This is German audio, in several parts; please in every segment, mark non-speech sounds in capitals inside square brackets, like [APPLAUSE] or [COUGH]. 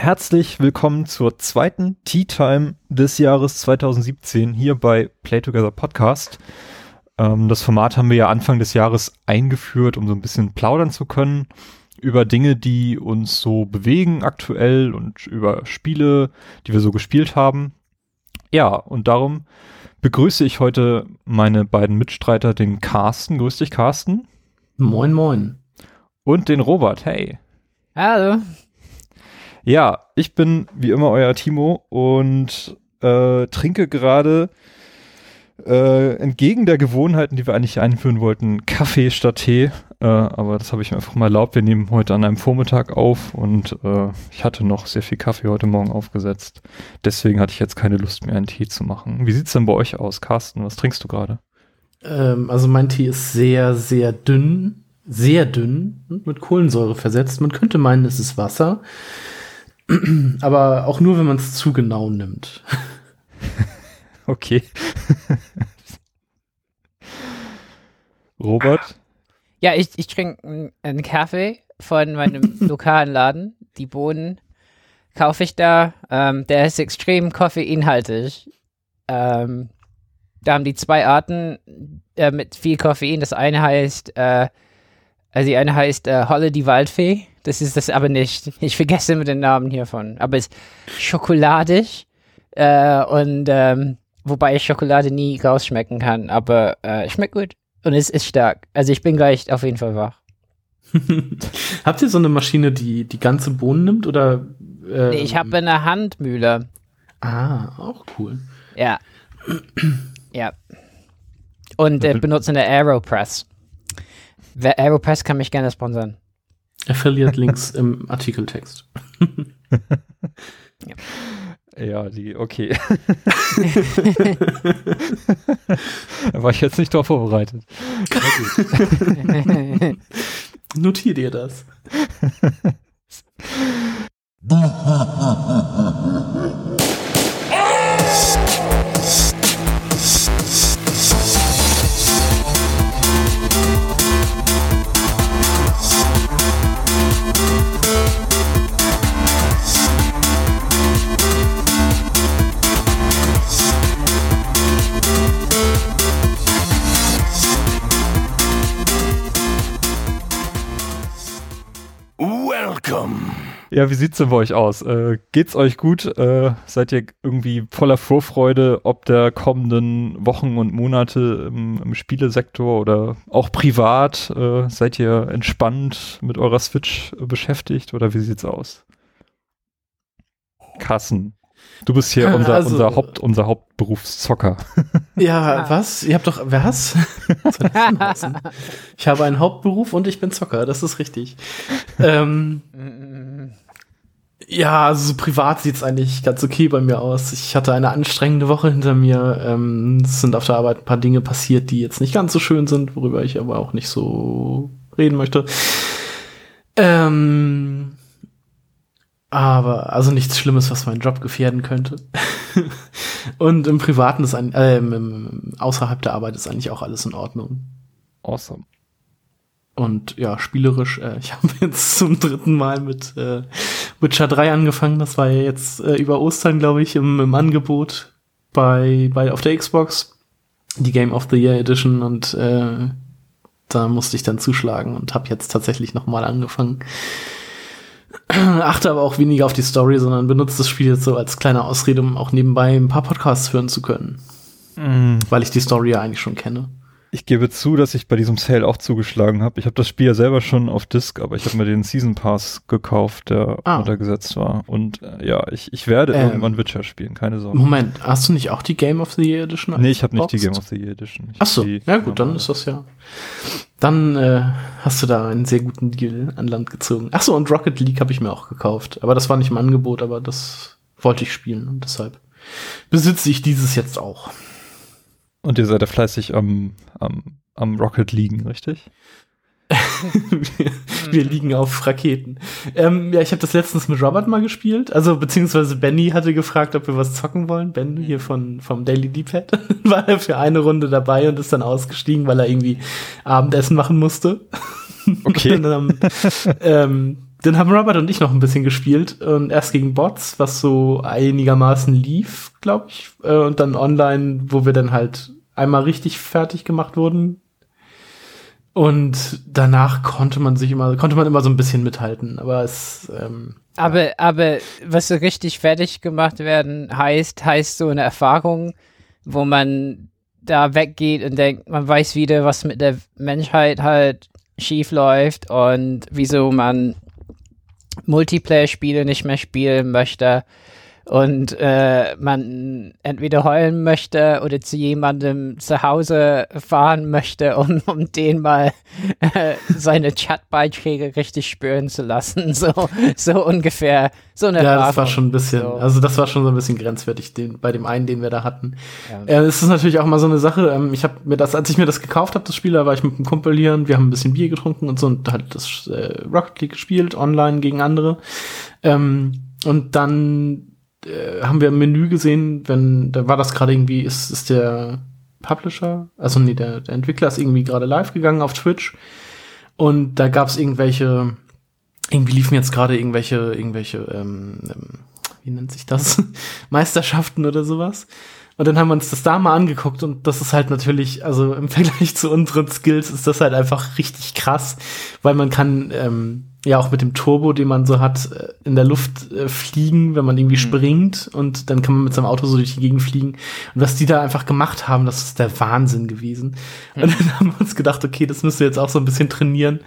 Herzlich willkommen zur zweiten Tea Time des Jahres 2017 hier bei Play Together Podcast. Ähm, das Format haben wir ja Anfang des Jahres eingeführt, um so ein bisschen plaudern zu können über Dinge, die uns so bewegen aktuell und über Spiele, die wir so gespielt haben. Ja, und darum begrüße ich heute meine beiden Mitstreiter, den Carsten. Grüß dich, Carsten. Moin, moin. Und den Robert. Hey. Hallo. Ja, ich bin wie immer euer Timo und äh, trinke gerade äh, entgegen der Gewohnheiten, die wir eigentlich einführen wollten, Kaffee statt Tee. Äh, aber das habe ich mir einfach mal erlaubt. Wir nehmen heute an einem Vormittag auf und äh, ich hatte noch sehr viel Kaffee heute Morgen aufgesetzt. Deswegen hatte ich jetzt keine Lust mehr, einen Tee zu machen. Wie sieht's denn bei euch aus, Carsten? Was trinkst du gerade? Ähm, also mein Tee ist sehr, sehr dünn. Sehr dünn und mit Kohlensäure versetzt. Man könnte meinen, es ist Wasser. [CLEARS THROAT] aber auch nur, wenn man es zu genau nimmt. [LAUGHS] okay. [LAUGHS] Robert? Ja, ich, ich trinke einen Kaffee von meinem [LAUGHS] lokalen Laden. Die Bohnen kaufe ich da. Ähm, der ist extrem koffeinhaltig. Ähm, da haben die zwei Arten äh, mit viel Koffein. Das eine heißt, äh, also die eine heißt äh, Holle die Waldfee. Das ist das aber nicht. Ich vergesse immer den Namen hiervon. Aber es ist schokoladig. Äh, und ähm, wobei ich Schokolade nie rausschmecken kann. Aber äh, schmeckt gut. Und es ist stark. Also ich bin gleich auf jeden Fall wach. [LAUGHS] Habt ihr so eine Maschine, die die ganze Bohnen nimmt oder? Ähm, nee, ich habe eine Handmühle. Ah, auch cool. Ja. ja. Und äh, benutze eine Aeropress. Aeropress kann mich gerne sponsern. Affiliate-Links [LAUGHS] im Artikeltext. ja. Ja, die, okay. [LAUGHS] da war ich jetzt nicht darauf vorbereitet. [LAUGHS] Notier dir das. Ja, wie sieht's denn bei euch aus? Äh, geht's euch gut? Äh, seid ihr irgendwie voller Vorfreude ob der kommenden Wochen und Monate im, im Spielesektor oder auch privat? Äh, seid ihr entspannt mit eurer Switch beschäftigt oder wie sieht's aus? Kassen. Du bist hier unser, also, unser, Haupt, unser Hauptberufszocker. Ja, was? Ihr habt doch, was? [LAUGHS] ich habe einen Hauptberuf und ich bin Zocker, das ist richtig. ähm, ja, also so privat sieht's eigentlich ganz okay bei mir aus. Ich hatte eine anstrengende Woche hinter mir. Ähm, es sind auf der Arbeit ein paar Dinge passiert, die jetzt nicht ganz so schön sind, worüber ich aber auch nicht so reden möchte. Ähm, aber also nichts Schlimmes, was meinen Job gefährden könnte. [LAUGHS] Und im Privaten ist ein, äh, außerhalb der Arbeit ist eigentlich auch alles in Ordnung. Awesome. Und ja, spielerisch, äh, [LAUGHS] ich habe jetzt zum dritten Mal mit äh, Witcher 3 angefangen. Das war ja jetzt äh, über Ostern, glaube ich, im, im Angebot bei, bei auf der Xbox. Die Game of the Year Edition und äh, da musste ich dann zuschlagen und habe jetzt tatsächlich nochmal angefangen. [CLEARS THROAT] Achte aber auch weniger auf die Story, sondern benutze das Spiel jetzt so als kleine Ausrede, um auch nebenbei ein paar Podcasts führen zu können. Mm. Weil ich die Story ja eigentlich schon kenne. Ich gebe zu, dass ich bei diesem Sale auch zugeschlagen habe. Ich habe das Spiel ja selber schon auf Disc, aber ich habe mir den Season Pass gekauft, der ah. untergesetzt war. Und äh, ja, ich, ich werde ähm, irgendwann Witcher spielen, keine Sorge. Moment, hast du nicht auch die Game of the Year Edition? Nee, ich habe nicht die Game of the Year Edition. Ich Ach so, ja gut, dann ist das ja. Dann äh, hast du da einen sehr guten Deal an Land gezogen. Ach so, und Rocket League habe ich mir auch gekauft. Aber das war nicht im Angebot, aber das wollte ich spielen und deshalb besitze ich dieses jetzt auch. Und ihr seid ja fleißig am, am, am Rocket liegen, richtig? wir, [LAUGHS] wir, liegen auf Raketen. Ähm, ja, ich habe das letztens mit Robert mal gespielt. Also, beziehungsweise Benny hatte gefragt, ob wir was zocken wollen. Ben hier von, vom Daily D-Pad [LAUGHS] war er für eine Runde dabei und ist dann ausgestiegen, weil er irgendwie Abendessen machen musste. Okay. [LAUGHS] dann, ähm, den haben Robert und ich noch ein bisschen gespielt. Und erst gegen Bots, was so einigermaßen lief, glaube ich. Äh, und dann online, wo wir dann halt einmal richtig fertig gemacht wurden. Und danach konnte man sich immer, konnte man immer so ein bisschen mithalten. Aber es, ähm, aber, aber was so richtig fertig gemacht werden heißt, heißt so eine Erfahrung, wo man da weggeht und denkt, man weiß wieder, was mit der Menschheit halt schief läuft und wieso man Multiplayer-Spiele nicht mehr spielen möchte und äh, man entweder heulen möchte oder zu jemandem zu Hause fahren möchte, [LAUGHS] um, um den mal äh, seine Chatbeiträge richtig spüren zu lassen. [LAUGHS] So, so ungefähr. So eine Ja, Erfahrung. das war schon ein bisschen, So. also das war schon so ein bisschen grenzwertig den, bei dem einen, den wir da hatten. Ja. Ja, es ist natürlich auch mal so eine Sache. Ähm, ich habe mir das, als ich mir das gekauft habe, das Spiel, da war ich mit einem Kumpel hier und wir haben ein bisschen Bier getrunken und so und halt das äh, Rocket League gespielt, online gegen andere. Ähm, und dann äh, haben wir im Menü gesehen, wenn, da war das gerade irgendwie, ist, ist der Publisher, also nee, der, der Entwickler ist irgendwie gerade live gegangen auf Twitch und da gab es irgendwelche, irgendwie liefen jetzt gerade irgendwelche, irgendwelche, ähm, ähm, wie nennt sich das? [LAUGHS] Meisterschaften oder sowas. Und dann haben wir uns das da mal angeguckt und das ist halt natürlich, also im Vergleich [LAUGHS] zu unseren Skills ist das halt einfach richtig krass, weil man kann ähm, ja auch mit dem Turbo, den man so hat, äh, in der Luft äh, fliegen, wenn man irgendwie springt und dann kann man mit seinem Auto so durch die Gegend fliegen. Und was die da einfach gemacht haben, das ist der Wahnsinn gewesen. Und [LAUGHS] dann haben wir uns gedacht, okay, das müssen wir jetzt auch so ein bisschen trainieren.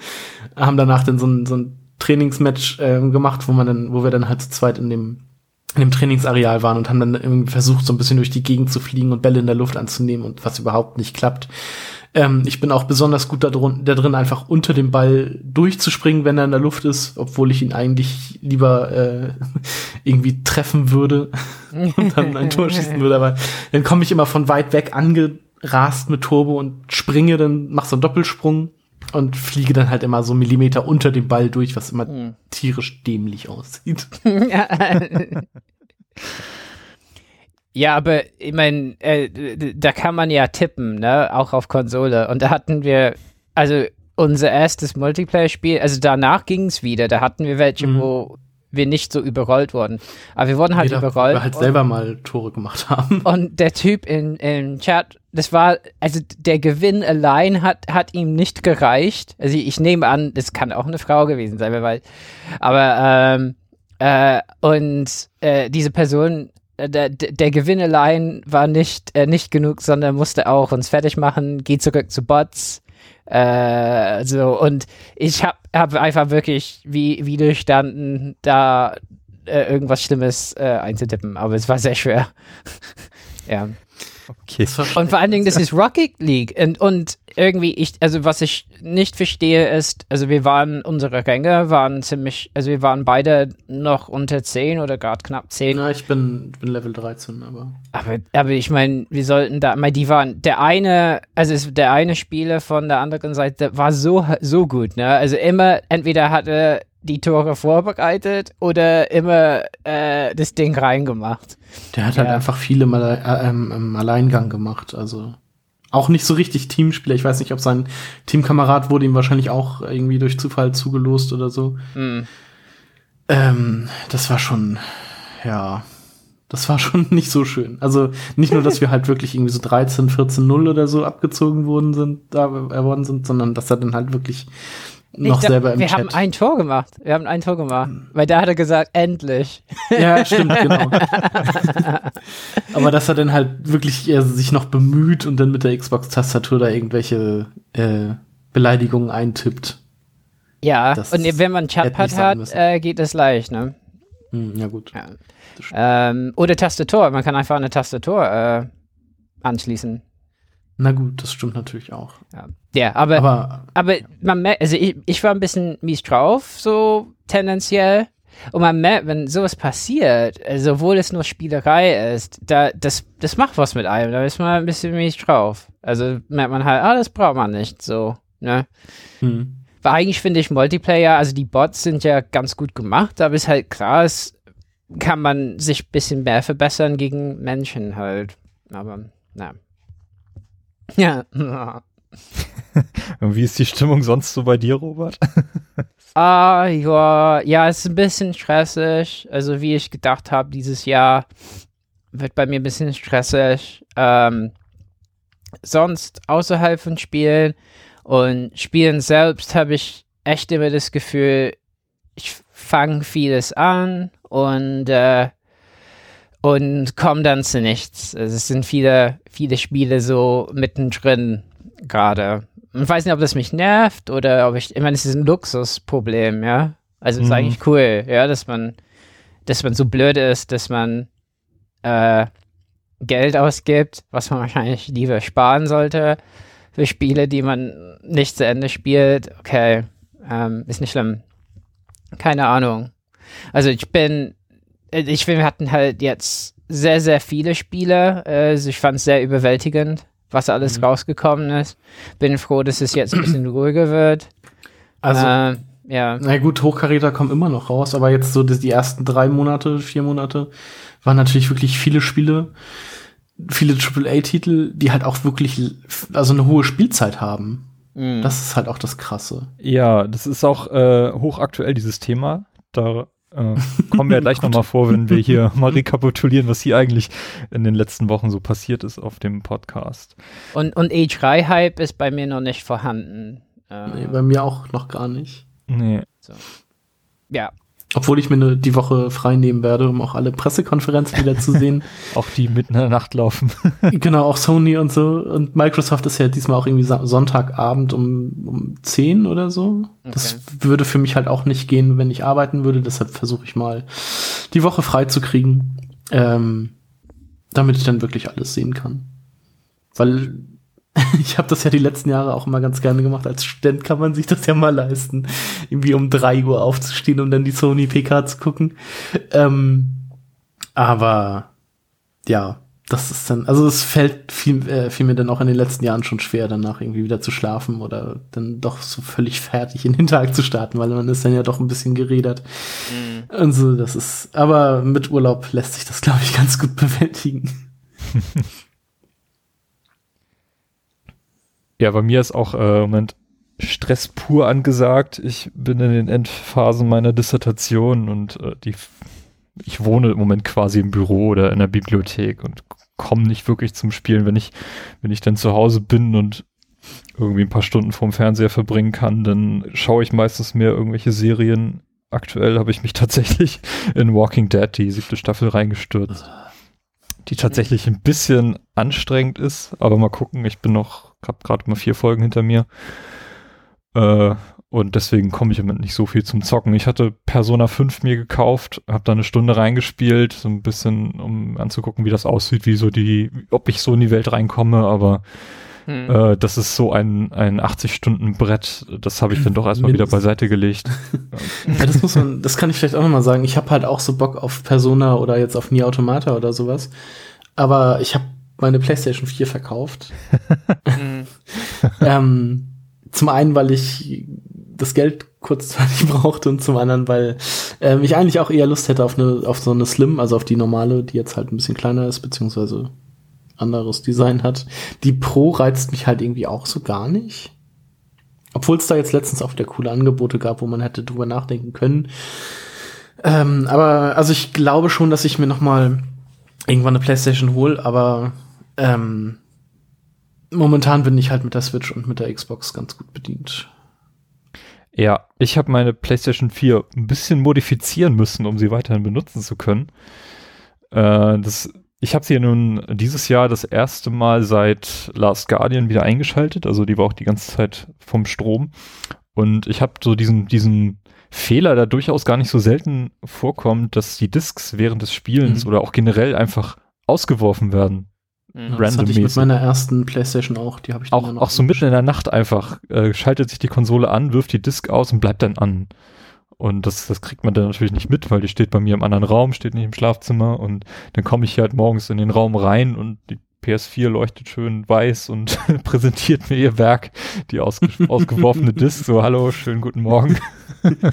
Haben danach dann so ein, so ein Trainingsmatch äh, gemacht, wo man dann, wo wir dann halt zu zweit in dem in dem Trainingsareal waren und haben dann irgendwie versucht, so ein bisschen durch die Gegend zu fliegen und Bälle in der Luft anzunehmen und was überhaupt nicht klappt. Ähm, ich bin auch besonders gut da, drin, einfach unter dem Ball durchzuspringen, wenn er in der Luft ist, obwohl ich ihn eigentlich lieber äh, [LAUGHS] irgendwie treffen würde [LAUGHS] und dann ein Tor schießen würde. Aber dann komme ich immer von weit weg angerast mit Turbo und springe, dann mach so einen Doppelsprung und fliege dann halt immer so Millimeter unter dem Ball durch, was immer Hm. tierisch dämlich aussieht. [LAUGHS] Ja, aber ich meine, äh, da kann man ja tippen, ne? Auch auf Konsole. Und da hatten wir, also unser erstes Multiplayer-Spiel, also danach ging es wieder. Da hatten wir welche, Mhm. wo wir nicht so überrollt wurden. Aber wir wurden halt da- überrollt. Wir halt selber mal Tore gemacht haben. [LAUGHS] Und der Typ in, im Chat, das war, also der Gewinn allein hat, hat ihm nicht gereicht. Also ich nehme an, das kann auch eine Frau gewesen sein, wer weiß. Aber, ähm, äh, und äh, diese Person, der, der Gewinn allein war nicht, äh, nicht genug, sondern musste auch uns fertig machen, geht zurück zu Bots. Äh, so, und ich habe hab einfach wirklich wie widerstanden, da äh, irgendwas Schlimmes äh, einzutippen, aber es war sehr schwer. [LAUGHS] ja. Okay. Und vor allen Dingen, das ist Rocket League. Und, und irgendwie, ich, also was ich nicht verstehe ist, also wir waren, unsere Ränge waren ziemlich, also wir waren beide noch unter 10 oder gerade knapp 10. Na, ich bin, bin Level 13, aber. Aber, aber ich meine, wir sollten da, mal die waren, der eine, also es, der eine Spieler von der anderen Seite war so, so gut, ne? Also immer, entweder hatte die Tore vorbereitet oder immer äh, das Ding reingemacht. Der hat halt Ja. einfach viele im, Alle äh, im Alleingang gemacht. Also auch nicht so richtig Teamspieler. Ich weiß nicht, ob sein Teamkamerad wurde ihm wahrscheinlich auch irgendwie durch Zufall zugelost oder so. Hm. Ähm, das war schon, ja, das war schon [LAUGHS] nicht so schön. Also nicht nur, dass wir halt wirklich irgendwie so 13, 14, 0 oder so abgezogen worden sind, da äh, worden sind, sondern dass er dann halt wirklich noch Ich selber im wir Chat. haben ein Tor gemacht. Wir haben ein Tor gemacht. Weil da hat er gesagt, endlich. Ja, stimmt, genau. [LAUGHS] Aber dass er dann halt wirklich äh, sich noch bemüht und dann mit der Xbox-Tastatur da irgendwelche äh, Beleidigungen eintippt. Ja, Das und wenn man Chatpad hat, äh, geht das leicht, ne? Hm, ja, gut. Ja. Ähm, oder Tastatur. Man kann einfach eine Tastatur äh, anschließen. Na gut, das stimmt natürlich auch. Ja, ja aber, aber, Aber man merkt, also ich, ich war ein bisschen mies drauf, so tendenziell. Und man merkt, wenn sowas passiert, also obwohl es nur Spielerei ist, da, das, das macht was mit einem. Da ist man ein bisschen mies drauf. Also merkt man halt, ah, das braucht man nicht so. Ne? hm. Weil eigentlich finde ich Multiplayer, also die Bots sind ja ganz gut gemacht, aber ist halt klar, es kann man sich ein bisschen mehr verbessern gegen Menschen halt. Aber, na. Ja. [LAUGHS] Und wie ist die Stimmung sonst so bei dir, Robert? [LAUGHS] Ah, ja, ja, es ist ein bisschen stressig. Also wie ich gedacht habe, dieses Jahr wird bei mir ein bisschen stressig. Ähm, sonst außerhalb von Spielen und Spielen selbst habe ich echt immer das Gefühl, ich fange vieles an und äh, und komme dann zu nichts. Also es sind viele, viele Spiele so mittendrin gerade. Ich weiß nicht, ob das mich nervt oder ob ich, ich meine, es ist ein Luxusproblem, ja. Also es ist Mhm. eigentlich cool, ja, dass man, dass man so blöd ist, dass man äh, Geld ausgibt, was man wahrscheinlich lieber sparen sollte für Spiele, die man nicht zu Ende spielt. Okay, ähm, ist nicht schlimm. Keine Ahnung. Also ich bin, ich finde, wir hatten halt jetzt sehr, sehr viele Spiele. Äh, Also ich fand es sehr überwältigend, was alles Mhm. rausgekommen ist. Bin froh, dass es jetzt ein bisschen ruhiger wird. Also, äh, ja. na gut, Hochkaräter kommen immer noch raus, aber jetzt so die, die ersten drei Monate, vier Monate waren natürlich wirklich viele Spiele, viele AAA-Titel, die halt auch wirklich, also eine hohe Spielzeit haben. Mhm. Das ist halt auch das Krasse. Ja, das ist auch äh, hochaktuell, dieses Thema. Da äh, kommen wir ja [LAUGHS] gleich nochmal vor, wenn wir hier mal rekapitulieren, was hier eigentlich in den letzten Wochen so passiert ist auf dem Podcast. Und, und E3-Hype ist bei mir noch nicht vorhanden. Äh, Nee, bei mir auch noch gar nicht. Nee. ja. Obwohl ich mir ne, die Woche frei nehmen werde, um auch alle Pressekonferenzen wieder zu sehen. [LAUGHS] Auch die mitten in der Nacht laufen. [LAUGHS] genau, auch Sony und so. Und Microsoft ist ja diesmal auch irgendwie Sonntagabend um, um 10 oder so. Das würde für mich halt auch nicht gehen, wenn ich arbeiten würde. Deshalb versuche ich mal, die Woche frei zu kriegen, ähm, damit ich dann wirklich alles sehen kann. Weil [LAUGHS] ich habe das ja die letzten Jahre auch immer ganz gerne gemacht. Als Student kann man sich das ja mal leisten, irgendwie um 3 Uhr aufzustehen, um dann die Sony PK zu gucken. Ähm, aber ja, das ist dann, also es fällt viel, äh, fiel mir dann auch in den letzten Jahren schon schwer, danach irgendwie wieder zu schlafen oder dann doch so völlig fertig in den Tag zu starten, weil man ist dann ja doch ein bisschen geredert. Und so, das ist, aber mit Urlaub lässt sich das, glaube ich, ganz gut bewältigen. [LAUGHS] Ja, bei mir ist auch äh, im Moment Stress pur angesagt. Ich bin in den Endphasen meiner Dissertation und äh, die, ich wohne im Moment quasi im Büro oder in der Bibliothek und komme nicht wirklich zum Spielen. Wenn ich, wenn ich dann zu Hause bin und irgendwie ein paar Stunden vorm Fernseher verbringen kann, dann schaue ich meistens mehr irgendwelche Serien. Aktuell habe ich mich [LAUGHS] tatsächlich in Walking Dead, die siebte Staffel, reingestürzt. Die tatsächlich ein bisschen anstrengend ist, aber mal gucken, ich bin noch, hab gerade mal vier Folgen hinter mir. Äh, und deswegen komme ich im Moment nicht so viel zum Zocken. Ich hatte Persona 5 mir gekauft, habe da eine Stunde reingespielt, so ein bisschen, um anzugucken, wie das aussieht, wie so die, ob ich so in die Welt reinkomme, aber Hm. äh, das ist so ein, ein 80-Stunden-Brett, das habe ich dann doch erstmal wieder beiseite gelegt. [LAUGHS] Ja, das muss man, das kann ich vielleicht auch noch mal sagen. Ich habe halt auch so Bock auf Persona oder jetzt auf Nier Automata oder sowas. Aber ich habe meine PlayStation 4 verkauft. [LAUGHS] [LAUGHS] Hm. ähm, zum einen, weil ich das Geld kurzzeitig [LAUGHS] brauchte und zum anderen, weil ähm, ich eigentlich auch eher Lust hätte auf eine, auf so eine Slim, also auf die normale, die jetzt halt ein bisschen kleiner ist, beziehungsweise anderes Design hat. Die Pro reizt mich halt irgendwie auch so gar nicht. Obwohl es da jetzt letztens auch wieder coole Angebote gab, wo man hätte drüber nachdenken können. Ähm, aber also ich glaube schon, dass ich mir noch mal irgendwann eine PlayStation hole, aber ähm, momentan bin ich halt mit der Switch und mit der Xbox ganz gut bedient. Ja, ich habe meine PlayStation 4 ein bisschen modifizieren müssen, um sie weiterhin benutzen zu können. Äh, das, ich habe sie nun dieses Jahr das erste Mal seit Last Guardian wieder eingeschaltet, also die war auch die ganze Zeit vom Strom. Und ich habe so diesen, diesen Fehler, der durchaus gar nicht so selten vorkommt, dass die Discs während des Spielens Mhm. oder auch generell einfach ausgeworfen werden. Hm. Das hatte ich mit meiner ersten PlayStation auch. Die habe ich dann Auch, auch so mitten in der Nacht einfach äh, schaltet sich die Konsole an, wirft die Disk aus und bleibt dann an. Und das, das kriegt man dann natürlich nicht mit, weil die steht bei mir im anderen Raum, steht nicht im Schlafzimmer und dann komme ich hier halt morgens in den Raum rein und die PS4 leuchtet schön weiß und [LAUGHS] präsentiert mir ihr Werk, die ausge [LAUGHS] ausgeworfene Disk, so hallo, schönen guten Morgen. [LAUGHS]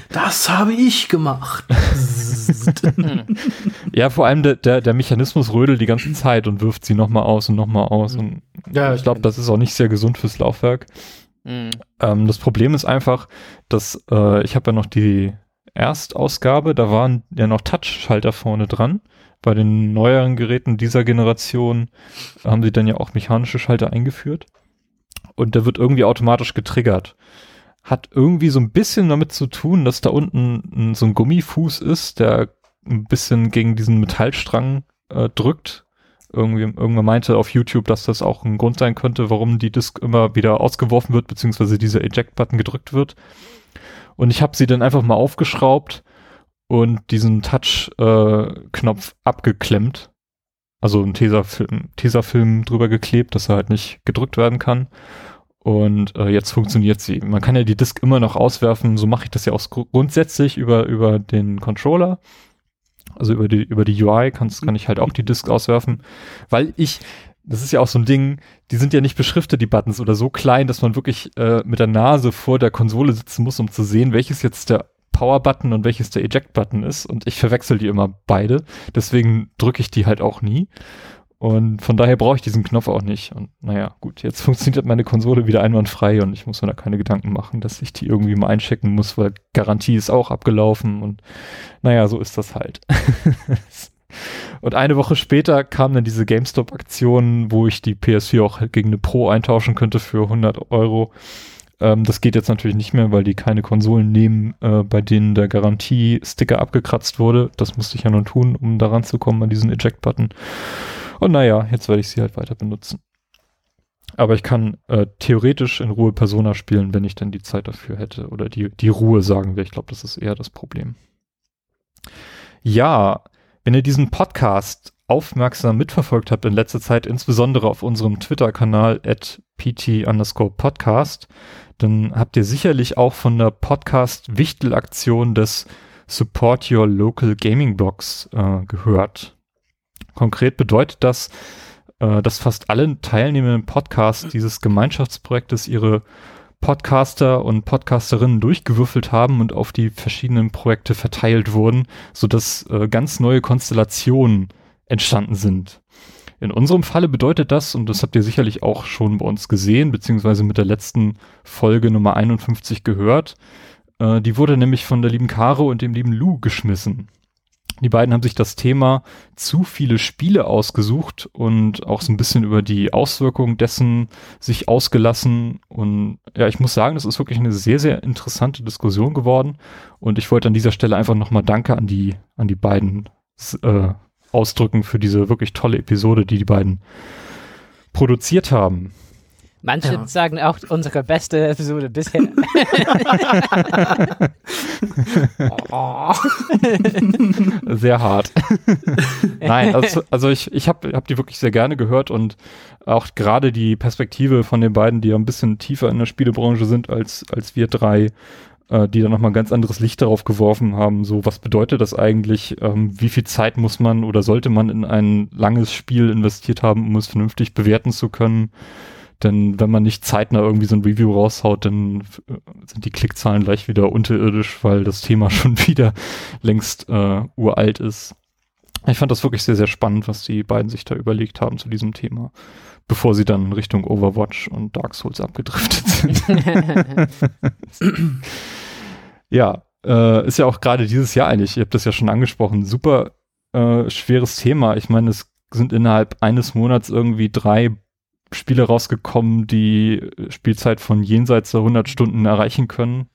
Das habe ich gemacht. Ja, vor allem der, der, der Mechanismus rödelt die ganze Zeit und wirft sie nochmal aus und nochmal aus. Und ja, ich glaube, das ist auch nicht sehr gesund fürs Laufwerk. Mhm. Ähm, das Problem ist einfach, dass äh, ich habe ja noch die Erstausgabe, da waren ja noch Touchschalter vorne dran. Bei den neueren Geräten dieser Generation haben sie dann ja auch mechanische Schalter eingeführt. Und der wird irgendwie automatisch getriggert. Hat irgendwie so ein bisschen damit zu tun, dass da unten so ein Gummifuß ist, der ein bisschen gegen diesen Metallstrang äh, drückt. Irgendwie, irgendwann meinte auf YouTube, dass das auch ein Grund sein könnte, warum die Disk immer wieder ausgeworfen wird, beziehungsweise dieser Eject-Button gedrückt wird. Und ich habe sie dann einfach mal aufgeschraubt und diesen Touch-Knopf äh, abgeklemmt. Also einen Tesafilm, Tesafilm drüber geklebt, dass er halt nicht gedrückt werden kann. Und äh, jetzt funktioniert sie. Man kann ja die Disk immer noch auswerfen, so mache ich das ja auch grundsätzlich über, über den Controller. Also über die, über die UI kann's, kann ich halt auch die Disk auswerfen, weil ich, das ist ja auch so ein Ding, die sind ja nicht beschriftet, die Buttons, oder so klein, dass man wirklich äh, mit der Nase vor der Konsole sitzen muss, um zu sehen, welches jetzt der Power-Button und welches der Eject-Button ist. Und ich verwechsel die immer beide. Deswegen drücke ich die halt auch nie. Und von daher brauche ich diesen Knopf auch nicht. Und naja, gut, jetzt funktioniert meine Konsole wieder einwandfrei und ich muss mir da keine Gedanken machen, dass ich die irgendwie mal einchecken muss, weil Garantie ist auch abgelaufen und naja, so ist das halt. [LAUGHS] und eine Woche später kam dann diese GameStop-Aktion, wo ich die PS4 auch gegen eine Pro eintauschen könnte für 100 Euro. Ähm, das geht jetzt natürlich nicht mehr, weil die keine Konsolen nehmen, äh, bei denen der Garantie-Sticker abgekratzt wurde. Das musste ich ja nun tun, um daran zu kommen an diesen Eject-Button. Und naja, jetzt werde ich sie halt weiter benutzen. Aber ich kann äh, theoretisch in Ruhe Persona spielen, wenn ich denn die Zeit dafür hätte. Oder die, die Ruhe, sagen wir. Ich glaube, das ist eher das Problem. Ja, wenn ihr diesen Podcast aufmerksam mitverfolgt habt in letzter Zeit, insbesondere auf unserem Twitter-Kanal at pt underscore podcast, dann habt ihr sicherlich auch von der Podcast-Wichtel-Aktion des Support Your Local Gaming Blogs äh, gehört. Konkret bedeutet das, äh, dass fast alle teilnehmenden Podcasts dieses Gemeinschaftsprojektes ihre Podcaster und Podcasterinnen durchgewürfelt haben und auf die verschiedenen Projekte verteilt wurden, sodass äh, ganz neue Konstellationen entstanden sind. In unserem Falle bedeutet das, und das habt ihr sicherlich auch schon bei uns gesehen, beziehungsweise mit der letzten Folge Nummer 51 gehört, äh, die wurde nämlich von der lieben Caro und dem lieben Lou geschmissen. Die beiden haben sich das Thema zu viele Spiele ausgesucht und auch so ein bisschen über die Auswirkungen dessen sich ausgelassen. Und ja, ich muss sagen, das ist wirklich eine sehr, sehr interessante Diskussion geworden. Und ich wollte an dieser Stelle einfach nochmal Danke an die, an die beiden äh, ausdrücken für diese wirklich tolle Episode, die die beiden produziert haben. Manche ja. sagen auch unsere beste Episode bisher. oh. [LAUGHS] [LAUGHS] Sehr hart. Nein, also, also ich, ich habe hab die wirklich sehr gerne gehört und auch gerade die Perspektive von den beiden, die ja ein bisschen tiefer in der Spielebranche sind als, als wir drei, äh, die dann nochmal ein ganz anderes Licht darauf geworfen haben. So, was bedeutet das eigentlich? Ähm, wie viel Zeit muss man oder sollte man in ein langes Spiel investiert haben, um es vernünftig bewerten zu können? Denn wenn man nicht zeitnah irgendwie so ein Review raushaut, dann äh, sind die Klickzahlen gleich wieder unterirdisch, weil das Thema [LAUGHS] schon wieder längst äh, uralt ist. Ich fand das wirklich sehr, sehr spannend, was die beiden sich da überlegt haben zu diesem Thema, bevor sie dann Richtung Overwatch und Dark Souls abgedriftet sind. [LAUGHS] ja, äh, ist ja auch gerade dieses Jahr eigentlich, ihr habt das ja schon angesprochen, super äh, schweres Thema. Ich meine, es sind innerhalb eines Monats irgendwie drei Spiele rausgekommen, die Spielzeit von jenseits der 100 Stunden erreichen können.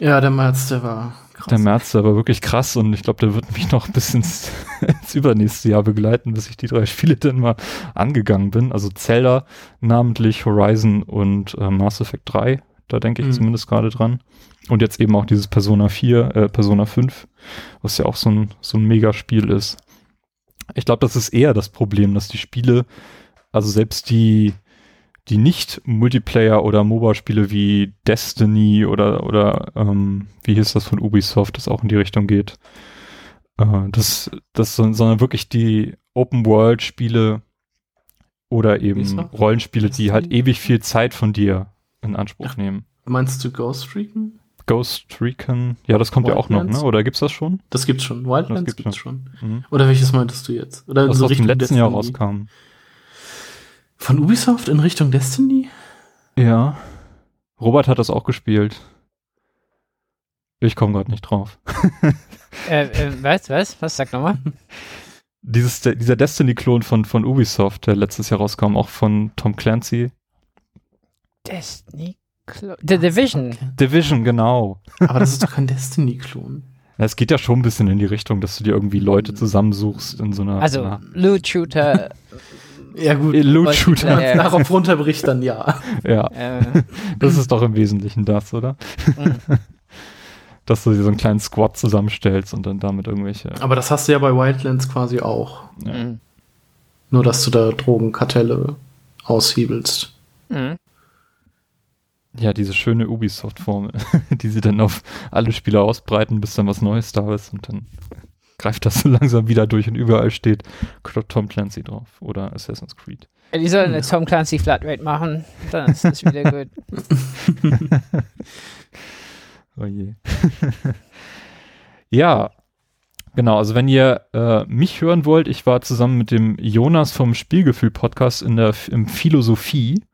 Ja, der März, der war krass. Der März, war wirklich krass und ich glaube, der wird mich noch bis ins, [LAUGHS] ins übernächste Jahr begleiten, bis ich die drei Spiele dann mal angegangen bin. Also Zelda, namentlich Horizon und äh, Mass Effect 3. Da denke ich mhm. zumindest gerade dran. Und jetzt eben auch dieses Persona 4, äh, Persona 5, was ja auch so ein, so ein Megaspiel ist. Ich glaube, das ist eher das Problem, dass die Spiele also selbst die, die nicht Multiplayer oder MOBA-Spiele wie Destiny oder, oder ähm, wie hieß das von Ubisoft, das auch in die Richtung geht. Äh, das, das, sondern wirklich die Open-World-Spiele oder eben Rollenspiele, die halt ewig viel Zeit von dir in Anspruch Ach, nehmen. Meinst du Ghost Recon? Ghost Recon, ja, das kommt Wildlands? ja auch noch, ne? Oder gibt's das schon? Das gibt's schon. Wildlands das gibt's, gibt's schon. schon. Mhm. Oder welches meintest du jetzt? Oder das, so was im letzten Destiny? Jahr rauskam. Von Ubisoft in Richtung Destiny? Ja. Robert hat das auch gespielt. Ich komme gerade nicht drauf. [LAUGHS] äh, äh, was, was? Was? Sag nochmal. [LAUGHS] Dieses, der, dieser Destiny-Klon von, von Ubisoft, der letztes Jahr rauskam, auch von Tom Clancy. Destiny Clone. The Division. Division, genau. Aber das ist doch kein Destiny-Klon. [LAUGHS] Es geht ja schon ein bisschen in die Richtung, dass du dir irgendwie Leute zusammensuchst in so einer. Also, einer Loot Shooter. Ja, gut. Loot-Shooter. Wenn darauf runterbricht, dann ja. Ja, äh, das ist doch im Wesentlichen das, oder? mm. [LAUGHS] Dass du dir so einen kleinen Squad zusammenstellst und dann damit irgendwelche. Aber das hast du ja bei Wildlands quasi auch. Ja. Mm. Nur, dass du da Drogenkartelle aushebelst. Mm. Ja, diese schöne Ubisoft-Formel, [LAUGHS] die sie dann auf alle Spieler ausbreiten, bis dann was Neues da ist und dann greift das [LAUGHS] so langsam wieder durch und überall steht Tom Clancy drauf oder Assassin's Creed. Die sollen eine Tom Clancy Flatrate machen, dann ist das wieder gut. [LAUGHS] Oh je. [LAUGHS] ja, genau. Also wenn ihr äh, mich hören wollt, ich war zusammen mit dem Jonas vom Spielgefühl-Podcast in der im Philosophie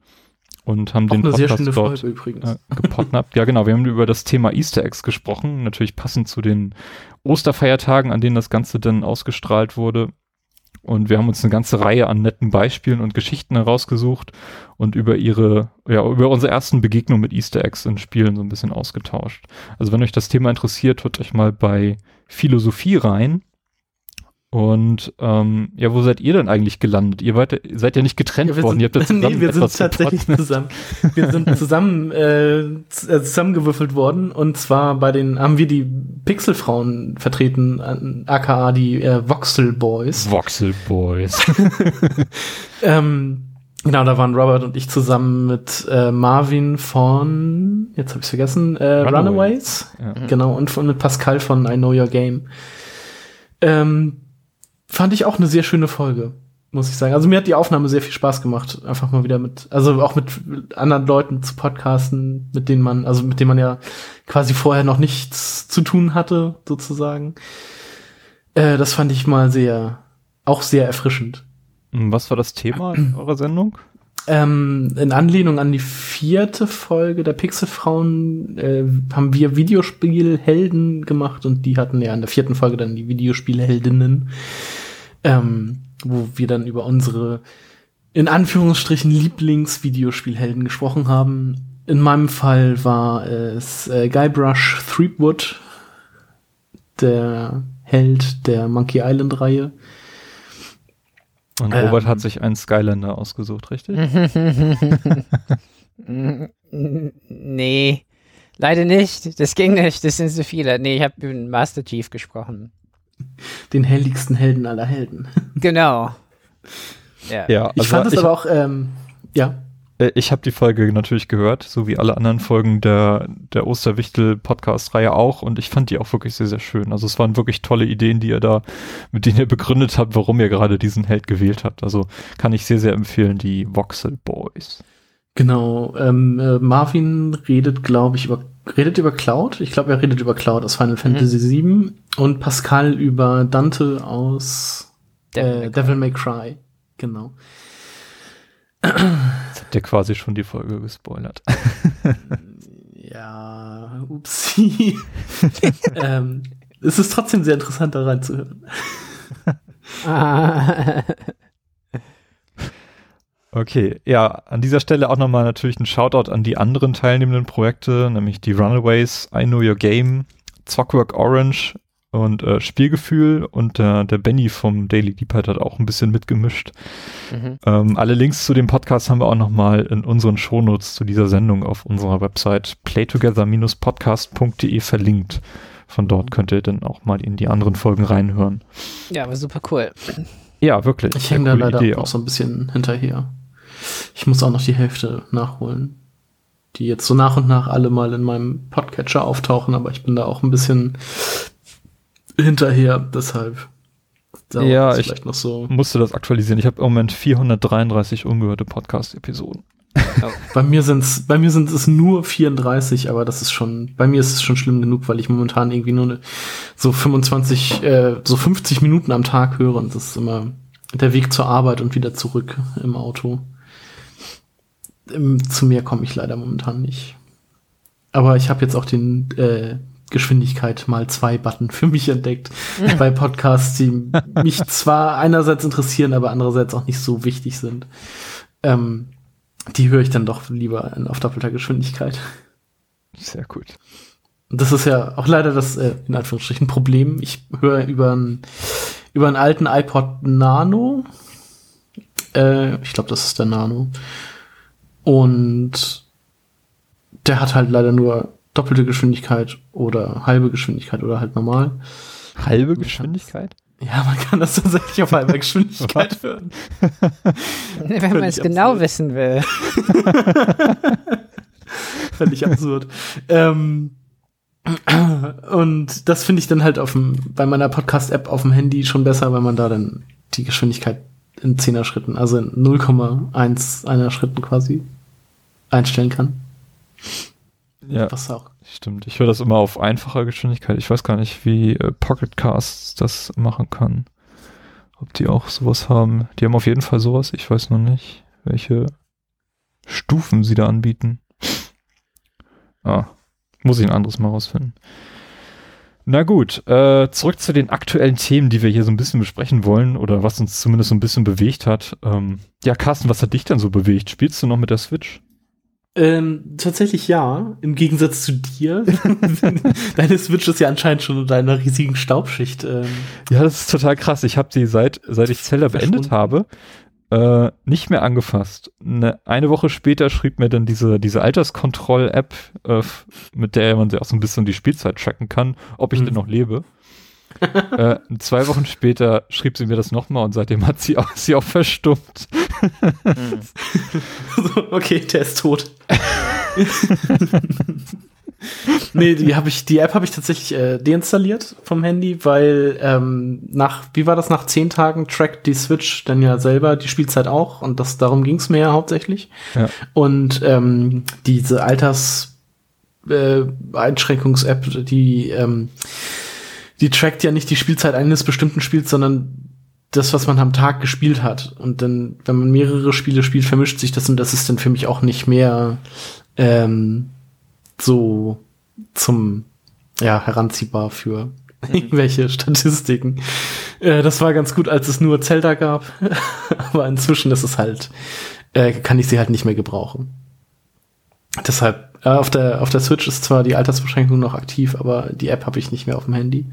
und haben Auch den eine sehr Podcast schöne dort Folge übrigens. äh, ja, genau. Wir haben über das Thema Easter Eggs gesprochen, natürlich passend zu den Osterfeiertagen, an denen das Ganze dann ausgestrahlt wurde. Und wir haben uns eine ganze Reihe an netten Beispielen und Geschichten herausgesucht und über ihre, ja, über unsere ersten Begegnungen mit Easter Eggs in Spielen so ein bisschen ausgetauscht. Also wenn euch das Thema interessiert, hört euch mal bei Philosophie rein. Und ähm, ja, wo seid ihr denn eigentlich gelandet? Ihr wart, seid ja nicht getrennt Ja, wir worden. sind, ihr habt ja zusammen [LAUGHS] nee, wir sind tatsächlich gepodcastet. zusammen. Wir sind [LAUGHS] zusammen äh, äh, zusammengewürfelt worden und zwar bei den haben wir die Pixelfrauen vertreten, aka die äh, Voxel Boys. Voxel Boys. [LAUGHS] Ähm, genau, da waren Robert und ich zusammen mit äh, Marvin von jetzt habe ich vergessen, äh, Runaways. Runaways. ja. Genau, und von mit Pascal von I Know Your Game. Ähm, fand ich auch eine sehr schöne Folge, muss ich sagen. Also mir hat die Aufnahme sehr viel Spaß gemacht, einfach mal wieder mit, also auch mit anderen Leuten zu podcasten, mit denen man, also mit denen man ja quasi vorher noch nichts zu tun hatte, sozusagen. Äh, das fand ich mal sehr, auch sehr erfrischend. Hm, Was war das Thema in [CLEARS THROAT] eurer Sendung? Ähm, in Anlehnung an die vierte Folge der Pixelfrauen äh, haben wir Videospielhelden gemacht und die hatten ja in der vierten Folge dann die Videospielheldinnen, ähm, wo wir dann über unsere in Anführungsstrichen Lieblingsvideospielhelden gesprochen haben. In meinem Fall war es äh, Guybrush Threepwood, der Held der Monkey Island Reihe. Und Ähm. Robert hat sich einen Skylander ausgesucht, richtig? [LAUGHS] nee, leider nicht. Das ging nicht. Das sind so viele. Nee, ich habe über den Master Chief gesprochen. [LAUGHS] Den heldigsten Helden aller Helden. [LAUGHS] Genau. Ja. Ja, Ich fand es aber auch, ähm, ja. äh, ich habe die Folge natürlich gehört, so wie alle anderen Folgen der, der Osterwichtel-Podcast-Reihe auch und ich fand die auch wirklich sehr, sehr schön. Also es waren wirklich tolle Ideen, die ihr da, mit denen ihr begründet habt, warum ihr gerade diesen Held gewählt habt. Also kann ich sehr, sehr empfehlen, die Voxel Boys. Genau. Ähm, äh, Marvin redet, glaube ich, über redet über Cloud. Ich glaube, er redet über Cloud aus Final Fantasy VII und Pascal über Dante aus Devil äh, May Cry. Devil May Cry. Genau. Jetzt habt ihr quasi schon die Folge gespoilert. [LAUGHS] Ja, upsie. [LAUGHS] ähm, es ist trotzdem sehr interessant, da reinzuhören. Ah. [LAUGHS] Okay, ja, an dieser Stelle auch nochmal natürlich ein Shoutout an die anderen teilnehmenden Projekte, nämlich die Runaways, I Know Your Game, Zockwork Orange und äh, Spielgefühl und äh, der Benny vom Daily Deephead hat auch ein bisschen mitgemischt. Mhm. Ähm, alle Links zu dem Podcast haben wir auch nochmal in unseren Shownotes zu dieser Sendung auf unserer Website playtogether-podcast.de verlinkt. Von dort könnt ihr dann auch mal in die anderen Folgen reinhören. Ja, war super cool. Ja, wirklich. Ich hänge da leider Idee auch so ein bisschen hinterher. Ich muss auch noch die Hälfte nachholen. Die jetzt so nach und nach alle mal in meinem Podcatcher auftauchen, aber ich bin da auch ein bisschen hinterher, deshalb Ja, es ich- vielleicht noch so. musste das aktualisieren. Ich habe im Moment 433 ungehörte Podcast-Episoden. Bei mir sind's, bei mir sind es nur 34, aber das ist schon, bei mir ist es schon schlimm genug, weil ich momentan irgendwie nur ne, so 25, äh, so 50 Minuten am Tag höre und das ist immer der Weg zur Arbeit und wieder zurück im Auto. Im, zu mehr komme ich leider momentan nicht. aber ich habe jetzt auch den äh, Geschwindigkeit mal zwei Button für mich entdeckt mhm. bei Podcasts, die mich zwar einerseits interessieren, aber andererseits auch nicht so wichtig sind. Ähm, die höre ich dann doch lieber auf doppelter Geschwindigkeit. Sehr gut. Das ist ja auch leider das, äh, in Anführungsstrichen, Problem. Ich höre über einen über einen alten iPod Nano. Äh, ich glaube, das ist der Nano. Und der hat halt leider nur doppelte Geschwindigkeit oder halbe Geschwindigkeit oder halt normal. Halbe Geschwindigkeit? Ja, man kann das tatsächlich auf halber [LAUGHS] Geschwindigkeit hören. [LAUGHS] Wenn man es genau wissen will. [LAUGHS] Völlig absurd. ähm, und das finde ich dann halt auf dem, bei meiner Podcast-App auf dem Handy schon besser, weil man da dann die Geschwindigkeit in 10er Schritten, also in 0,1 einer Schritten quasi einstellen kann. Ja. Was auch. Stimmt. Ich höre das immer auf einfacher Geschwindigkeit. Ich weiß gar nicht, wie äh, Pocket Casts das machen kann. Ob die auch sowas haben. Die haben auf jeden Fall sowas. Ich weiß noch nicht, welche Stufen sie da anbieten. Ah, muss ich ein anderes Mal rausfinden. Na gut, äh, zurück zu den aktuellen Themen, die wir hier so ein bisschen besprechen wollen oder was uns zumindest so ein bisschen bewegt hat. Ähm, ja, Carsten, was hat dich denn so bewegt? Spielst du noch mit der Switch? Ähm, tatsächlich ja, im Gegensatz zu dir. [LAUGHS] [LAUGHS] Deine Switch ist ja anscheinend schon unter einer riesigen Staubschicht. Ähm, ja, das ist total krass. Ich habe sie seit, seit ich Zelda beendet habe, äh, nicht mehr angefasst. Ne, eine Woche später schrieb mir dann diese, diese Alterskontroll-App, äh, mit der man auch so ein bisschen die Spielzeit tracken kann, ob ich mhm. denn noch lebe. [LAUGHS] äh, zwei Wochen später schrieb sie mir das nochmal und seitdem hat sie auch, sie auch verstummt. Mhm. [LAUGHS] okay, der ist tot. [LAUGHS] nee, die habe ich, die App habe ich tatsächlich äh, deinstalliert vom Handy, weil ähm, nach, wie war das, nach zehn Tagen trackt die Switch dann ja selber die Spielzeit auch und das darum ging es mir ja hauptsächlich. Ja. Und ähm, diese Alters äh, Einschränkungs-App, die ähm, die trackt ja nicht die Spielzeit eines bestimmten Spiels, sondern das, was man am Tag gespielt hat. Und dann, wenn man mehrere Spiele spielt, vermischt sich das und das ist dann für mich auch nicht mehr ähm, so zum ja, heranziehbar für mhm. irgendwelche Statistiken. Äh, das war ganz gut, als es nur Zelda gab. [LAUGHS] Aber inzwischen ist es halt, äh, kann ich sie halt nicht mehr gebrauchen. Deshalb, auf, der, auf der Switch ist zwar die Altersbeschränkung noch aktiv, aber die App habe ich nicht mehr auf dem Handy.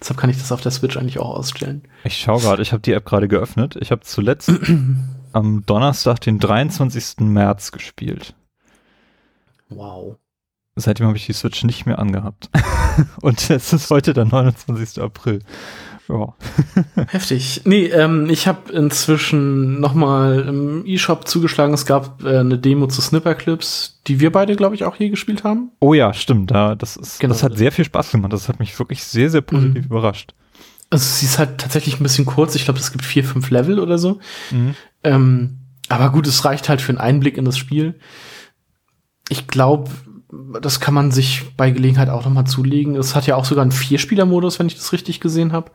Deshalb kann ich das auf der Switch eigentlich auch ausstellen. Ich schaue gerade, ich habe die App gerade geöffnet. Ich habe zuletzt [CLEARS THROAT] am Donnerstag, den 23. März gespielt. Wow. Seitdem habe ich die Switch nicht mehr angehabt. [LAUGHS] Und es ist heute der 29. April. Ja. [LAUGHS] Heftig. Nee, ähm, ich habe inzwischen nochmal im E-Shop zugeschlagen. Es gab äh, eine Demo zu Snipperclips, die wir beide, glaube ich, auch hier gespielt haben. Oh ja, stimmt. Da, das, ist, genau. das hat sehr viel Spaß gemacht. Das hat mich wirklich sehr, sehr positiv mhm. überrascht. Also sie ist halt tatsächlich ein bisschen kurz. Ich glaube, es gibt vier, fünf Level oder so. Mhm. Ähm, aber gut, es reicht halt für einen Einblick in das Spiel. Ich glaube, das kann man sich bei Gelegenheit auch noch mal zulegen. Es hat ja auch sogar einen Vierspieler-Modus, wenn ich das richtig gesehen habe.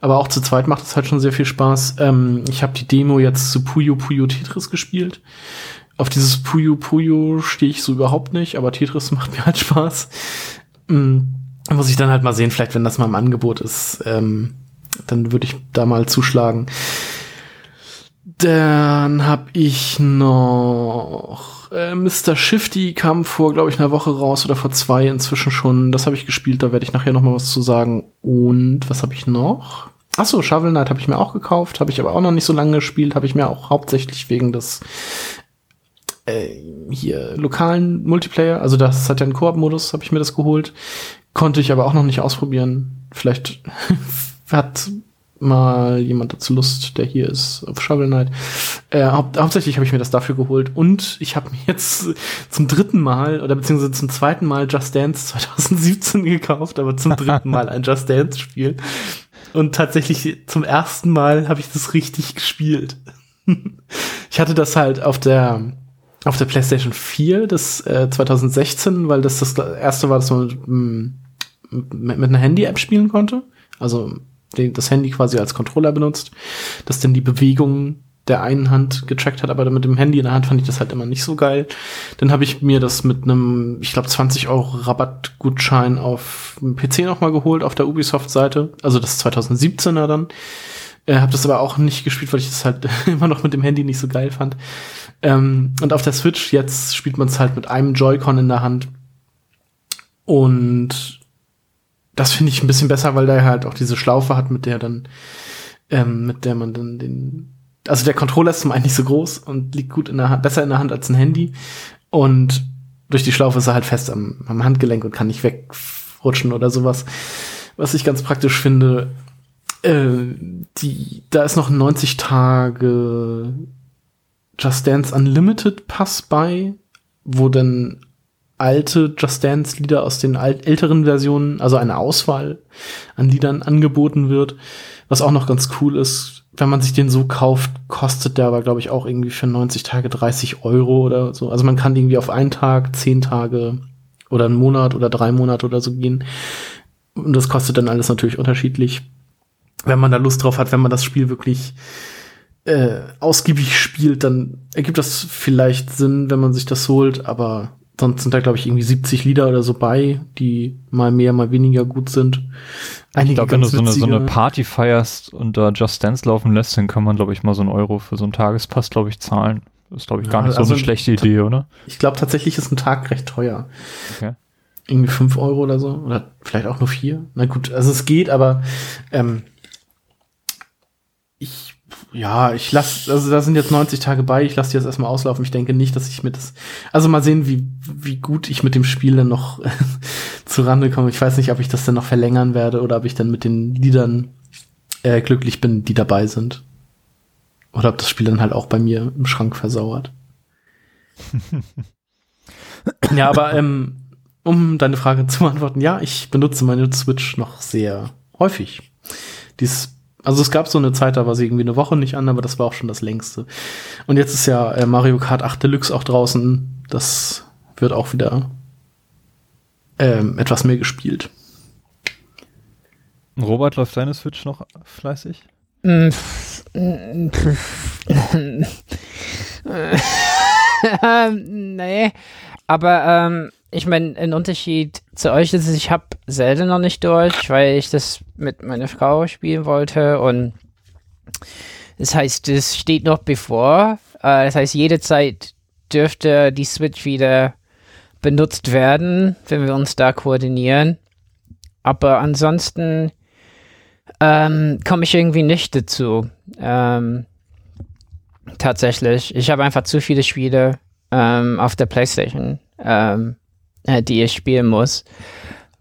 Aber auch zu zweit macht es halt schon sehr viel Spaß. Ähm, ich habe die Demo jetzt zu Puyo Puyo Tetris gespielt. Auf dieses Puyo Puyo stehe ich so überhaupt nicht, aber Tetris [LAUGHS] macht mir halt Spaß. Ähm, muss ich dann halt mal sehen, vielleicht wenn das mal im Angebot ist, ähm, dann würde ich da mal zuschlagen. Dann habe ich noch äh, Mr. Shifty kam vor, glaube ich, einer Woche raus oder vor zwei inzwischen schon. Das habe ich gespielt, da werde ich nachher noch mal was zu sagen. Und was habe ich noch? Achso, Shovel Knight habe ich mir auch gekauft, habe ich aber auch noch nicht so lange gespielt, habe ich mir auch hauptsächlich wegen des äh, hier lokalen Multiplayer, also das hat ja einen Koop-Modus, habe ich mir das geholt. Konnte ich aber auch noch nicht ausprobieren. Vielleicht [LAUGHS] hat mal jemand dazu Lust, der hier ist auf Shovel Knight. Äh, hau hauptsächlich habe ich mir das dafür geholt und ich habe mir jetzt zum dritten Mal oder beziehungsweise zum zweiten Mal Just Dance 2017 gekauft, aber zum dritten Mal ein Just Dance Spiel. Und tatsächlich zum ersten Mal habe ich das richtig gespielt. ich hatte das halt auf der auf der PlayStation 4 das äh, 2016, weil das das erste war, dass man mit, mit, mit einer Handy-App spielen konnte. Also das Handy quasi als Controller benutzt, dass dann die Bewegungen der einen Hand getrackt hat, aber mit dem Handy in der Hand fand ich das halt immer nicht so geil. Dann habe ich mir das mit einem, ich glaube, 20 Euro Rabattgutschein auf dem PC nochmal geholt, auf der Ubisoft-Seite. Also das 2017er dann. Äh, habe das aber auch nicht gespielt, weil ich das halt [LAUGHS] immer noch mit dem Handy nicht so geil fand. Ähm, und auf der Switch jetzt spielt man es halt mit einem Joy-Con in der Hand. Und das finde ich ein bisschen besser, weil der halt auch diese Schlaufe hat, mit der dann, ähm, mit der man dann den, also der Controller ist zum einen nicht so groß und liegt gut in der Hand, besser in der Hand als ein Handy. Und durch die Schlaufe ist er halt fest am, am Handgelenk und kann nicht wegrutschen oder sowas. Was ich ganz praktisch finde. Äh, die, da ist noch 90 Tage Just Dance Unlimited Pass bei, wo dann alte Just Dance Lieder aus den älteren Versionen, also eine Auswahl an Liedern angeboten wird, was auch noch ganz cool ist. Wenn man sich den so kauft, kostet der aber, glaube ich, auch irgendwie für 90 Tage 30 Euro oder so. Also man kann irgendwie auf einen Tag, zehn Tage oder einen Monat oder drei Monate oder so gehen. Und das kostet dann alles natürlich unterschiedlich. Wenn man da Lust drauf hat, wenn man das Spiel wirklich äh, ausgiebig spielt, dann ergibt das vielleicht Sinn, wenn man sich das holt, aber sonst sind da, glaube ich, irgendwie 70 Lieder oder so bei, die mal mehr, mal weniger gut sind. Einige ich glaube, wenn du so eine, so eine Party feierst und da Just Dance laufen lässt, dann kann man, glaube ich, mal so einen Euro für so einen Tagespass, glaube ich, zahlen. Ist, glaube ich, gar ja, nicht so also eine schlechte Idee, oder? Ich glaube, tatsächlich ist ein Tag recht teuer. Okay. Irgendwie 5 Euro oder so. Oder vielleicht auch nur 4. Na gut, also es geht, aber ähm, ich ja, ich lasse, also da sind jetzt 90 Tage bei, ich lasse die jetzt erstmal auslaufen. Ich denke nicht, dass ich mit das, also mal sehen, wie, wie gut ich mit dem Spiel dann noch [LAUGHS] zurande komme. Ich weiß nicht, ob ich das dann noch verlängern werde oder ob ich dann mit den Liedern äh, glücklich bin, die dabei sind. Oder ob das Spiel dann halt auch bei mir im Schrank versauert. [LAUGHS] ja, aber ähm, um deine Frage zu beantworten, ja, ich benutze meine Switch noch sehr häufig. Dies also es gab so eine Zeit, da war sie irgendwie eine Woche nicht an, aber das war auch schon das längste. Und jetzt ist ja äh, Mario Kart 8 Deluxe auch draußen. Das wird auch wieder ähm, etwas mehr gespielt. Robert, läuft deine Switch noch fleißig? [LAUGHS] nee, aber ähm, ich meine, ein Unterschied zu euch ist, ich habe Zelda noch nicht durch, weil ich das mit meiner Frau spielen wollte und das heißt, es steht noch bevor. Äh, das heißt, jede Zeit dürfte die Switch wieder benutzt werden, wenn wir uns da koordinieren. Aber ansonsten ähm, komme ich irgendwie nicht dazu. Ähm, tatsächlich. Ich habe einfach zu viele Spiele ähm, auf der PlayStation. Ähm, äh, die ich spielen muss.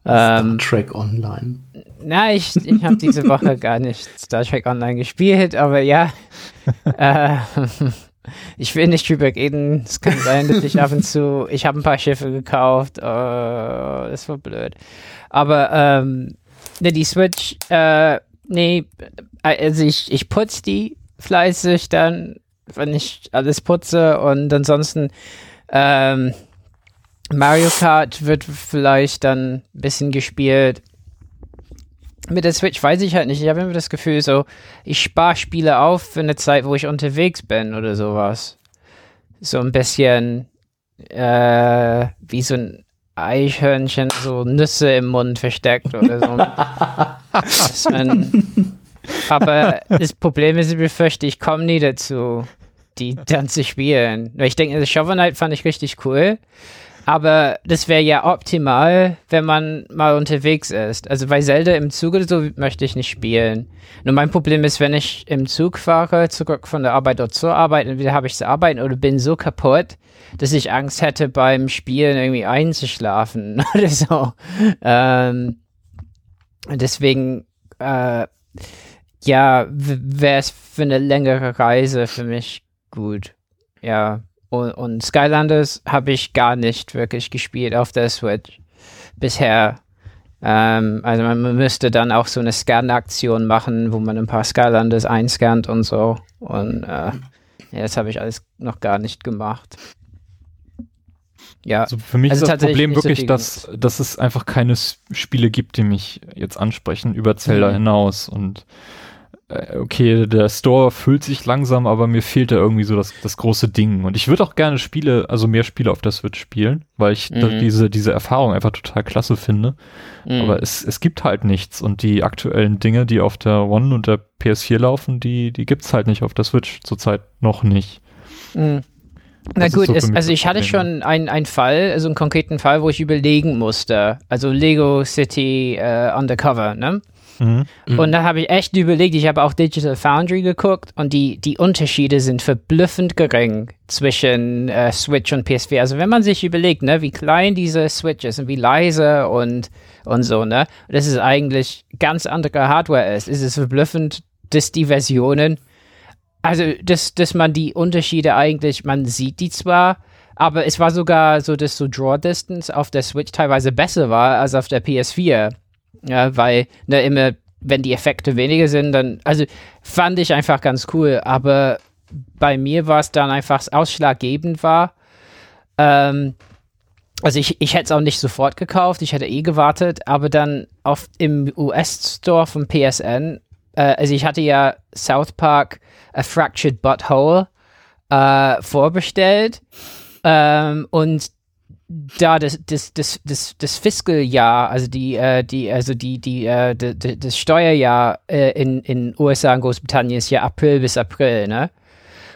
Ähm, Star Trek Online. Na, ich, ich habe diese Woche [LAUGHS] gar nicht Star Trek Online gespielt, aber ja. [LAUGHS] äh, ich will nicht drüber reden. Es kann sein, dass ich ab und zu, ich habe ein paar Schiffe gekauft. Oh, das war blöd. Aber ähm, ne, die Switch, äh, nee, also ich, ich putze die fleißig dann, wenn ich alles putze und ansonsten ähm, Mario Kart wird vielleicht dann ein bisschen gespielt. Mit der Switch weiß ich halt nicht. Ich habe immer das Gefühl, so, ich spare Spiele auf für eine Zeit, wo ich unterwegs bin oder sowas. So ein bisschen äh, wie so ein Eichhörnchen, so Nüsse im Mund versteckt oder so. aber das Problem ist, ich befürchte, ich komme nie dazu, die dann zu spielen. Ich denke, Shovel Knight fand ich richtig cool. Aber das wäre ja optimal, wenn man mal unterwegs ist. Also bei Zelda im Zug oder so möchte ich nicht spielen. Nur mein Problem ist, wenn ich im Zug fahre, zurück von der Arbeit dort zur Arbeit, entweder habe ich zu arbeiten oder bin so kaputt, dass ich Angst hätte, beim Spielen irgendwie einzuschlafen [LAUGHS] oder so. Ähm, deswegen, äh, ja, wäre es für eine längere Reise für mich gut. Ja. Und, und Skylanders habe ich gar nicht wirklich gespielt auf der Switch bisher. Ähm, also man müsste dann auch so eine Scan-Aktion machen, wo man ein paar Skylanders einscannt und so. Und äh, ja, das habe ich alles noch gar nicht gemacht. Ja, also für mich also ist das Problem wirklich, so dass, dass es einfach keine Spiele gibt, die mich jetzt ansprechen über Zelda mhm. hinaus. Und okay, der Store füllt sich langsam, aber mir fehlt da irgendwie so das, das große Ding. Und ich würde auch gerne Spiele, also mehr Spiele auf der Switch spielen, weil ich Mhm. diese, diese Erfahrung einfach total klasse finde. Mhm. Aber es, es gibt halt nichts. Und die aktuellen Dinge, die auf der One und der PS4 laufen, die, die gibt's halt nicht auf der Switch zurzeit noch nicht. Mhm. Na Das gut, so es, also ich hatte schon einen, einen Fall, also einen konkreten Fall, wo ich überlegen musste. Also Lego City äh, Undercover, ne? Mhm. Und da habe ich echt überlegt, ich habe auch Digital Foundry geguckt und die, die Unterschiede sind verblüffend gering zwischen äh, Switch und PS4. Also wenn man sich überlegt, ne, wie klein diese Switch ist und wie leise und, und so, ne, dass es eigentlich ganz andere Hardware ist, ist es verblüffend, dass die Versionen, also dass, dass man die Unterschiede eigentlich, man sieht die zwar, aber es war sogar so, dass so Draw Distance auf der Switch teilweise besser war als auf der PS4. Ja, weil ne, immer, wenn die Effekte weniger sind, dann, also fand ich einfach ganz cool, aber bei mir war es dann einfach ausschlaggebend war. Ähm, also ich, ich hätte es auch nicht sofort gekauft, ich hätte eh gewartet, aber dann auf im US-Store vom PSN, äh, also ich hatte ja South Park A Fractured Butthole äh, vorbestellt ähm, und da das, das, das, das, das Fiskaljahr, also die, äh, die, also die, die, äh, d- d- das Steuerjahr äh, in, in USA und Großbritannien ist ja April bis April, ne?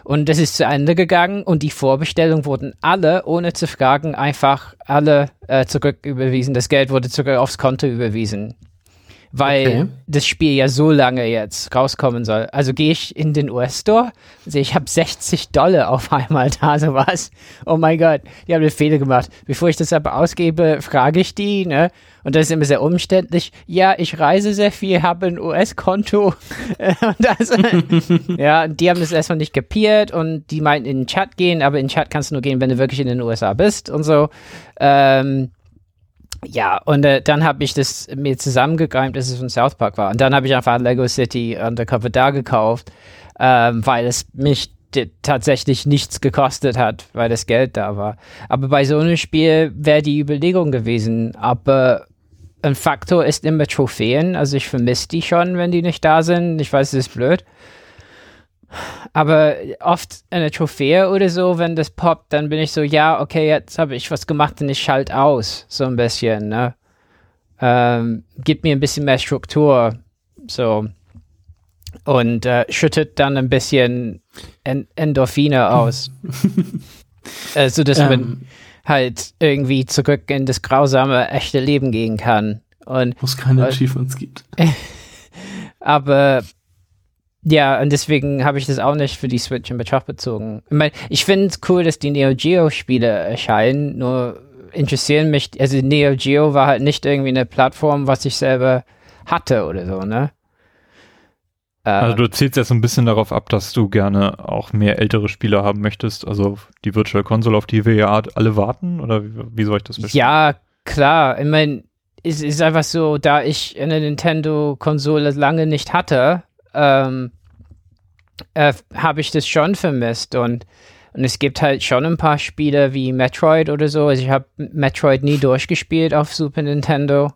Und das ist zu Ende gegangen und die Vorbestellungen wurden alle, ohne zu fragen, einfach alle äh, zurücküberwiesen. Das Geld wurde zurück aufs Konto überwiesen. Weil Okay. das Spiel ja so lange jetzt rauskommen soll. Also gehe ich in den US-Store, sehe ich habe 60 Dollar [LAUGHS] auf einmal da, sowas. Oh mein Gott, die haben einen Fehler gemacht. Bevor ich das aber ausgebe, frage ich die, ne? Und das ist immer sehr umständlich. Ja, ich reise sehr viel, habe ein US-Konto. [LAUGHS] [LAUGHS] ja, und die haben das erstmal nicht kapiert und die meinten in den Chat gehen, aber in den Chat kannst du nur gehen, wenn du wirklich in den USA bist und so. Ähm, ja, und äh, dann habe ich das mir zusammengereimt, dass es von South Park war. Und dann habe ich einfach Lego City Undercover da gekauft, ähm, weil es mich tatsächlich nichts gekostet hat, weil das Geld da war. Aber bei so einem Spiel wäre die Überlegung gewesen. Aber ein Faktor ist immer Trophäen. Also ich vermisse die schon, wenn die nicht da sind. Ich weiß, es ist blöd. Aber oft eine Trophäe oder so, wenn das poppt, dann bin ich so, ja, okay, jetzt habe ich was gemacht und ich schalte aus, so ein bisschen, ne? Ähm, gibt mir ein bisschen mehr Struktur, so. Und äh, schüttet dann ein bisschen en Endorphine aus. äh, [LAUGHS] so dass man Ähm, halt irgendwie zurück in das grausame, echte Leben gehen kann. Und wo es keine? Achievements gibt. [LAUGHS] aber ja, und deswegen habe ich das auch nicht für die Switch in Betracht bezogen. Ich meine, ich finde es cool, dass die Neo Geo Spiele erscheinen, nur interessieren mich, also Neo Geo war halt nicht irgendwie eine Plattform, was ich selber hatte oder so, ne? Äh, Also du zählst jetzt so ein bisschen darauf ab, dass du gerne auch mehr ältere Spiele haben möchtest, also die Virtual Console, auf die wir ja alle warten, oder wie, wie soll ich das verstehen? Ja, klar. Ich meine, es ist einfach so, da ich eine Nintendo-Konsole lange nicht hatte, ähm, äh, habe ich das schon vermisst. Und, und es gibt halt schon ein paar Spiele wie Metroid oder so. Also ich habe Metroid nie durchgespielt auf Super Nintendo.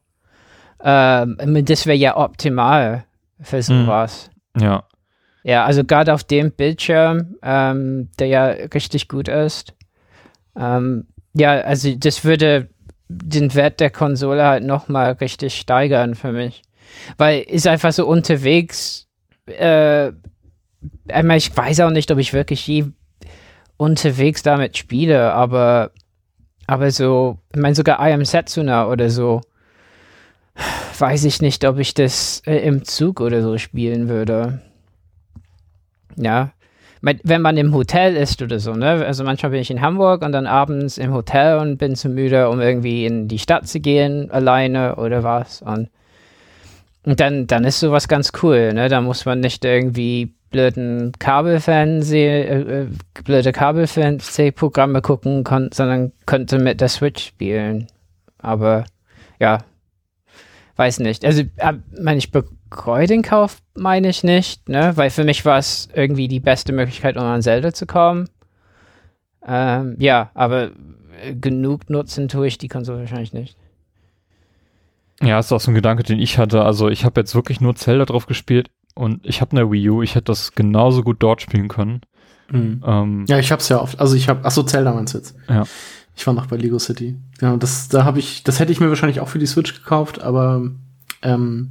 Ähm, das wäre ja optimal für sowas. Ja. Ja, also gerade auf dem Bildschirm, ähm, der ja richtig gut ist. Ähm, ja, also das würde den Wert der Konsole halt nochmal richtig steigern für mich. Weil ist einfach so unterwegs, äh, ich, weiß auch nicht, ob ich wirklich je unterwegs damit spiele, aber, aber so, ich meine sogar I Am Setsuna oder so, weiß ich nicht, ob ich das äh, im Zug oder so spielen würde. Ja. Wenn man im Hotel ist oder so, ne? Also manchmal bin ich in Hamburg und dann abends im Hotel und bin zu müde, um irgendwie in die Stadt zu gehen, alleine oder was. Und, und dann, dann ist sowas ganz cool, ne? Da muss man nicht irgendwie blöden Kabelfernseh, äh, äh, blöde Kabelfernsehprogramme gucken, sondern könnte mit der Switch spielen. Aber ja, weiß nicht. Also, äh, meine, ich bereue den Kauf, meine ich nicht, ne? Weil für mich war es irgendwie die beste Möglichkeit, um an Zelda zu kommen. Ähm, ja, aber äh, genug nutzen tue ich die Konsole wahrscheinlich nicht. Ja, ist auch so ein Gedanke, den ich hatte. Also ich habe jetzt wirklich nur Zelda drauf gespielt. Und ich habe eine Wii U, ich hätte das genauso gut dort spielen können. Mhm. Ähm, Ja, ich hab's ja oft. Also ich hab, ach so, Zelda meinst du jetzt. Ja. Ich war noch bei Lego City. Genau, das, da habe ich, das hätte ich mir wahrscheinlich auch für die Switch gekauft, aber ähm,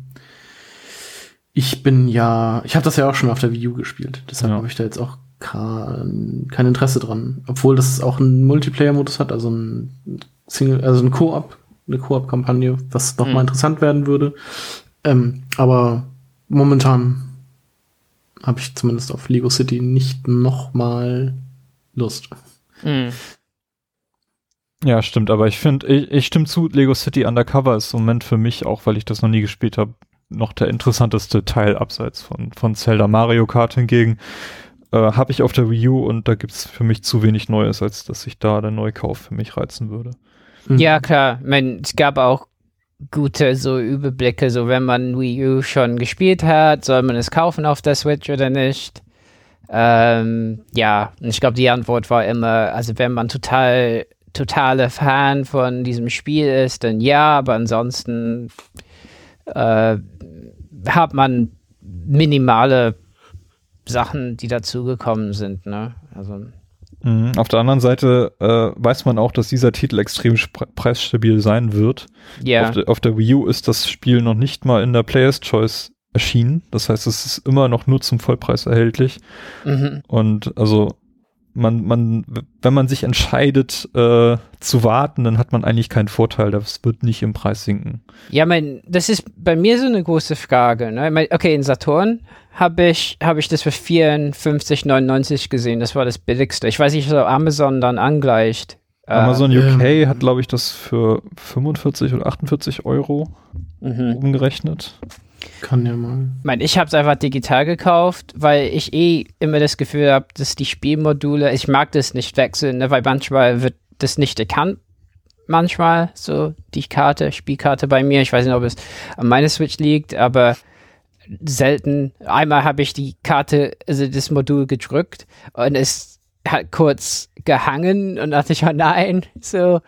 ich bin ja, ich habe das ja auch schon auf der Wii U gespielt. Deshalb Ja. habe ich da jetzt auch kein, kein Interesse dran. Obwohl das auch einen Multiplayer-Modus hat, also ein Single, also ein Koop, eine Koop-Kampagne, was noch mal Mhm. interessant werden würde. Ähm, aber momentan habe ich zumindest auf Lego City nicht noch mal Lust. Hm. Ja, stimmt, aber ich finde, ich, ich stimme zu, Lego City Undercover ist im Moment für mich, auch weil ich das noch nie gespielt habe, noch der interessanteste Teil abseits von, von Zelda Mario Kart hingegen. Äh, habe ich auf der Wii U und da gibt's für mich zu wenig Neues, als dass sich da der Neukauf für mich reizen würde. Mhm. Ja, klar. Ich mein, es gab auch gute so Überblicke, so wenn man Wii U schon gespielt hat, soll man es kaufen auf der Switch oder nicht? Ähm, ja, und ich glaube, die Antwort war immer, also wenn man total, totale Fan von diesem Spiel ist, dann ja, aber ansonsten äh, hat man minimale Sachen, die dazugekommen sind, ne? Also. Auf der anderen Seite äh, weiß man auch, dass dieser Titel extrem preisstabil sein wird. ja. Auf, der, auf der Wii U ist das Spiel noch nicht mal in der Player's Choice erschienen. Das heißt, es ist immer noch nur zum Vollpreis erhältlich. Mhm. Und also man, man, wenn man sich entscheidet äh, zu warten, dann hat man eigentlich keinen Vorteil. Das wird nicht im Preis sinken. Ja, mein, das ist bei mir so eine große Frage. Ne? Okay, in Saturn habe ich, hab ich das für 54,99 gesehen. Das war das billigste. Ich weiß nicht, ob Amazon dann angleicht. Amazon UK ähm, hat, glaube ich, das für 45 oder 48 Euro mhm. umgerechnet. Kann ja mal. Ich mein, ich habe es einfach digital gekauft, weil ich eh immer das Gefühl habe, dass die Spielmodule, ich mag das nicht wechseln, ne? weil manchmal wird das nicht erkannt. Manchmal so die Karte, Spielkarte bei mir. Ich weiß nicht, ob es an meiner Switch liegt, aber selten. Einmal habe ich die Karte, also das Modul gedrückt und es hat kurz gehangen und dachte ich, oh nein, so.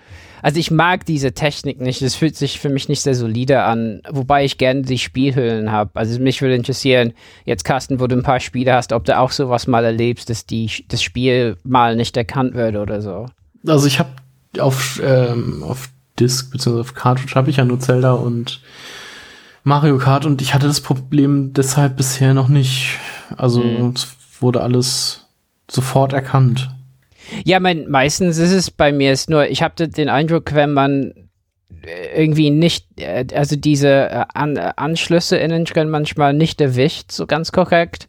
Also ich mag diese Technik nicht. Das fühlt sich für mich nicht sehr solide an, wobei ich gerne die Spielhüllen habe. Also mich würde interessieren, jetzt Carsten, wo du ein paar Spiele hast, ob du auch sowas mal erlebst, dass die, das Spiel mal nicht erkannt wird oder so. Also ich habe auf, ähm, auf Disk bzw. auf Cartridge habe ich ja nur Zelda und Mario Kart und ich hatte das Problem deshalb bisher noch nicht. Also Mhm. es wurde alles sofort erkannt. Ja, mein, meistens ist es bei mir ist nur, ich habe den Eindruck, wenn man äh, irgendwie nicht, äh, also diese äh, An Anschlüsse innen drin manchmal nicht erwischt, so ganz korrekt,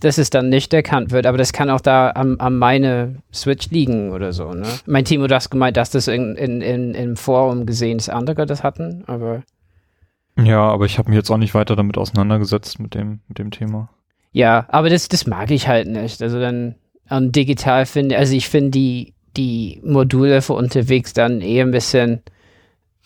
dass es dann nicht erkannt wird. Aber das kann auch da am, am meine Switch liegen oder so. Ne? Mein Timo, du hast gemeint, dass das in, in, in, im Forum gesehen, dass andere das hatten, aber Ja, aber ich habe mich jetzt auch nicht weiter damit auseinandergesetzt mit dem, mit dem Thema. Ja, aber das, das mag ich halt nicht. Also dann und digital finde, also ich finde die, die Module für unterwegs dann eher ein bisschen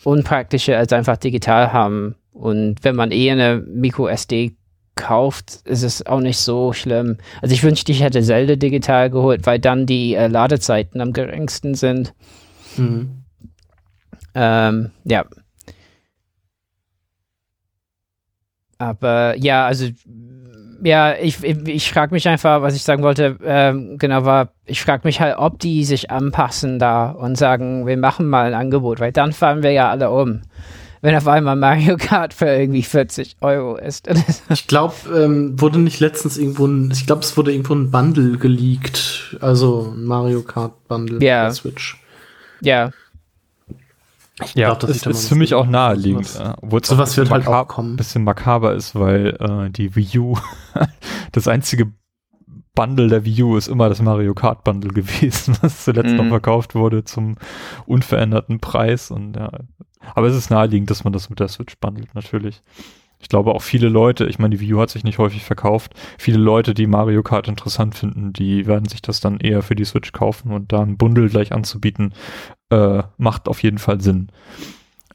unpraktischer als einfach digital haben. Und wenn man eh eine Micro SD kauft, ist es auch nicht so schlimm. Also ich wünschte, ich hätte Zelda digital geholt, weil dann die äh, Ladezeiten am geringsten sind. Mhm. Ähm, ja. Aber ja, also ja, ich, ich, ich frage mich einfach, was ich sagen wollte, ähm, genau war, ich frage mich halt, ob die sich anpassen da und sagen, wir machen mal ein Angebot, weil dann fahren wir ja alle um. Wenn auf einmal Mario Kart für irgendwie 40 Euro ist. [LAUGHS] Ich glaube, ähm, wurde nicht letztens irgendwo ein, ich glaube, es wurde irgendwo ein Bundle geleakt. Also ein Mario Kart Bundle für Switch. ja, Ich Ja, glaub, dass ich das ist was für mich auch naheliegend. sowas- ja. Sowas ein wird bisschen halt auch kommen. bisschen makaber ist, weil äh, die Wii U, [LAUGHS] das einzige Bundle der Wii U ist immer das Mario Kart Bundle [LAUGHS] gewesen, was zuletzt Mhm. noch verkauft wurde zum unveränderten Preis. Und ja, aber es ist naheliegend, dass man das mit der Switch bundelt, natürlich. Ich glaube auch viele Leute, ich meine, die Wii U hat sich nicht häufig verkauft. Viele Leute, die Mario Kart interessant finden, die werden sich das dann eher für die Switch kaufen und da ein Bundle gleich anzubieten, äh, macht auf jeden Fall Sinn.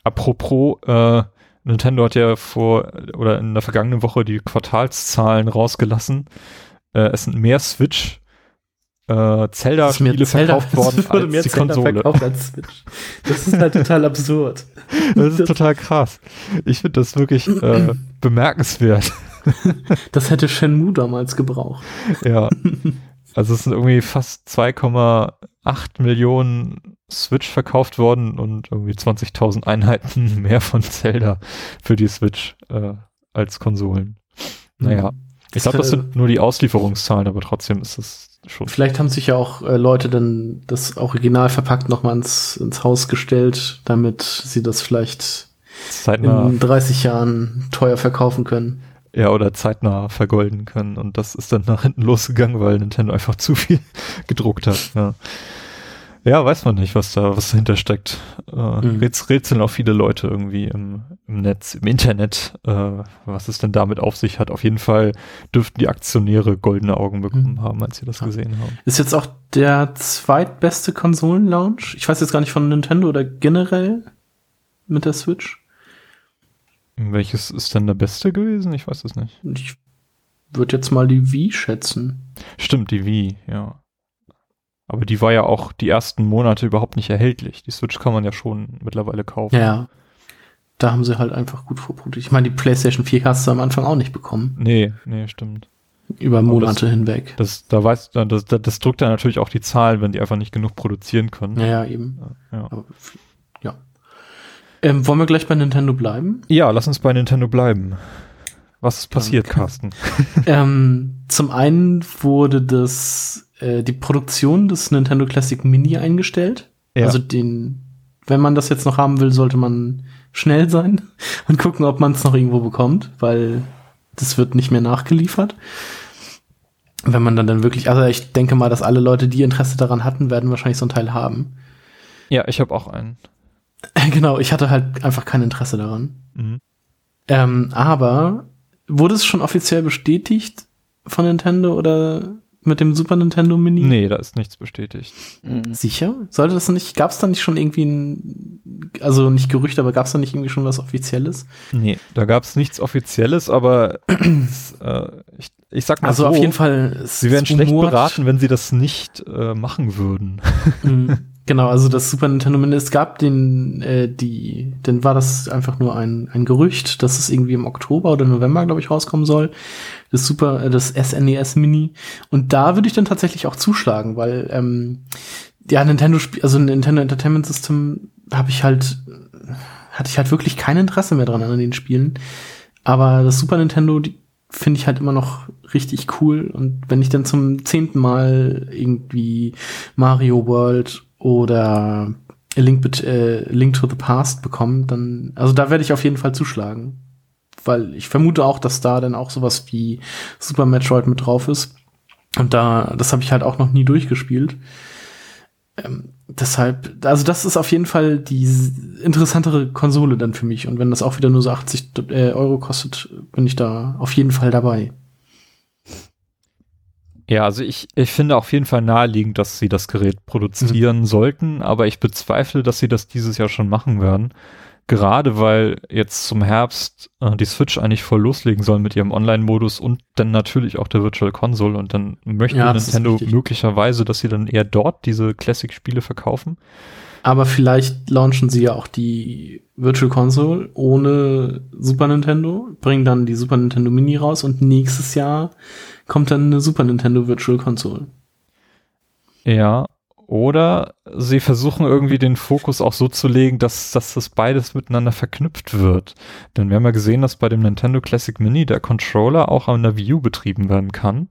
Apropos, äh, Nintendo hat ja vor oder in der vergangenen Woche die Quartalszahlen rausgelassen. Äh, es sind mehr Switch äh, Das Zelda-Spiele Zelda- verkauft worden [LAUGHS] wurde als mehr die Zelda Konsole. als Switch. Das ist halt total absurd. [LAUGHS] Das ist total krass. Ich finde das wirklich äh, [CLEARS THROAT] bemerkenswert. das hätte Shenmue damals gebraucht. [LAUGHS] Ja. Also es sind irgendwie fast 2,8 Millionen Switch verkauft worden und irgendwie 20.000 Einheiten mehr von Zelda für die Switch äh, als Konsolen. Naja, Mhm. Ich glaube, das sind nur die Auslieferungszahlen, aber trotzdem ist es schon. Vielleicht haben sich ja auch äh, Leute dann das Original verpackt nochmal ins, ins Haus gestellt, damit sie das vielleicht zeitnah, in 30 Jahren teuer verkaufen können. ja, oder zeitnah vergolden können. Und das ist dann nach hinten losgegangen, weil Nintendo einfach [LAUGHS] zu viel gedruckt hat. Ja. Ja, weiß man nicht, was da, was dahinter steckt. Äh, Mhm. Jetzt rätseln auch viele Leute irgendwie im, im Netz, im Internet, äh, was es denn damit auf sich hat. Auf jeden Fall dürften die Aktionäre goldene Augen bekommen Mhm. haben, als sie das Ja. gesehen haben. Ist jetzt auch der zweitbeste Konsolenlaunch. Ich weiß jetzt gar nicht von Nintendo oder generell mit der Switch. Welches ist denn der beste gewesen? Ich weiß es nicht. Ich würde jetzt mal die Wii schätzen. Stimmt, die Wii, ja. Aber die war ja auch die ersten Monate überhaupt nicht erhältlich. Die Switch kann man ja schon mittlerweile kaufen. Ja. Da haben sie halt einfach gut vorproduziert. Ich meine, die PlayStation 4 hast du am Anfang auch nicht bekommen. Nee, nee, stimmt. Über Monate das- hinweg. Das, da weiß, das, das, das drückt dann natürlich auch die Zahlen, wenn die einfach nicht genug produzieren können. Ja, ja, eben. Ja. Aber, ja. Ähm, wollen wir gleich bei Nintendo bleiben? ja, lass uns bei Nintendo bleiben. Was ist passiert, Danke. Carsten? ähm, zum einen wurde das, äh, die Produktion des Nintendo Classic Mini eingestellt. Ja. Also den, wenn man das jetzt noch haben will, sollte man schnell sein [LAUGHS] und gucken, ob man es noch irgendwo bekommt, weil das wird nicht mehr nachgeliefert. Wenn man dann dann wirklich, also ich denke mal, dass alle Leute, die Interesse daran hatten, werden wahrscheinlich so ein Teil haben. Ja, ich habe auch einen. [LAUGHS] genau, ich hatte halt einfach kein Interesse daran. Mhm. Ähm, aber wurde es schon offiziell bestätigt von Nintendo oder mit dem Super Nintendo Mini? Nee, da ist nichts bestätigt. Mhm. Sicher? Sollte das nicht, gab es da nicht schon irgendwie ein, also nicht Gerücht, aber gab es da nicht irgendwie schon was Offizielles? Nee, da gab es nichts Offizielles, aber äh, ich, ich sag mal Also so, auf jeden Fall. es sie wären schlecht beraten, wenn sie das nicht äh, machen würden. Mhm. [LAUGHS] Genau, also das Super Nintendo Mini, es gab den, äh, die, dann war das einfach nur ein, ein Gerücht, dass es irgendwie im Oktober oder November, glaube ich, rauskommen soll. Das Super, äh, das SNES Mini. Und da würde ich dann tatsächlich auch zuschlagen, weil, ähm, ja, Nintendo, Sp- also Nintendo Entertainment System habe ich halt, hatte ich halt wirklich kein Interesse mehr dran an den Spielen. Aber das Super Nintendo, die finde ich halt immer noch richtig cool. Und wenn ich dann zum zehnten Mal irgendwie Mario World oder A Link, äh, Link to the Past bekomme, dann, also da werde ich auf jeden Fall zuschlagen. Weil ich vermute auch, dass da dann auch sowas wie Super Metroid mit drauf ist. Und da, das habe ich halt auch noch nie durchgespielt. Ähm, deshalb, also das ist auf jeden Fall die interessantere Konsole dann für mich. Und wenn das auch wieder nur so 80 äh, Euro kostet, bin ich da auf jeden Fall dabei. Ja, also ich, ich finde auf jeden Fall naheliegend, dass sie das Gerät produzieren sollten, aber ich bezweifle, dass sie das dieses Jahr schon machen werden. Gerade weil jetzt zum Herbst äh, die Switch eigentlich voll loslegen soll mit ihrem Online-Modus und dann natürlich auch der Virtual Console und dann möchte Ja, Nintendo möglicherweise, dass sie dann eher dort diese Classic-Spiele verkaufen. Aber vielleicht launchen sie ja auch die Virtual Console ohne Super Nintendo, bringen dann die Super Nintendo Mini raus und nächstes Jahr kommt dann eine Super Nintendo Virtual Console. Ja, oder sie versuchen irgendwie den Fokus auch so zu legen, dass, dass das beides miteinander verknüpft wird. Denn wir haben ja gesehen, dass bei dem Nintendo Classic Mini der Controller auch an der Wii U betrieben werden kann.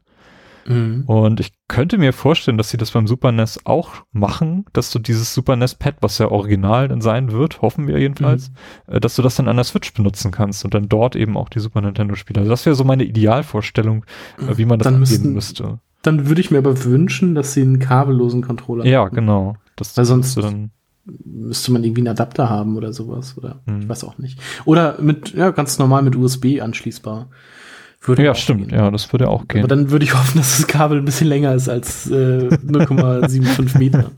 Mhm. Und ich könnte mir vorstellen, dass sie das beim Super NES auch machen, dass du dieses Super NES Pad, was ja original dann sein wird, hoffen wir jedenfalls, Mhm. äh, dass du das dann an der Switch benutzen kannst und dann dort eben auch die Super Nintendo Spiele. Also das wäre so meine Idealvorstellung, äh, wie man das Dann angehen müssten- müsste. Dann würde ich mir aber wünschen, dass sie einen kabellosen Controller Ja, haben. genau. Das Weil sonst- du dann müsste man irgendwie einen Adapter haben oder sowas. Oder Hm. ich weiß auch nicht. Oder mit, ja, ganz normal mit USB anschließbar. Würde Ja, stimmt, gehen. ja, das würde auch gehen. Aber dann würde ich hoffen, dass das Kabel ein bisschen länger ist als äh, 0,75 [LAUGHS] Meter.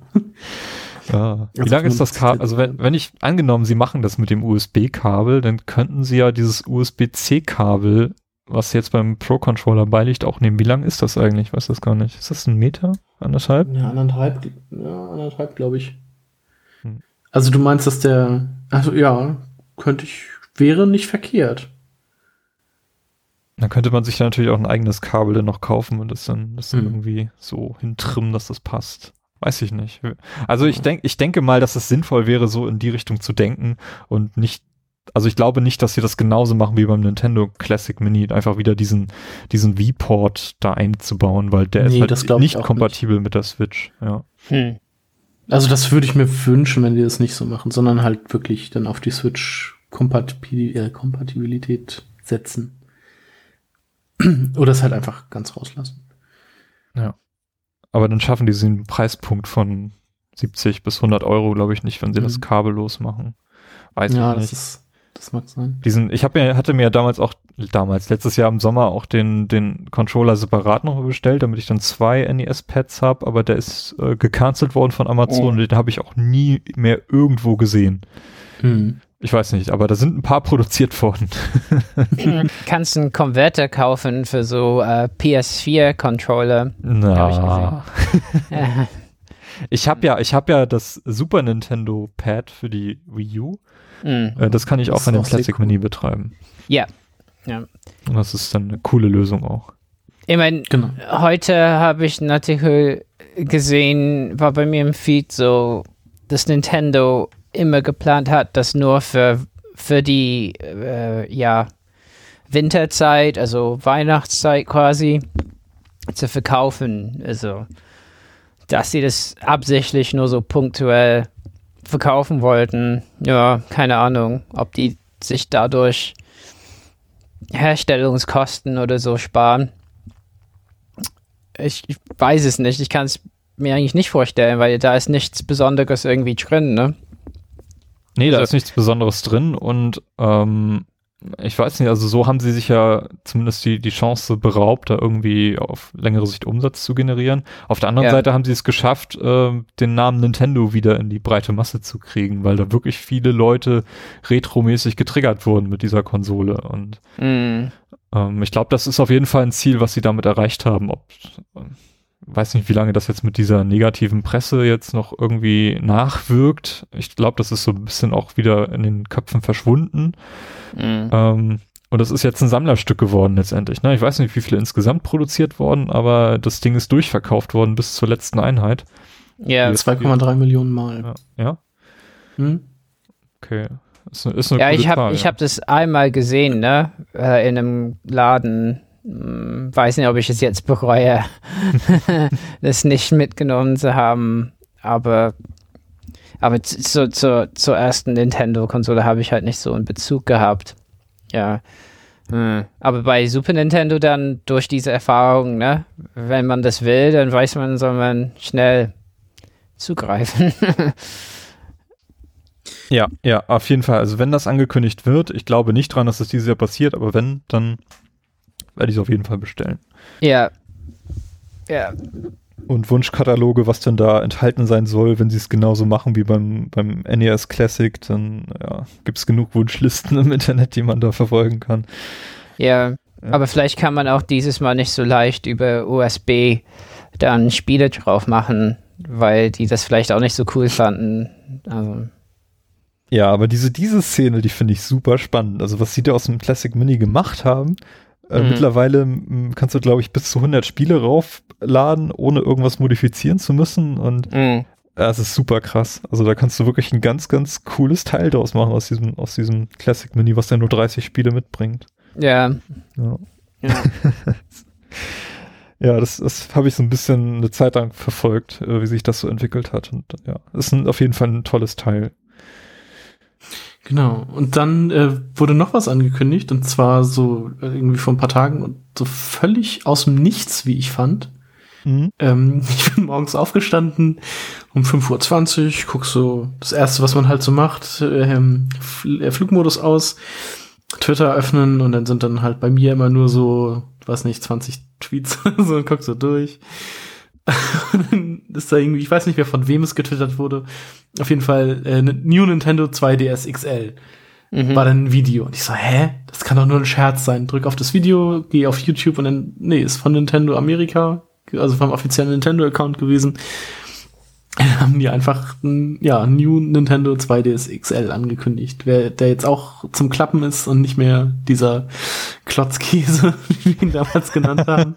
Ja. Wie Also lang ist das 75 Kabel? Also wenn, wenn ich angenommen, Sie machen das mit dem USB-Kabel, dann könnten Sie ja dieses USB-C-Kabel, was jetzt beim Pro-Controller beiliegt, auch nehmen. Wie lang ist das eigentlich? Ich weiß das gar nicht. Ist das ein Meter? Anderthalb? Ja, anderthalb, ja, anderthalb, glaube ich. Hm. Also du meinst, dass der, also ja, könnte ich, wäre nicht verkehrt. Dann könnte man sich natürlich auch ein eigenes Kabel dann noch kaufen und das dann, das dann Hm. irgendwie so hintrimmen, dass das passt. Weiß ich nicht. Also ich denke, ich denke mal, dass es sinnvoll wäre, so in die Richtung zu denken und nicht, also ich glaube nicht, dass sie das genauso machen wie beim Nintendo Classic Mini, einfach wieder diesen, diesen V-Port da einzubauen, weil der Nee, ist halt nicht kompatibel mit der Switch, ja. Hm. Also das würde ich mir wünschen, wenn die das nicht so machen, sondern halt wirklich dann auf die Switch Kompatibil äh, Kompatibilität setzen. [CLEARS THROAT] Oder es halt einfach ganz rauslassen. Aber dann schaffen die diesen Preispunkt von 70 bis 100 Euro, glaube ich, nicht, wenn sie Mhm. das kabellos machen. Weiß ja, ich das nicht. ist, das mag sein. Diesen, ich habe mir, hatte mir ja damals auch, damals, letztes Jahr im Sommer auch den, den Controller separat noch bestellt, damit ich dann zwei NES-Pads habe, aber der ist äh, gecancelt worden von Amazon Oh. und den habe ich auch nie mehr irgendwo gesehen. Hm. Ich weiß nicht, aber da sind ein paar produziert worden. [LAUGHS] Kannst einen Konverter kaufen für so äh, PS4-Controller. Na. Äh, Ich habe [LAUGHS] ja, ich habe ja das Super Nintendo Pad für die Wii U. hm. Äh, das kann ich auch an dem Classic cool. Mini betreiben. Ja. Ja. Und das ist dann eine coole Lösung auch. Ich meine, Genau. heute habe ich einen Artikel gesehen, war bei mir im Feed so, dass Nintendo immer geplant hat, das nur für, für die äh, ja, Winterzeit, also Weihnachtszeit quasi, zu verkaufen. Also, dass sie das absichtlich nur so punktuell verkaufen wollten. Ja, keine Ahnung, ob die sich dadurch Herstellungskosten oder so sparen. Ich, ich weiß es nicht. Ich kann es mir eigentlich nicht vorstellen, weil da ist nichts Besonderes irgendwie drin, ne? Nee, da Also- ist nichts Besonderes drin und ähm, ich weiß nicht, also so haben sie sich ja zumindest die, die Chance beraubt, da irgendwie auf längere Sicht Umsatz zu generieren. Auf der anderen Ja. Seite haben sie es geschafft, ähm, den Namen Nintendo wieder in die breite Masse zu kriegen, weil da wirklich viele Leute retromäßig getriggert wurden mit dieser Konsole und Mm. ähm, ich glaube, das ist auf jeden Fall ein Ziel, was sie damit erreicht haben. Ob, ähm, weiß nicht, wie lange das jetzt mit dieser negativen Presse jetzt noch irgendwie nachwirkt. Ich glaube, das ist so ein bisschen auch wieder in den Köpfen verschwunden. Mm. Ähm, und das ist jetzt ein Sammlerstück geworden letztendlich. Ne? Ich weiß nicht, wie viele insgesamt produziert wurden, aber das Ding ist durchverkauft worden bis zur letzten Einheit. Ja, 2,3 Millionen Mal. Ja, ja? Hm? okay. Ist eine, ist eine ja gute ich habe ich hab das einmal gesehen, ne? Äh, in einem Laden. Hm, weiß nicht, ob ich es jetzt bereue, [LAUGHS] das nicht mitgenommen zu haben. Aber, aber zu, zu, zur, ersten Nintendo-Konsole habe ich halt nicht so einen Bezug gehabt. Ja. Hm. Aber bei Super Nintendo dann durch diese Erfahrung, ne? Wenn man das will, dann weiß man, soll man schnell zugreifen. [LAUGHS] Ja, ja, auf jeden Fall. Also wenn das angekündigt wird, ich glaube nicht dran, dass das dieses Jahr passiert, aber wenn, dann werde ich es auf jeden Fall bestellen. ja. Ja. Und Wunschkataloge, was denn da enthalten sein soll, wenn sie es genauso machen wie beim, beim NES Classic, dann ja, gibt es genug Wunschlisten im Internet, die man da verfolgen kann. Ja, Ja. aber vielleicht kann man auch dieses Mal nicht so leicht über USB dann Spiele drauf machen, weil die das vielleicht auch nicht so cool fanden. Also, Ja, aber diese, diese Szene, die finde ich super spannend. Also was sie da aus dem Classic Mini gemacht haben, äh, Mhm. mittlerweile m, kannst du, glaube ich, bis zu 100 Spiele raufladen, ohne irgendwas modifizieren zu müssen und mm, Ja, es ist super krass. Also da kannst du wirklich ein ganz, ganz cooles Teil draus machen aus diesem, aus diesem Classic Mini, was ja nur 30 Spiele mitbringt. ja, Ja, ja. [LAUGHS] ja das, das habe ich so ein bisschen eine Zeit lang verfolgt, äh, wie sich das so entwickelt hat. Und ja, ist ein, auf jeden Fall ein tolles Teil. Genau. Und dann äh, wurde noch was angekündigt, und zwar so äh, irgendwie vor ein paar Tagen und so völlig aus dem Nichts, wie ich fand. Mhm. Ähm, [LAUGHS] ich bin morgens aufgestanden um 5.20 Uhr, guck so das erste, was man halt so macht, ähm, Fl äh, Flugmodus aus, Twitter öffnen und dann sind dann halt bei mir immer nur so, weiß nicht, 20 Tweets [LAUGHS] so und guck so durch. [LAUGHS] Und dann ist da irgendwie, ich weiß nicht mehr von wem es getwittert wurde. Auf jeden Fall äh, New Nintendo 2DS XL Mhm. war dann ein Video. Und ich so, hä? Das kann doch nur ein Scherz sein. Drück auf das Video, geh auf YouTube und dann, nee, ist von Nintendo Amerika, also vom offiziellen Nintendo-Account gewesen. [LAUGHS] haben die einfach ein, ja, New Nintendo 2DS XL angekündigt, wer, der jetzt auch zum Klappen ist und nicht mehr dieser Klotzkäse, [LAUGHS] wie wir ihn damals genannt haben.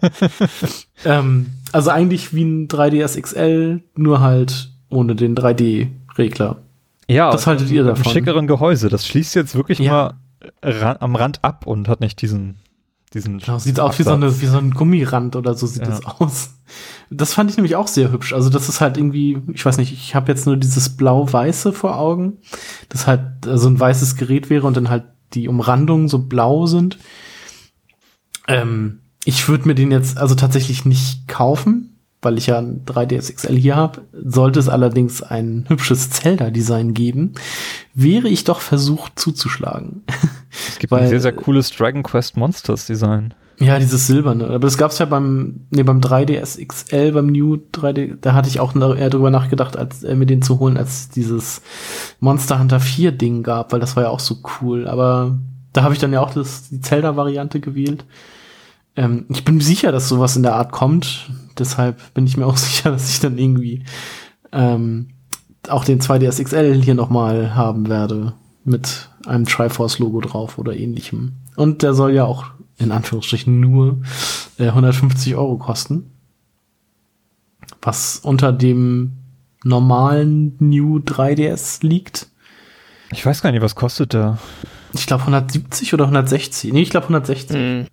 ähm, also eigentlich wie ein 3DS XL, nur halt ohne den 3D-Regler. Ja, Was haltet ihr davon? schickeren Gehäuse. Das schließt jetzt wirklich Ja. mal ran, am Rand ab und hat nicht diesen, diesen. Genau, sieht aus wie so, eine, wie so ein Gummirand oder so sieht Ja. das aus. Das fand ich nämlich auch sehr hübsch. Also das ist halt irgendwie, ich weiß nicht, ich habe jetzt nur dieses blau-weiße vor Augen, das halt so ein weißes Gerät wäre und dann halt die Umrandungen so blau sind. Ähm, ich würde mir den jetzt also tatsächlich nicht kaufen, weil ich ja ein 3DS XL hier habe. Sollte es allerdings ein hübsches Zelda-Design geben, wäre ich doch versucht zuzuschlagen. Es gibt weil- ein sehr, sehr cooles Dragon Quest Monsters Design. Ja, dieses Silberne. Aber das gab's ja beim, nee, beim 3DS XL, beim New 3D, da hatte ich auch eher drüber nachgedacht, als äh, mir den zu holen, als dieses Monster Hunter 4 Ding gab, weil das war ja auch so cool. Aber da habe ich dann ja auch das, die Zelda-Variante gewählt. Ähm, ich bin sicher, dass sowas in der Art kommt. Deshalb bin ich mir auch [LAUGHS] sicher, dass ich dann irgendwie ähm, auch den 2DS XL hier nochmal haben werde. Mit einem Triforce-Logo drauf oder ähnlichem. Und der soll ja auch in Anführungsstrichen nur äh, 150 Euro kosten. Was unter dem normalen New 3DS liegt. Ich weiß gar nicht, was kostet der? Ich glaube 170 oder 160. Nee, ich glaube 160. Hm.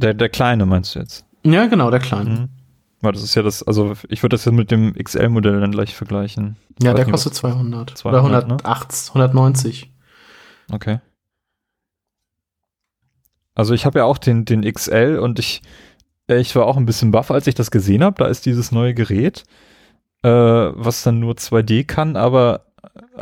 Der, der kleine meinst du jetzt? Ja, genau, der kleine. Mhm. Weil das ist ja das, also ich würde das ja mit dem XL-Modell dann gleich vergleichen. Ja, Weiß der nicht, kostet 200. 200, oder ne? 180, 190. Okay. Also ich habe ja auch den, den XL und ich, äh, ich war auch ein bisschen baff, als ich das gesehen habe. Da ist dieses neue Gerät, äh, was dann nur 2D kann, aber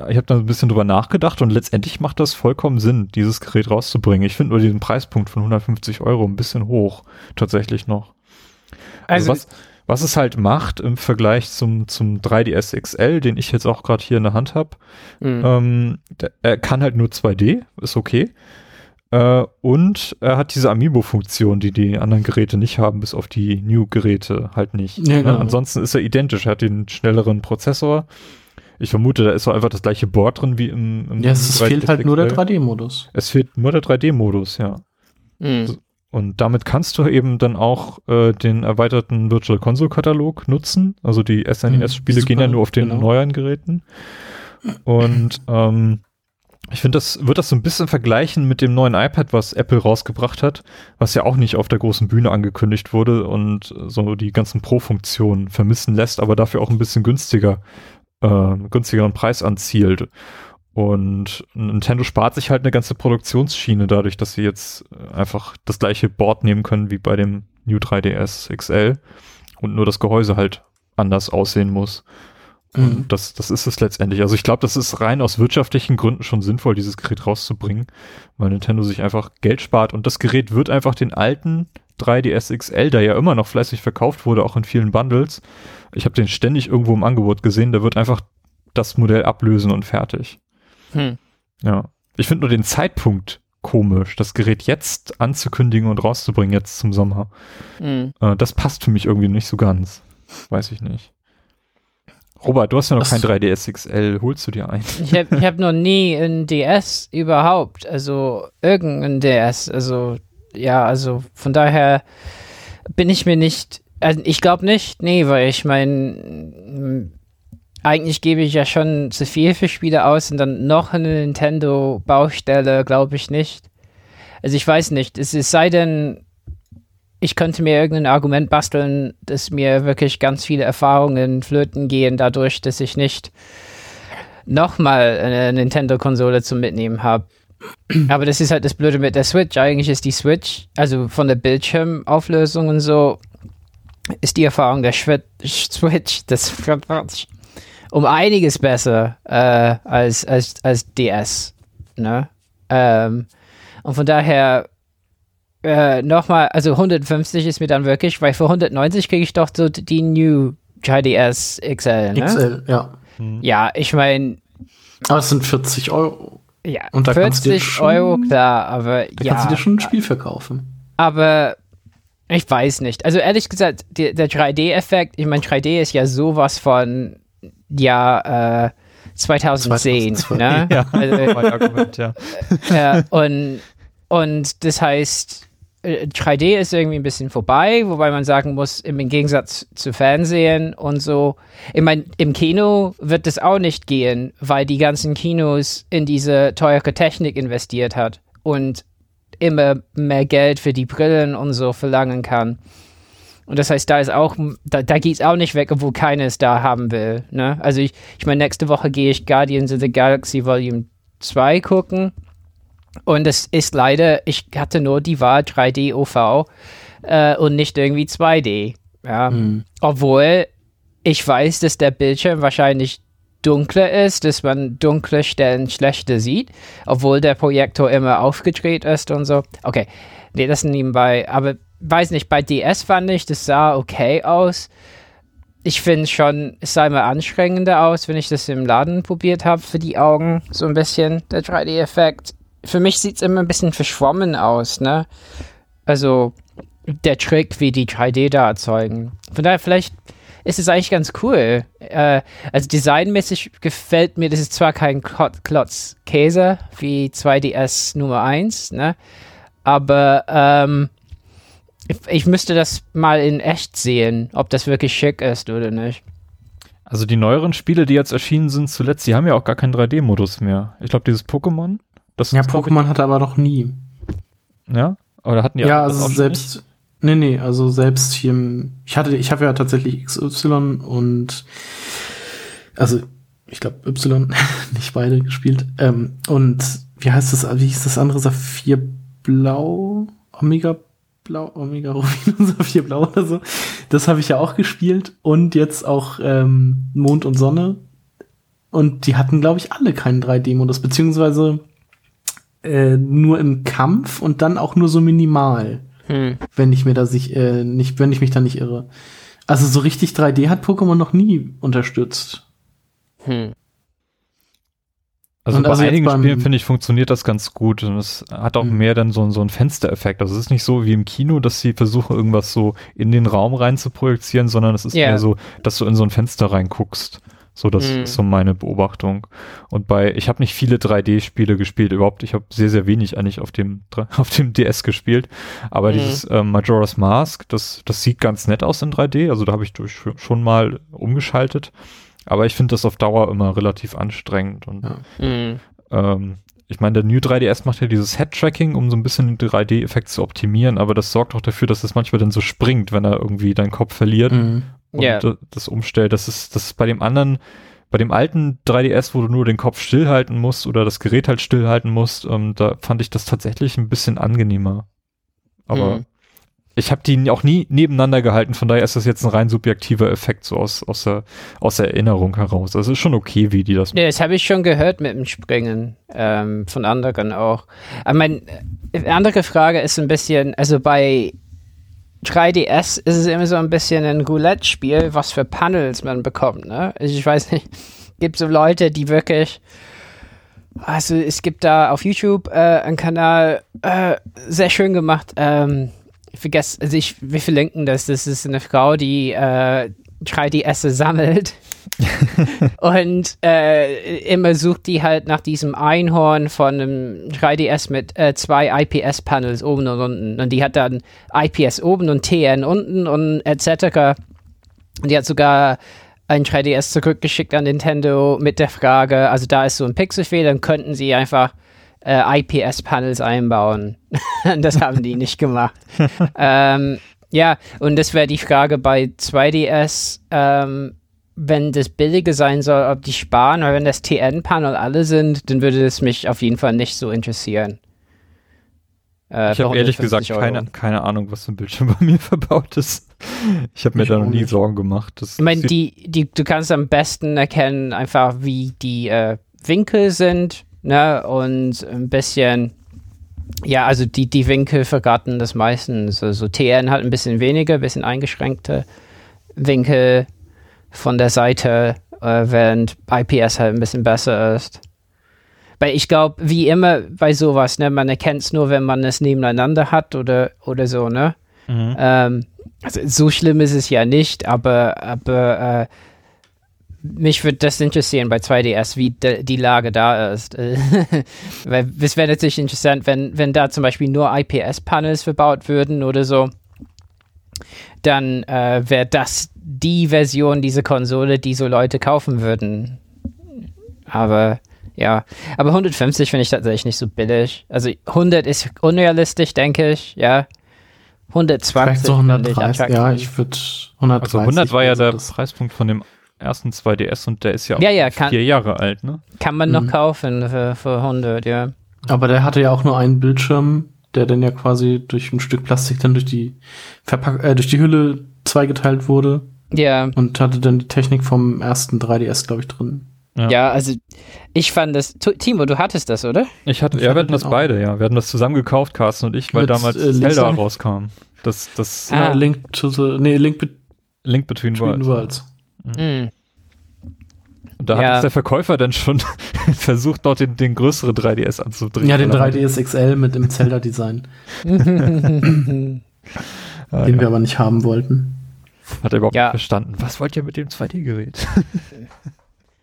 ich habe dann ein bisschen drüber nachgedacht und letztendlich macht das vollkommen Sinn, dieses Gerät rauszubringen. Ich finde nur diesen Preispunkt von 150 Euro ein bisschen hoch, tatsächlich noch. Also, Also, was, was es halt macht im Vergleich zum, zum 3DS XL, den ich jetzt auch gerade hier in der Hand habe, hm. ähm, er kann halt nur 2D, ist okay. Äh, und er hat diese Amiibo-Funktion, die die anderen Geräte nicht haben, bis auf die New-Geräte halt nicht. Ja, genau. Ne? Ansonsten ist er identisch. Er hat den schnelleren Prozessor. Ich vermute, da ist so einfach das gleiche Board drin wie im, im Ja, es, es 3DS fehlt halt nur der XL. 3D-Modus. Es fehlt nur der 3D-Modus, ja. hm. Und damit kannst du eben dann auch äh, den erweiterten Virtual Console Katalog nutzen. Also die SNES-Spiele Hm, gehen ja nur auf den genau. neueren Geräten. Und ähm, ich finde, das wird das so ein bisschen vergleichen mit dem neuen iPad, was Apple rausgebracht hat, was ja auch nicht auf der großen Bühne angekündigt wurde und so die ganzen Pro-Funktionen vermissen lässt, aber dafür auch ein bisschen günstiger, äh, günstigeren Preis anzielt. Und Nintendo spart sich halt eine ganze Produktionsschiene dadurch, dass sie jetzt äh, einfach das gleiche Board nehmen können wie bei dem New 3DS XL und nur das Gehäuse halt anders aussehen muss. Mhm. Und das, das ist es letztendlich. Also ich glaube, das ist rein aus wirtschaftlichen Gründen schon sinnvoll, dieses Gerät rauszubringen, weil Nintendo sich einfach Geld spart und das Gerät wird einfach den alten 3DS XL, der ja immer noch fleißig verkauft wurde, auch in vielen Bundles. Ich habe den ständig irgendwo im Angebot gesehen, der wird einfach das Modell ablösen und fertig. Hm. Ja. Ich finde nur den Zeitpunkt komisch, das Gerät jetzt anzukündigen und rauszubringen, jetzt zum Sommer. Hm. Äh, das passt für mich irgendwie nicht so ganz. Weiß ich nicht. Robert, du hast ja noch Das- kein 3DS XL. Holst du dir ein? Ich habe hab noch nie ein DS überhaupt, also irgendein DS, also ja, also von daher bin ich mir nicht, also ich glaube nicht, nee, weil ich meine, eigentlich gebe ich ja schon zu viel für Spiele aus und dann noch eine Nintendo-Baustelle, glaube ich nicht. Also ich weiß nicht, es, es sei denn, ich könnte mir irgendein Argument basteln, dass mir wirklich ganz viele Erfahrungen flöten gehen, dadurch, dass ich nicht nochmal eine Nintendo-Konsole zum Mitnehmen habe. Aber das ist halt das Blöde mit der Switch. Eigentlich ist die Switch, also von der Bildschirmauflösung und so, ist die Erfahrung der Schwi- Switch das um einiges besser äh, als, als, als DS. Ne? Ähm, und von daher äh, nochmal, also 150 ist mir dann wirklich, weil für 190 kriege ich doch so die New 3DS XL. Ne? XL, ja. Ja, ich meine, Aber es sind 40 Euro. Ja, Und da kannst du dir 40 schon- Euro, klar, aber Da ja. kannst du dir schon ein Spiel verkaufen. Aber ich weiß nicht. Also ehrlich gesagt, die, der 3D-Effekt, ich meine, 3D ist ja sowas von Jahr äh, 2010. 2002. Ne? [LAUGHS] ja, also, Argument, ja. äh, und, und das heißt, 3D äh, ist irgendwie ein bisschen vorbei, wobei man sagen muss, im Gegensatz zu Fernsehen und so, ich meine, im Kino wird das auch nicht gehen, weil die ganzen Kinos in diese teure Technik investiert hat und immer mehr Geld für die Brillen und so verlangen kann. Und das heißt, da ist auch, da, da geht es auch nicht weg, obwohl keines da haben will. Ne? Also ich, ich meine, nächste Woche gehe ich Guardians of the Galaxy Volume 2 gucken. Und es ist leider, ich hatte nur die Wahl 3D OV äh, und nicht irgendwie 2D. Ja. Mhm. Obwohl ich weiß, dass der Bildschirm wahrscheinlich dunkler ist, dass man dunkle Stellen schlechter sieht, obwohl der Projektor immer aufgedreht ist und so. Okay, nee, das nebenbei. Aber weiß nicht, bei DS fand ich, das sah okay aus. Ich finde schon, es sah immer anstrengender aus, wenn ich das im Laden probiert habe für die Augen. So ein bisschen der 3D-Effekt. Für mich sieht es immer ein bisschen verschwommen aus, ne? Also der Trick, wie die 3D da erzeugen. Von daher, vielleicht ist es eigentlich ganz cool. Äh, also designmäßig gefällt mir, das ist zwar kein Klotz Käse wie 2DS Nummer 1, ne? Aber ähm, ich müsste das mal in echt sehen, ob das wirklich schick ist oder nicht. Also die neueren Spiele, die jetzt erschienen sind zuletzt, die haben ja auch gar keinen 3D-Modus mehr. Ich glaube, dieses Pokémon. Das ja, Pokémon hatte aber noch nie. Ja? Oder hatten die Ja, also selbst. Nicht? Nee, nee, also selbst hier im, ich hatte, ich habe ja tatsächlich XY und also ich glaube Y, [LAUGHS] nicht beide gespielt. Ähm, und wie heißt das, wie hieß das andere? Saphir Blau? Omega Blau, Omega [LAUGHS] Rubin und Saphir Blau oder so. Das habe ich ja auch gespielt und jetzt auch ähm, Mond und Sonne. Und die hatten, glaube ich, alle keinen 3D-Modus, beziehungsweise äh, nur im Kampf und dann auch nur so minimal. Hm. Wenn ich mir da sich, äh, nicht, wenn ich mich da nicht irre. Also so richtig 3D hat Pokémon noch nie unterstützt. Hm. Also und bei also einigen Spielen, finde ich, funktioniert das ganz gut und es hat auch mhm. mehr dann so, so einen Fenstereffekt. Also es ist nicht so wie im Kino, dass sie versuchen, irgendwas so in den Raum rein zu projizieren, sondern es ist yeah. mehr so, dass du in so ein Fenster reinguckst. So, das mhm. ist so meine Beobachtung. Und bei, ich habe nicht viele 3D-Spiele gespielt überhaupt. Ich habe sehr, sehr wenig eigentlich auf dem, [LAUGHS] auf dem DS gespielt. Aber mhm. dieses äh, Majora's Mask, das, das sieht ganz nett aus in 3D. Also da habe ich durch, schon mal umgeschaltet. Aber ich finde das auf Dauer immer relativ anstrengend. Und ja. mhm. ähm, ich meine, der New 3DS macht ja dieses Head-Tracking, um so ein bisschen den 3D-Effekt zu optimieren, aber das sorgt auch dafür, dass es manchmal dann so springt, wenn er irgendwie deinen Kopf verliert mhm. Und yeah. das umstellt. Das ist, das ist bei dem anderen, bei dem alten 3DS, wo du nur den Kopf stillhalten musst oder das Gerät halt stillhalten musst, ähm, da fand ich das tatsächlich ein bisschen angenehmer. Aber mhm ich habe die auch nie nebeneinander gehalten, von daher ist das jetzt ein rein subjektiver Effekt, so aus, aus, der, aus der Erinnerung heraus. Das ist schon okay, wie die das machen. Ja, das habe ich schon gehört mit dem Springen, ähm, von anderen auch. Aber meine äh, andere Frage ist ein bisschen, also bei 3DS ist es immer so ein bisschen ein Roulette-Spiel, was für Panels man bekommt, ne? Also ich weiß nicht, [LAUGHS] gibt so Leute, die wirklich also es gibt da auf YouTube äh, einen Kanal, äh, sehr schön gemacht, ähm, ich vergesse, also ich, wir verlinken das. Das ist eine Frau, die äh, 3DS sammelt. [LAUGHS] und äh, immer sucht die halt nach diesem Einhorn von einem 3DS mit äh, zwei IPS-Panels oben und unten. Und die hat dann IPS oben und TN unten und etc. Und die hat sogar ein 3DS zurückgeschickt an Nintendo mit der Frage, also da ist so ein Pixelfehler, dann könnten sie einfach äh, IPS-Panels einbauen. [LAUGHS] das haben die nicht gemacht. [LAUGHS] ähm, ja, und das wäre die Frage bei 2DS, ähm, wenn das billiger sein soll, ob die sparen, oder wenn das TN-Panel alle sind, dann würde es mich auf jeden Fall nicht so interessieren. Äh, ich habe ehrlich gesagt keine, keine Ahnung, was für ein Bildschirm bei mir [LAUGHS] verbaut ist. Ich habe mir ich da noch nie nicht. Sorgen gemacht. Das ich meine, die, die, du kannst am besten erkennen, einfach wie die äh, Winkel sind ne? Und ein bisschen, ja, also die, die Winkel verraten das meistens. Also TN hat ein bisschen weniger, ein bisschen eingeschränkte Winkel von der Seite, äh, während IPS halt ein bisschen besser ist. Weil ich glaube, wie immer bei sowas, ne, man erkennt es nur, wenn man es nebeneinander hat oder, oder so, ne? Mhm. Ähm, also so schlimm ist es ja nicht, aber, aber äh, mich würde das interessieren bei 2DS, wie de, die Lage da ist. [LAUGHS] Weil es wäre natürlich interessant, wenn, wenn da zum Beispiel nur IPS-Panels verbaut würden oder so, dann äh, wäre das die Version dieser Konsole, die so Leute kaufen würden. Aber ja, aber 150 finde ich tatsächlich nicht so billig. Also 100 ist unrealistisch, denke ich, ja. 120 so 130, ja, ich würde 130. Also 100 war ja der Preispunkt von dem ersten 2DS und der ist ja auch ja, ja, vier kann, Jahre alt, ne? Kann man mhm. noch kaufen für, für 100, ja. Aber der hatte ja auch nur einen Bildschirm, der dann ja quasi durch ein Stück Plastik dann durch die Verpack äh, durch die Hülle zweigeteilt wurde. Ja. Und hatte dann die Technik vom ersten 3DS, glaube ich, drin. Ja. ja. also ich fand das. Timo, du hattest das, oder? Ich hatte, ich ja, wir hatten das auch. beide, ja. Wir hatten das zusammen gekauft, Carsten und ich, weil Mit, damals äh, Zelda rauskam. Das, das. Ah. Link to the, nee, Link, be Link Between, between Worlds. Worlds. Mhm. Und da ja. hat der Verkäufer dann schon [LAUGHS] versucht, dort den, den größeren 3DS anzudrehen. Ja, den 3DS XL mit dem Zelda-Design. [LAUGHS] den ah, ja. wir aber nicht haben wollten. Hat er überhaupt ja. nicht verstanden. Was wollt ihr mit dem 2D-Gerät? [LAUGHS]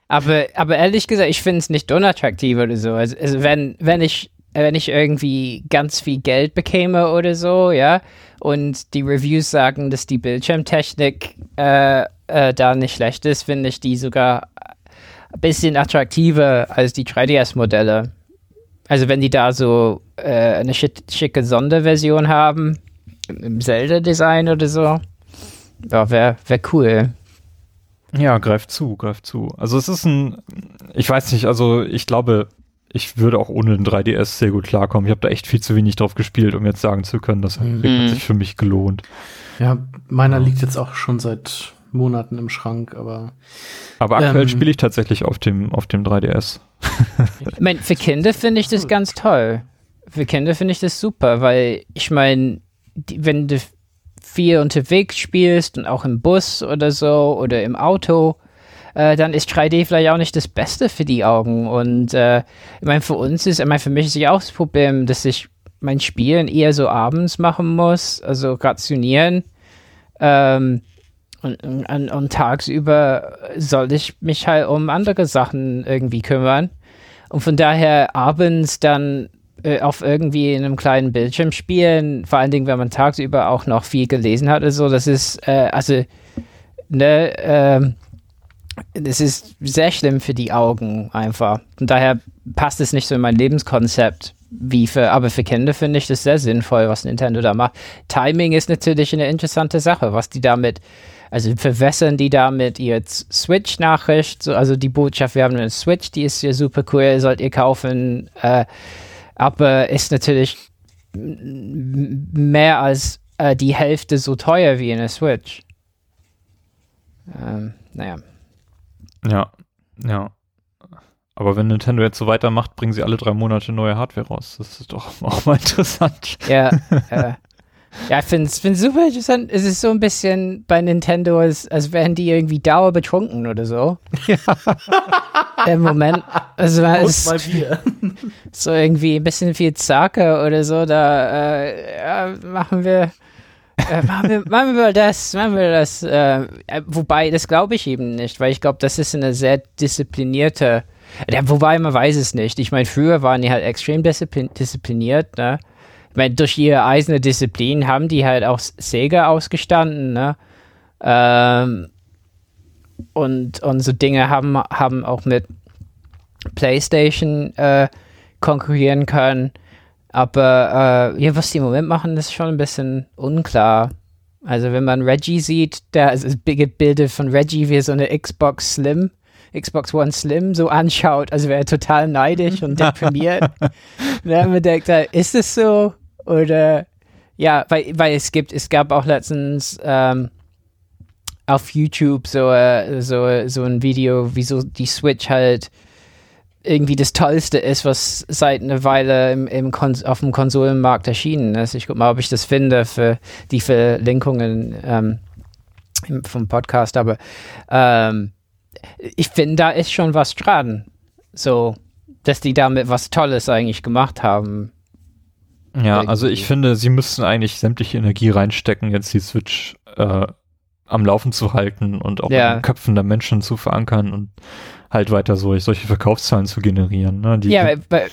Aber, aber ehrlich gesagt, ich finde es nicht unattraktiv oder so. Also, also, wenn, wenn ich wenn ich irgendwie ganz viel Geld bekäme oder so, ja, und die Reviews sagen, dass die Bildschirmtechnik äh, äh, da nicht schlecht ist, finde ich die sogar ein bisschen attraktiver als die 3DS-Modelle. Also wenn die da so äh, eine schicke Sonderversion haben, im Zelda-Design oder so, ja, wäre wär cool. Ja, greift zu, greift zu. Also es ist ein, ich weiß nicht, also ich glaube, ich würde auch ohne den 3DS sehr gut klarkommen. Ich habe da echt viel zu wenig drauf gespielt, um jetzt sagen zu können, das mhm. hat sich für mich gelohnt. Ja, meiner liegt jetzt auch schon seit Monaten im Schrank, aber. Aber aktuell ähm, spiele ich tatsächlich auf dem, auf dem 3DS. ich meine, für Kinder finde ich das ganz toll. Für Kinder finde ich das super, weil ich meine, wenn du viel unterwegs spielst und auch im Bus oder so oder im Auto, äh, dann ist 3D vielleicht auch nicht das Beste für die Augen. Und äh, ich meine, für uns ist, ich meine, für mich ist ja auch das Problem, dass ich mein Spielen eher so abends machen muss, also rationieren. Ähm, und, und, und, tagsüber soll ich mich halt um andere Sachen irgendwie kümmern. Und von daher abends dann äh, auf irgendwie in einem kleinen Bildschirm spielen, vor allen Dingen, wenn man tagsüber auch noch viel gelesen hat oder so, das ist, äh, also, ne, äh, das ist sehr schlimm für die Augen einfach. Und daher passt es nicht so in mein Lebenskonzept. Wie für, aber für Kinder finde ich das sehr sinnvoll, was Nintendo da macht. Timing ist natürlich eine interessante Sache, was die damit, also verwässern die damit ihre Switch-Nachricht, also die Botschaft, wir haben eine Switch, die ist ja super cool, sollt ihr kaufen. Äh, aber ist natürlich mehr als äh, die Hälfte so teuer wie eine Switch. Ähm, naja. Ja, ja. Aber wenn Nintendo jetzt so weitermacht, bringen sie alle drei Monate neue Hardware raus. Das ist doch [LAUGHS] auch mal interessant. Ja, äh, ja, ich finde es super interessant. Es ist so ein bisschen bei Nintendo, als, als wären die irgendwie dauerbetrunken oder so. Ja. Im Moment. Also, mal Bier. [LAUGHS] so irgendwie ein bisschen viel Zacke oder so. Da äh, ja, machen wir. Äh, machen, wir, machen wir das, machen wir das. Äh, äh wobei, das glaube ich eben nicht, weil ich glaube, das ist eine sehr disziplinierte. Ja, wobei, man weiß es nicht. Ich meine, früher waren die halt extrem disziplin diszipliniert, ne? Ich meine, durch ihre eiserne Disziplin haben die halt auch Sega ausgestanden, ne? Ähm, und, und so Dinge haben, haben auch mit PlayStation äh, konkurrieren können. Aber äh, ja, was die im Moment machen, ist schon ein bisschen unklar. Also wenn man Reggie sieht, da ist das Bilder von Reggie, wie er so eine Xbox Slim, Xbox One Slim so anschaut, also wäre er total neidisch und [LAUGHS] deprimiert. und dann man denkt, ist es so? Oder ja, weil, weil es gibt, es gab auch letztens ähm, auf YouTube so, äh, so, so ein Video, wieso die Switch halt irgendwie das Tollste ist, was seit einer Weile im, im auf dem Konsolenmarkt erschienen ist. Ich guck mal, ob ich das finde für die Verlinkungen ähm, vom Podcast, aber ähm, ich finde, da ist schon was dran. So, dass die damit was Tolles eigentlich gemacht haben. Ja, also ich finde, sie müssten eigentlich sämtliche Energie reinstecken, jetzt die Switch äh, am Laufen zu halten und auch Ja. in den Köpfen der Menschen zu verankern und halt weiter so, solche Verkaufszahlen zu generieren. Ne? Die, Ja, aber,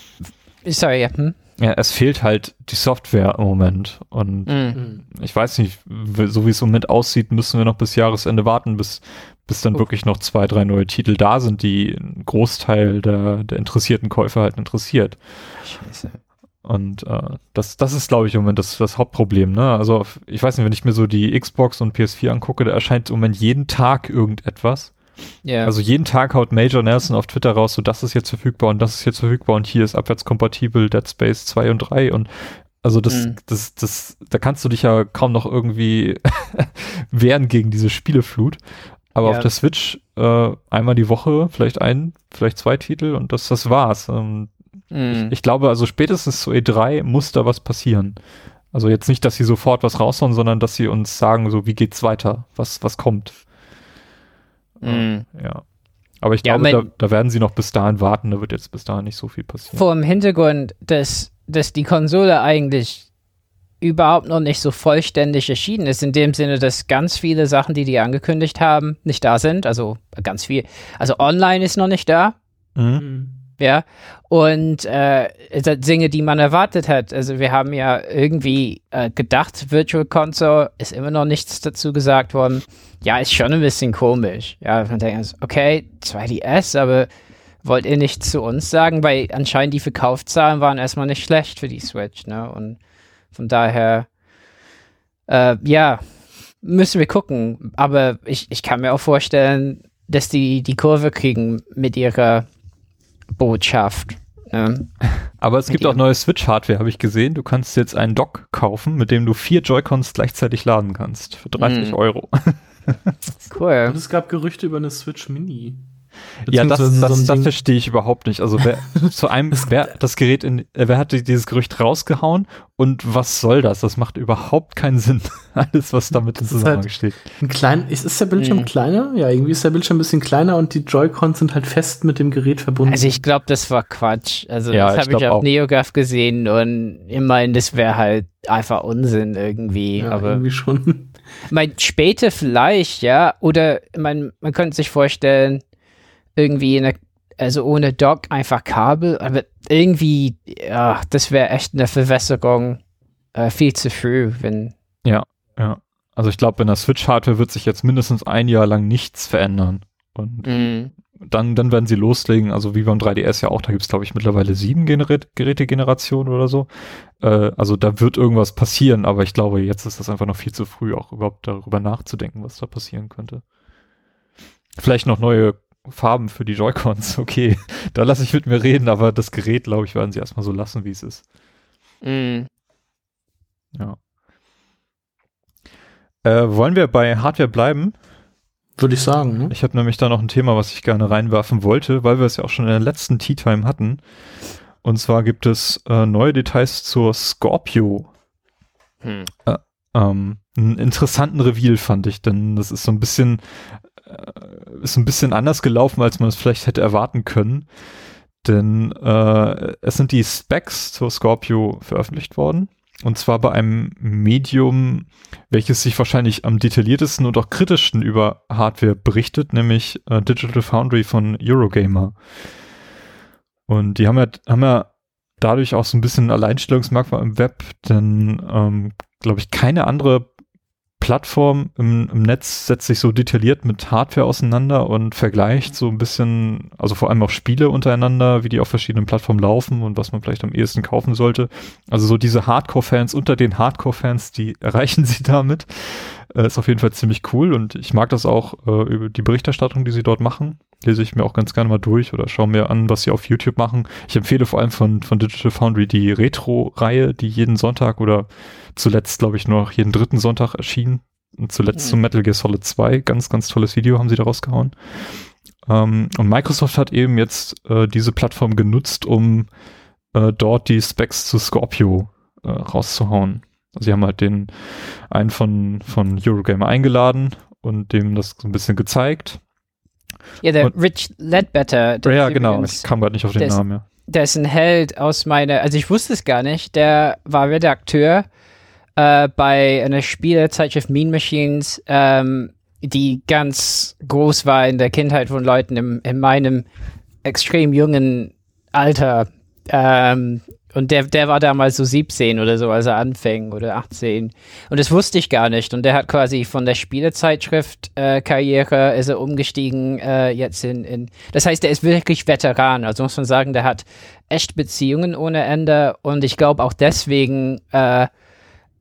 sorry, ja. Hm? ja, es fehlt halt die Software im Moment und Mhm. Ich weiß nicht, so wie es im Moment aussieht, müssen wir noch bis Jahresende warten, bis, bis dann Oh. wirklich noch zwei, drei neue Titel da sind, die einen Großteil der, der interessierten Käufer halt interessiert. Scheiße. Und äh, das, das ist, glaube ich, im Moment das, das Hauptproblem. Ne? Also ich weiß nicht, wenn ich mir so die Xbox und PS4 angucke, da erscheint im Moment jeden Tag irgendetwas. Ja. Also jeden Tag haut Major Nelson auf Twitter raus, so das ist jetzt verfügbar und das ist jetzt verfügbar und hier ist abwärtskompatibel Dead Space 2 und 3 und also das, Mhm. das, das, da kannst du dich ja kaum noch irgendwie [LAUGHS] wehren gegen diese Spieleflut. Aber Ja. auf der Switch äh, einmal die Woche, vielleicht ein, vielleicht zwei Titel und das, das war's. Ähm, Mhm. ich glaube, also spätestens zu E3 muss da was passieren. Also jetzt nicht, dass sie sofort was raushauen, sondern dass sie uns sagen, so wie geht's weiter, was, was kommt. Mhm. Ja. Aber ich Ja, glaube, da, da werden sie noch bis dahin warten, da wird jetzt bis dahin nicht so viel passieren. Vor dem Hintergrund, dass, dass die Konsole eigentlich überhaupt noch nicht so vollständig erschienen ist, in dem Sinne, dass ganz viele Sachen, die die angekündigt haben, nicht da sind. Also ganz viel. Also online ist noch nicht da. Mhm. Ja, und äh, Dinge, die man erwartet hat. Also wir haben ja irgendwie äh, gedacht, Virtual Console ist immer noch nichts dazu gesagt worden. Ja, ist schon ein bisschen komisch. Ja, man denkt, also, okay, 2DS, aber wollt ihr nicht zu uns sagen? Weil anscheinend die Verkaufszahlen waren erstmal nicht schlecht für die Switch, ne? Und von daher, äh, ja, müssen wir gucken. Aber ich, ich kann mir auch vorstellen, dass die die Kurve kriegen mit ihrer Botschaft. Ne? Aber es gibt auch neue Switch-Hardware, habe ich gesehen. Du kannst jetzt einen Dock kaufen, mit dem du vier Joy-Cons gleichzeitig laden kannst. Für 30 Mhm. Euro. [LAUGHS] Cool. Und es gab Gerüchte über eine Switch Mini. Ja, das, das, so das verstehe ich überhaupt nicht. Also wer [LAUGHS] zu einem, wer das Gerät in, äh, wer hat dieses Gerücht rausgehauen und was soll das? Das macht überhaupt keinen Sinn. [LAUGHS] Alles, was damit in Das ist Zusammenhang halt- steht. Ein klein, ist, ist der Bildschirm Mhm. kleiner? Ja, irgendwie ist der Bildschirm ein bisschen kleiner und die Joy-Cons sind halt fest mit dem Gerät verbunden. Also ich glaube, das war Quatsch. Also Ja, das ich habe ich glaub auf auch. NeoGAF gesehen und immerhin, das wäre halt einfach Unsinn irgendwie. ja, aber irgendwie schon. mein später vielleicht, ja. Oder man, man könnte sich vorstellen, irgendwie in der, also ohne Dock einfach Kabel, aber irgendwie, ja, das wäre echt eine Verwässerung äh, viel zu früh, wenn. Also ich glaube, in der Switch-Hardware wird sich jetzt mindestens ein Jahr lang nichts verändern. Und Mm, dann, dann werden sie loslegen, also wie beim 3DS ja auch, da gibt es glaube ich mittlerweile sieben Gerät, Gerätegenerationen oder so. Äh, also da wird irgendwas passieren, aber ich glaube, jetzt ist das einfach noch viel zu früh, auch überhaupt darüber nachzudenken, was da passieren könnte. Vielleicht noch neue Farben für die Joy-Cons, [LAUGHS] okay. Da lasse ich mit mir reden, aber das Gerät, glaube ich, werden sie erstmal so lassen, wie es ist. mm. Ja. Äh, wollen wir bei Hardware bleiben? Würde ich sagen. Ne? Ich habe nämlich da noch ein Thema, was ich gerne reinwerfen wollte, weil wir es ja auch schon in der letzten Tea Time hatten. Und zwar gibt es äh, neue Details zur Scorpio. Hm. Ähm, einen interessanten Reveal fand ich, denn das ist so ein bisschen äh, ist ein bisschen anders gelaufen, als man es vielleicht hätte erwarten können. Denn äh, es sind die Specs zur Scorpio veröffentlicht worden. Und zwar bei einem Medium, welches sich wahrscheinlich am detailliertesten und auch kritischsten über Hardware berichtet, nämlich äh, Digital Foundry von Eurogamer. Und die haben ja, haben ja dadurch auch so ein bisschen ein Alleinstellungsmerkmal im Web, denn, ähm, glaube ich, keine andere Plattform im, im Netz setzt sich so detailliert mit Hardware auseinander und vergleicht so ein bisschen, also vor allem auch Spiele untereinander, wie die auf verschiedenen Plattformen laufen und was man vielleicht am ehesten kaufen sollte. Also so diese Hardcore-Fans unter den Hardcore-Fans, die [LAUGHS] erreichen sie damit. Äh, ist auf jeden Fall ziemlich cool und ich mag das auch äh, über die Berichterstattung, die sie dort machen. Lese ich mir auch ganz gerne mal durch oder schaue mir an, was sie auf YouTube machen. Ich empfehle vor allem von, von Digital Foundry die Retro-Reihe, die jeden Sonntag oder zuletzt, glaube ich, nur noch jeden dritten Sonntag erschien. Und zuletzt Mhm. zum Metal Gear Solid 2. Ganz, ganz tolles Video haben sie da rausgehauen. Ähm, und Microsoft hat eben jetzt äh, diese Plattform genutzt, um äh, dort die Specs zu Scorpio äh, rauszuhauen. Also sie haben halt den einen von, von Eurogamer eingeladen und dem das so ein bisschen gezeigt. Ja, der Und- Rich Ledbetter. der ja, genau. übrigens- Ich kam gerade nicht auf den ist- Namen, ja. der ist ein Held aus meiner, also ich wusste es gar nicht, der war Redakteur äh, bei einer Spielezeitschrift Mean Machines, ähm, die ganz groß war in der Kindheit von Leuten im, in meinem extrem jungen Alter. Ähm, und der, der war damals so 17 oder so, als er anfing, oder 18. Und das wusste ich gar nicht. Und der hat quasi von der Spielezeitschrift-Karriere äh, ist er umgestiegen äh, jetzt in, in. Das heißt, er ist wirklich Veteran. Also muss man sagen, der hat echt Beziehungen ohne Ende. Und ich glaube auch deswegen äh,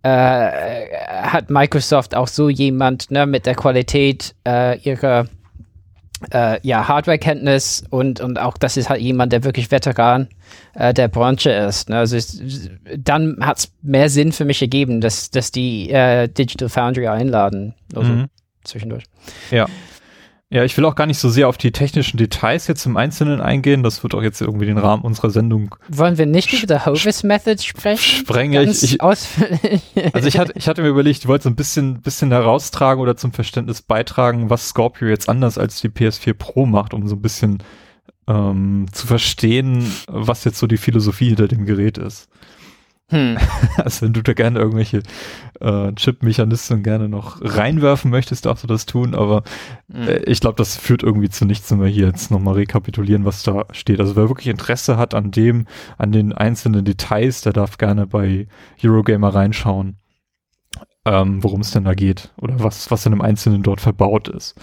äh, hat Microsoft auch so jemand ne, mit der Qualität äh, ihrer äh, ja, Hardware-Kenntnis und, und auch das ist halt jemand, der wirklich Veteran äh, der Branche ist. Ne? Also es, dann hat es mehr Sinn für mich ergeben, dass, dass die äh, Digital Foundry einladen. Also mhm. zwischendurch. Ja. Ja, ich will auch gar nicht so sehr auf die technischen Details jetzt im Einzelnen eingehen. Das wird auch jetzt irgendwie den Rahmen unserer Sendung. Wollen wir nicht über die Hovis Method sprechen? Sprengen. Ich, ich, ausführlich. Also ich hatte, ich hatte mir überlegt, ich wollte so ein bisschen, bisschen heraustragen oder zum Verständnis beitragen, was Scorpio jetzt anders als die PS4 Pro macht, um so ein bisschen ähm, zu verstehen, was jetzt so die Philosophie hinter dem Gerät ist. Hm. [LAUGHS] Also wenn du da gerne irgendwelche äh, Chip-Mechanismen gerne noch reinwerfen möchtest, darfst du das tun, aber hm. äh, ich glaube, das führt irgendwie zu nichts, wenn wir hier jetzt nochmal rekapitulieren, was da steht. Also wer wirklich Interesse hat an dem, an den einzelnen Details, der darf gerne bei Eurogamer reinschauen, ähm, worum es denn da geht oder was, was in einem Einzelnen dort verbaut ist.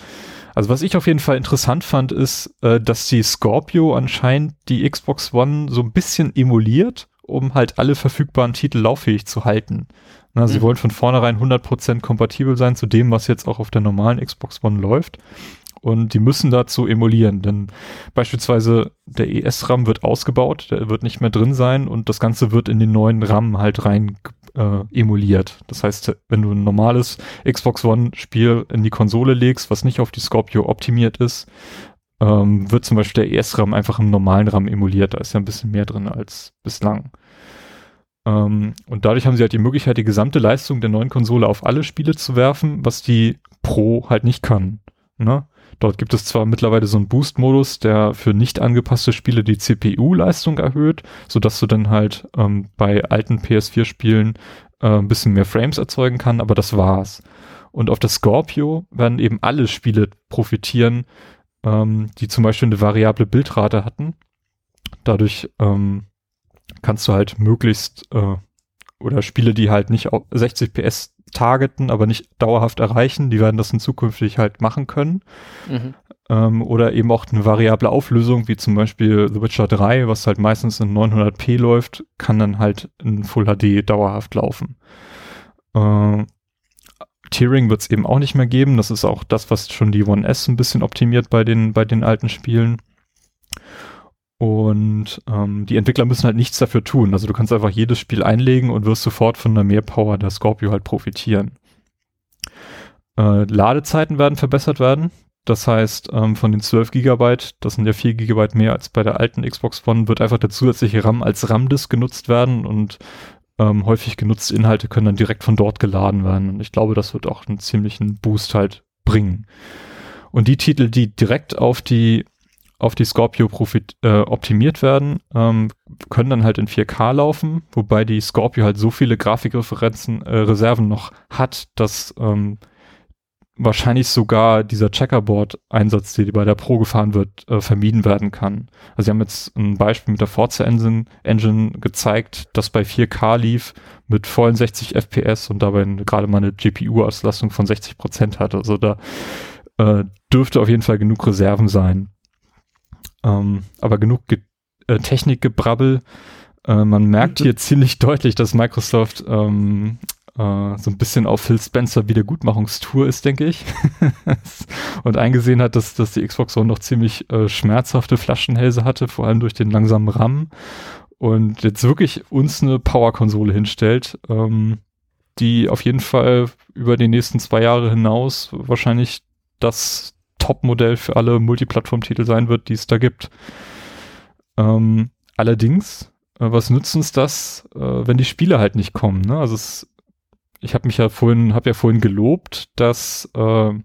Also was ich auf jeden Fall interessant fand, ist, äh, dass die Scorpio anscheinend die Xbox One so ein bisschen emuliert um halt alle verfügbaren Titel lauffähig zu halten. Na, sie mhm. wollen von vornherein 100% kompatibel sein zu dem, was jetzt auch auf der normalen Xbox One läuft. Und die müssen dazu emulieren, denn beispielsweise der ES-RAM wird ausgebaut, der wird nicht mehr drin sein und das Ganze wird in den neuen RAM halt rein äh, emuliert. Das heißt, wenn du ein normales Xbox One-Spiel in die Konsole legst, was nicht auf die Scorpio optimiert ist, ähm, wird zum Beispiel der ES-RAM einfach im normalen RAM emuliert. Da ist ja ein bisschen mehr drin als bislang. Ähm, und dadurch haben sie halt die Möglichkeit, die gesamte Leistung der neuen Konsole auf alle Spiele zu werfen, was die Pro halt nicht kann. Ne? Dort gibt es zwar mittlerweile so einen Boost-Modus, der für nicht angepasste Spiele die CPU-Leistung erhöht, sodass du dann halt ähm, bei alten PS4-Spielen äh, ein bisschen mehr Frames erzeugen kann, aber das war's. Und auf der Scorpio werden eben alle Spiele profitieren, ähm, die zum Beispiel eine variable Bildrate hatten. Dadurch ähm, kannst du halt möglichst äh, oder Spiele, die halt nicht 60 PS targeten, aber nicht dauerhaft erreichen, die werden das in zukünftig halt machen können. Mhm. Ähm, oder eben auch eine variable Auflösung, wie zum Beispiel The Witcher 3, was halt meistens in 900p läuft, kann dann halt in Full HD dauerhaft laufen. Äh, Tiering wird es eben auch nicht mehr geben. Das ist auch das, was schon die One S ein bisschen optimiert bei den, bei den alten Spielen. Und ähm, die Entwickler müssen halt nichts dafür tun. Also du kannst einfach jedes Spiel einlegen und wirst sofort von der Mehrpower der Scorpio halt profitieren. Äh, Ladezeiten werden verbessert werden. Das heißt, ähm, von den 12 Gigabyte, das sind ja 4 Gigabyte mehr als bei der alten Xbox One, wird einfach der zusätzliche RAM als RAM-Disk genutzt werden und ähm, häufig genutzte Inhalte können dann direkt von dort geladen werden. Und ich glaube, das wird auch einen ziemlichen Boost halt bringen. Und die Titel, die direkt auf die auf die Scorpio profit, äh, optimiert werden, ähm, können dann halt in 4K laufen, wobei die Scorpio halt so viele Grafikreferenzen, äh, Reserven noch hat, dass ähm, wahrscheinlich sogar dieser Checkerboard-Einsatz, der bei der Pro gefahren wird, äh, vermieden werden kann. Also sie haben jetzt ein Beispiel mit der Forza Engine, Engine gezeigt, das bei 4K lief mit vollen 60 FPS und dabei gerade mal eine GPU-Auslastung von 60 Prozent hat. Also da äh, dürfte auf jeden Fall genug Reserven sein. Ähm, aber genug Ge äh, Technikgebrabbel. Äh, man merkt hier ziemlich deutlich, dass Microsoft ähm, äh, so ein bisschen auf Phil Spencer Wiedergutmachungstour ist, denke ich. [LAUGHS] und eingesehen hat, dass, dass die Xbox One noch ziemlich äh, schmerzhafte Flaschenhälse hatte, vor allem durch den langsamen RAM. Und jetzt wirklich uns eine Power-Konsole hinstellt, ähm, die auf jeden Fall über die nächsten zwei Jahre hinaus wahrscheinlich das Top-Modell für alle Multiplattform-Titel sein wird, die es da gibt. Ähm, allerdings, äh, was nützt uns das, äh, wenn die Spiele halt nicht kommen? Ne? Also es ich habe mich ja vorhin, habe ja vorhin gelobt, dass äh, ähm,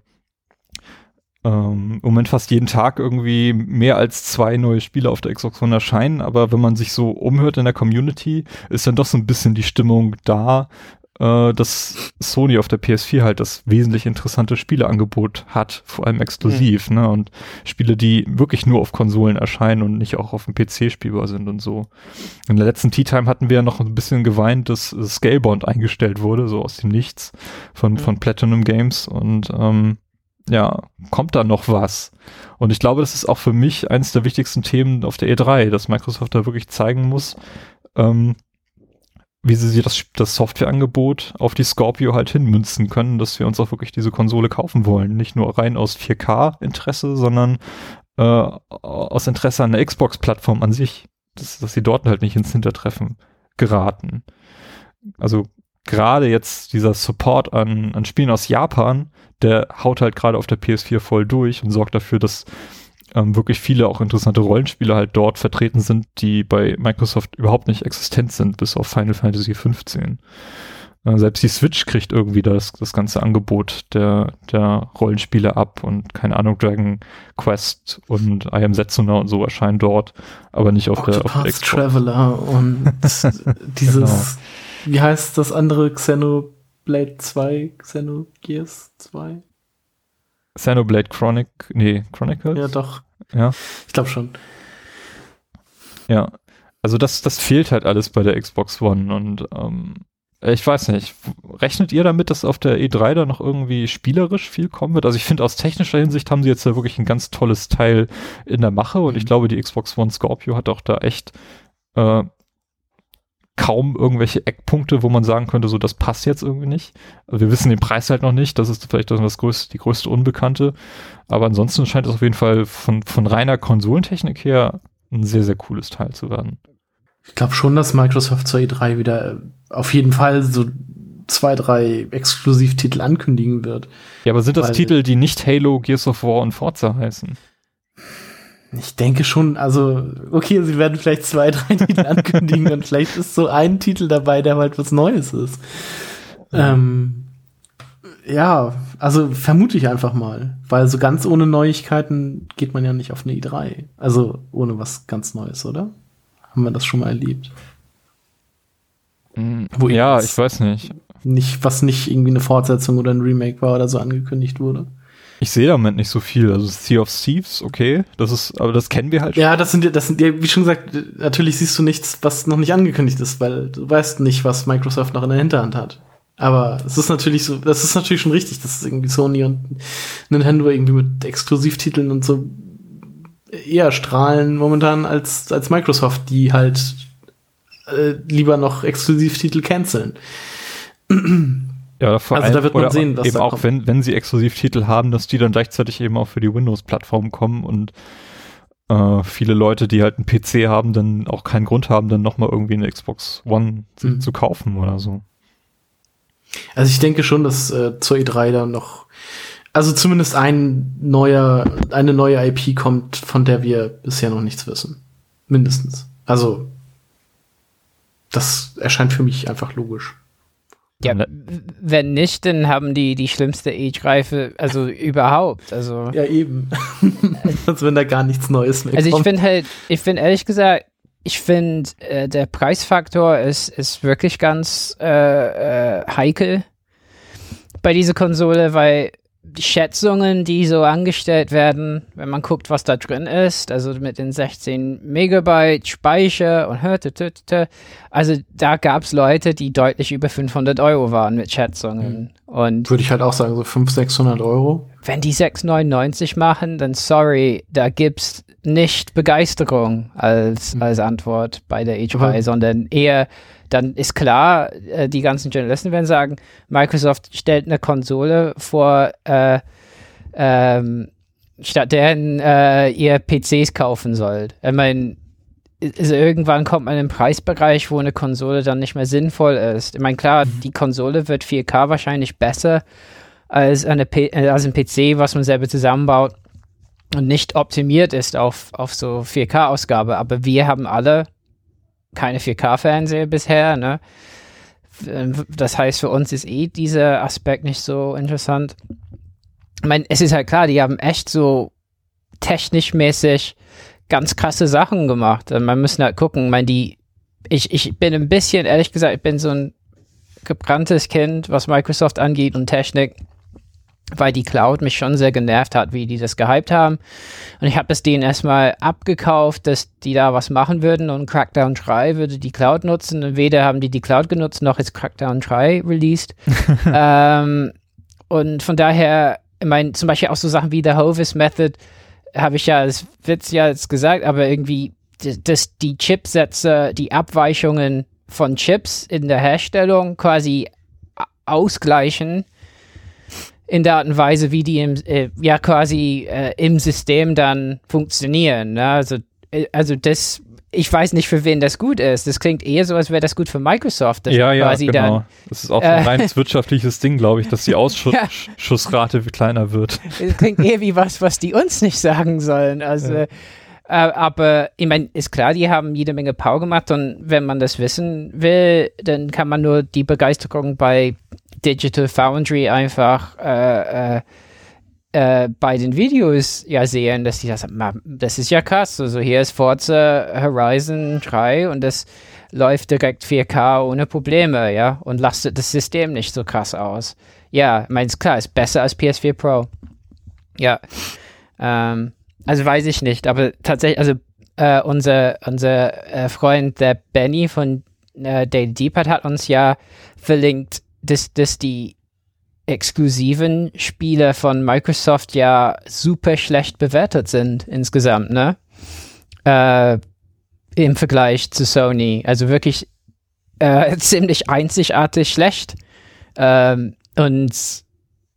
im Moment fast jeden Tag irgendwie mehr als zwei neue Spiele auf der Xbox One erscheinen, aber wenn man sich so umhört in der Community, ist dann doch so ein bisschen die Stimmung da, äh, dass Sony auf der PS4 halt das wesentlich interessante Spieleangebot hat, vor allem exklusiv, mhm. ne? Und Spiele, die wirklich nur auf Konsolen erscheinen und nicht auch auf dem PC spielbar sind und so. In der letzten Tea Time hatten wir ja noch ein bisschen geweint, dass Scalebound eingestellt wurde, so aus dem Nichts von, mhm. von Platinum Games und ähm, ja, kommt da noch was? Und ich glaube, das ist auch für mich eines der wichtigsten Themen auf der E3, dass Microsoft da wirklich zeigen muss, ähm, wie sie das, das Softwareangebot auf die Scorpio halt hinmünzen können, dass wir uns auch wirklich diese Konsole kaufen wollen. Nicht nur rein aus 4K-Interesse, sondern äh, aus Interesse an der Xbox-Plattform an sich. Dass, dass sie dort halt nicht ins Hintertreffen geraten. Also gerade jetzt dieser Support an, an Spielen aus Japan, der haut halt gerade auf der PS4 voll durch und sorgt dafür, dass ähm, wirklich viele auch interessante Rollenspiele halt dort vertreten sind, die bei Microsoft überhaupt nicht existent sind, bis auf Final Fantasy 15. Äh, selbst die Switch kriegt irgendwie das, das ganze Angebot der, der Rollenspiele ab und keine Ahnung, Dragon Quest und I Am Setsuna und so erscheinen dort, aber nicht auf Octopath der, auf der Xbox. Traveler und [LAUGHS] dieses, genau. wie heißt das andere Xenoblade 2, Xenogears 2? Xenoblade Chronic, nee, Chronicles? Ja, doch. Ja. Ich glaube schon. Ja. Also das, das fehlt halt alles bei der Xbox One und ähm, ich weiß nicht, rechnet ihr damit, dass auf der E3 da noch irgendwie spielerisch viel kommen wird? Also ich finde, aus technischer Hinsicht haben sie jetzt ja wirklich ein ganz tolles Teil in der Mache und mhm. ich glaube, die Xbox One Scorpio hat auch da echt äh, kaum irgendwelche Eckpunkte, wo man sagen könnte, so das passt jetzt irgendwie nicht. Also wir wissen den Preis halt noch nicht, das ist vielleicht das größte, die größte Unbekannte. Aber ansonsten scheint es auf jeden Fall von, von reiner Konsolentechnik her ein sehr, sehr cooles Teil zu werden. Ich glaube schon, dass Microsoft zur E3 wieder auf jeden Fall so zwei, drei Exklusivtitel ankündigen wird. Ja, aber sind das Titel, die nicht Halo, Gears of War und Forza heißen? Ich denke schon, also, okay, sie werden vielleicht zwei, [LAUGHS] drei Titel ankündigen und vielleicht ist so ein Titel dabei, der halt was Neues ist. Ähm, ja, also vermute ich einfach mal, weil so ganz ohne Neuigkeiten geht man ja nicht auf eine i3. Also ohne was ganz Neues, oder? Haben wir das schon mal erlebt? Mm, Wo ja, ich weiß nicht. Nicht, was nicht irgendwie eine Fortsetzung oder ein Remake war oder so angekündigt wurde. Ich sehe damit nicht so viel. Also Sea of Thieves, okay, das ist, aber das kennen wir halt schon. Ja, das sind, das sind, wie schon gesagt, natürlich siehst du nichts, was noch nicht angekündigt ist, weil du weißt nicht, was Microsoft noch in der Hinterhand hat. Aber es ist natürlich so, das ist natürlich schon richtig, dass irgendwie Sony und Nintendo irgendwie mit Exklusivtiteln und so eher strahlen momentan als, als Microsoft, die halt äh, lieber noch Exklusivtitel canceln. Ja, vor also allem, da wird man sehen, was eben auch, kommt. wenn, wenn sie Exklusivtitel haben, dass die dann gleichzeitig eben auch für die Windows-Plattform kommen und äh, viele Leute, die halt einen PC haben, dann auch keinen Grund haben, dann nochmal irgendwie eine Xbox One mhm. zu kaufen oder so. Also ich denke schon, dass äh, zur E3 dann noch, also zumindest ein neuer, eine neue IP kommt, von der wir bisher noch nichts wissen. Mindestens. Also das erscheint für mich einfach logisch. Ja, ne? wenn nicht, dann haben die die schlimmste Age-Reife, also überhaupt. Also ja, eben. [LAUGHS] Als wenn da gar nichts Neues mehr Also ich finde halt, ich finde ehrlich gesagt, ich finde, äh, der Preisfaktor ist, ist wirklich ganz äh, äh, heikel bei dieser Konsole, weil die Schätzungen, die so angestellt werden, wenn man guckt, was da drin ist, also mit den 16 Megabyte Speicher und hörte, also da gab es Leute, die deutlich über 500 Euro waren mit Schätzungen. Mhm. Und Würde ich halt auch sagen, so 500, 600 Euro. Wenn die 699 machen, dann sorry, da gibt's nicht Begeisterung als, mhm. als Antwort bei der HY, sondern eher dann ist klar, äh, die ganzen Journalisten werden sagen, Microsoft stellt eine Konsole vor, äh, ähm, statt deren äh, ihr PCs kaufen sollt. Ich meine, also irgendwann kommt man in einen Preisbereich, wo eine Konsole dann nicht mehr sinnvoll ist. Ich meine, klar, mhm. die Konsole wird 4K wahrscheinlich besser als, eine P äh, als ein PC, was man selber zusammenbaut und nicht optimiert ist auf, auf so 4K-Ausgabe. Aber wir haben alle keine 4K-Fernseher bisher, ne? Das heißt, für uns ist eh dieser Aspekt nicht so interessant. Ich meine, es ist halt klar, die haben echt so technisch mäßig ganz krasse Sachen gemacht. Man muss halt gucken, ich meine, die, ich, ich bin ein bisschen, ehrlich gesagt, ich bin so ein gebranntes Kind, was Microsoft angeht und Technik, weil die Cloud mich schon sehr genervt hat, wie die das gehypt haben. Und ich habe es denen erstmal abgekauft, dass die da was machen würden und Crackdown 3 würde die Cloud nutzen. Und weder haben die die Cloud genutzt, noch ist Crackdown 3 released. [LAUGHS] ähm, und von daher, ich meine, zum Beispiel auch so Sachen wie The Hovis Method, habe ich ja, das wird's ja jetzt gesagt, aber irgendwie, dass die Chipsätze, die Abweichungen von Chips in der Herstellung quasi ausgleichen in der Art und Weise, wie die im, äh, ja quasi äh, im System dann funktionieren. Ne? Also, äh, also das, ich weiß nicht, für wen das gut ist. Das klingt eher so, als wäre das gut für Microsoft. ja, ja, genau. Dann, das ist auch ein äh, reines wirtschaftliches Ding, glaube ich, dass die [LAUGHS] Ausschussrate ja. kleiner wird. Das klingt eher wie was, was die uns nicht sagen sollen. Also aber ich meine, ist klar, die haben jede Menge Power gemacht und wenn man das wissen will, dann kann man nur die Begeisterung bei Digital Foundry einfach äh, äh, äh, bei den Videos ja sehen, dass die das, das ist ja krass. Also hier ist Forza Horizon 3 und das läuft direkt 4K ohne Probleme, ja, und lastet das System nicht so krass aus. Ja, meins klar, ist besser als PS4 Pro. Ja. Ähm, also weiß ich nicht, aber tatsächlich, also äh, unser, unser äh, Freund, der Benny von äh, Daily Deepad hat uns ja verlinkt, dass, dass die exklusiven Spiele von Microsoft ja super schlecht bewertet sind insgesamt, ne? Äh, Im Vergleich zu Sony. Also wirklich äh, [LAUGHS] ziemlich einzigartig schlecht. Ähm, und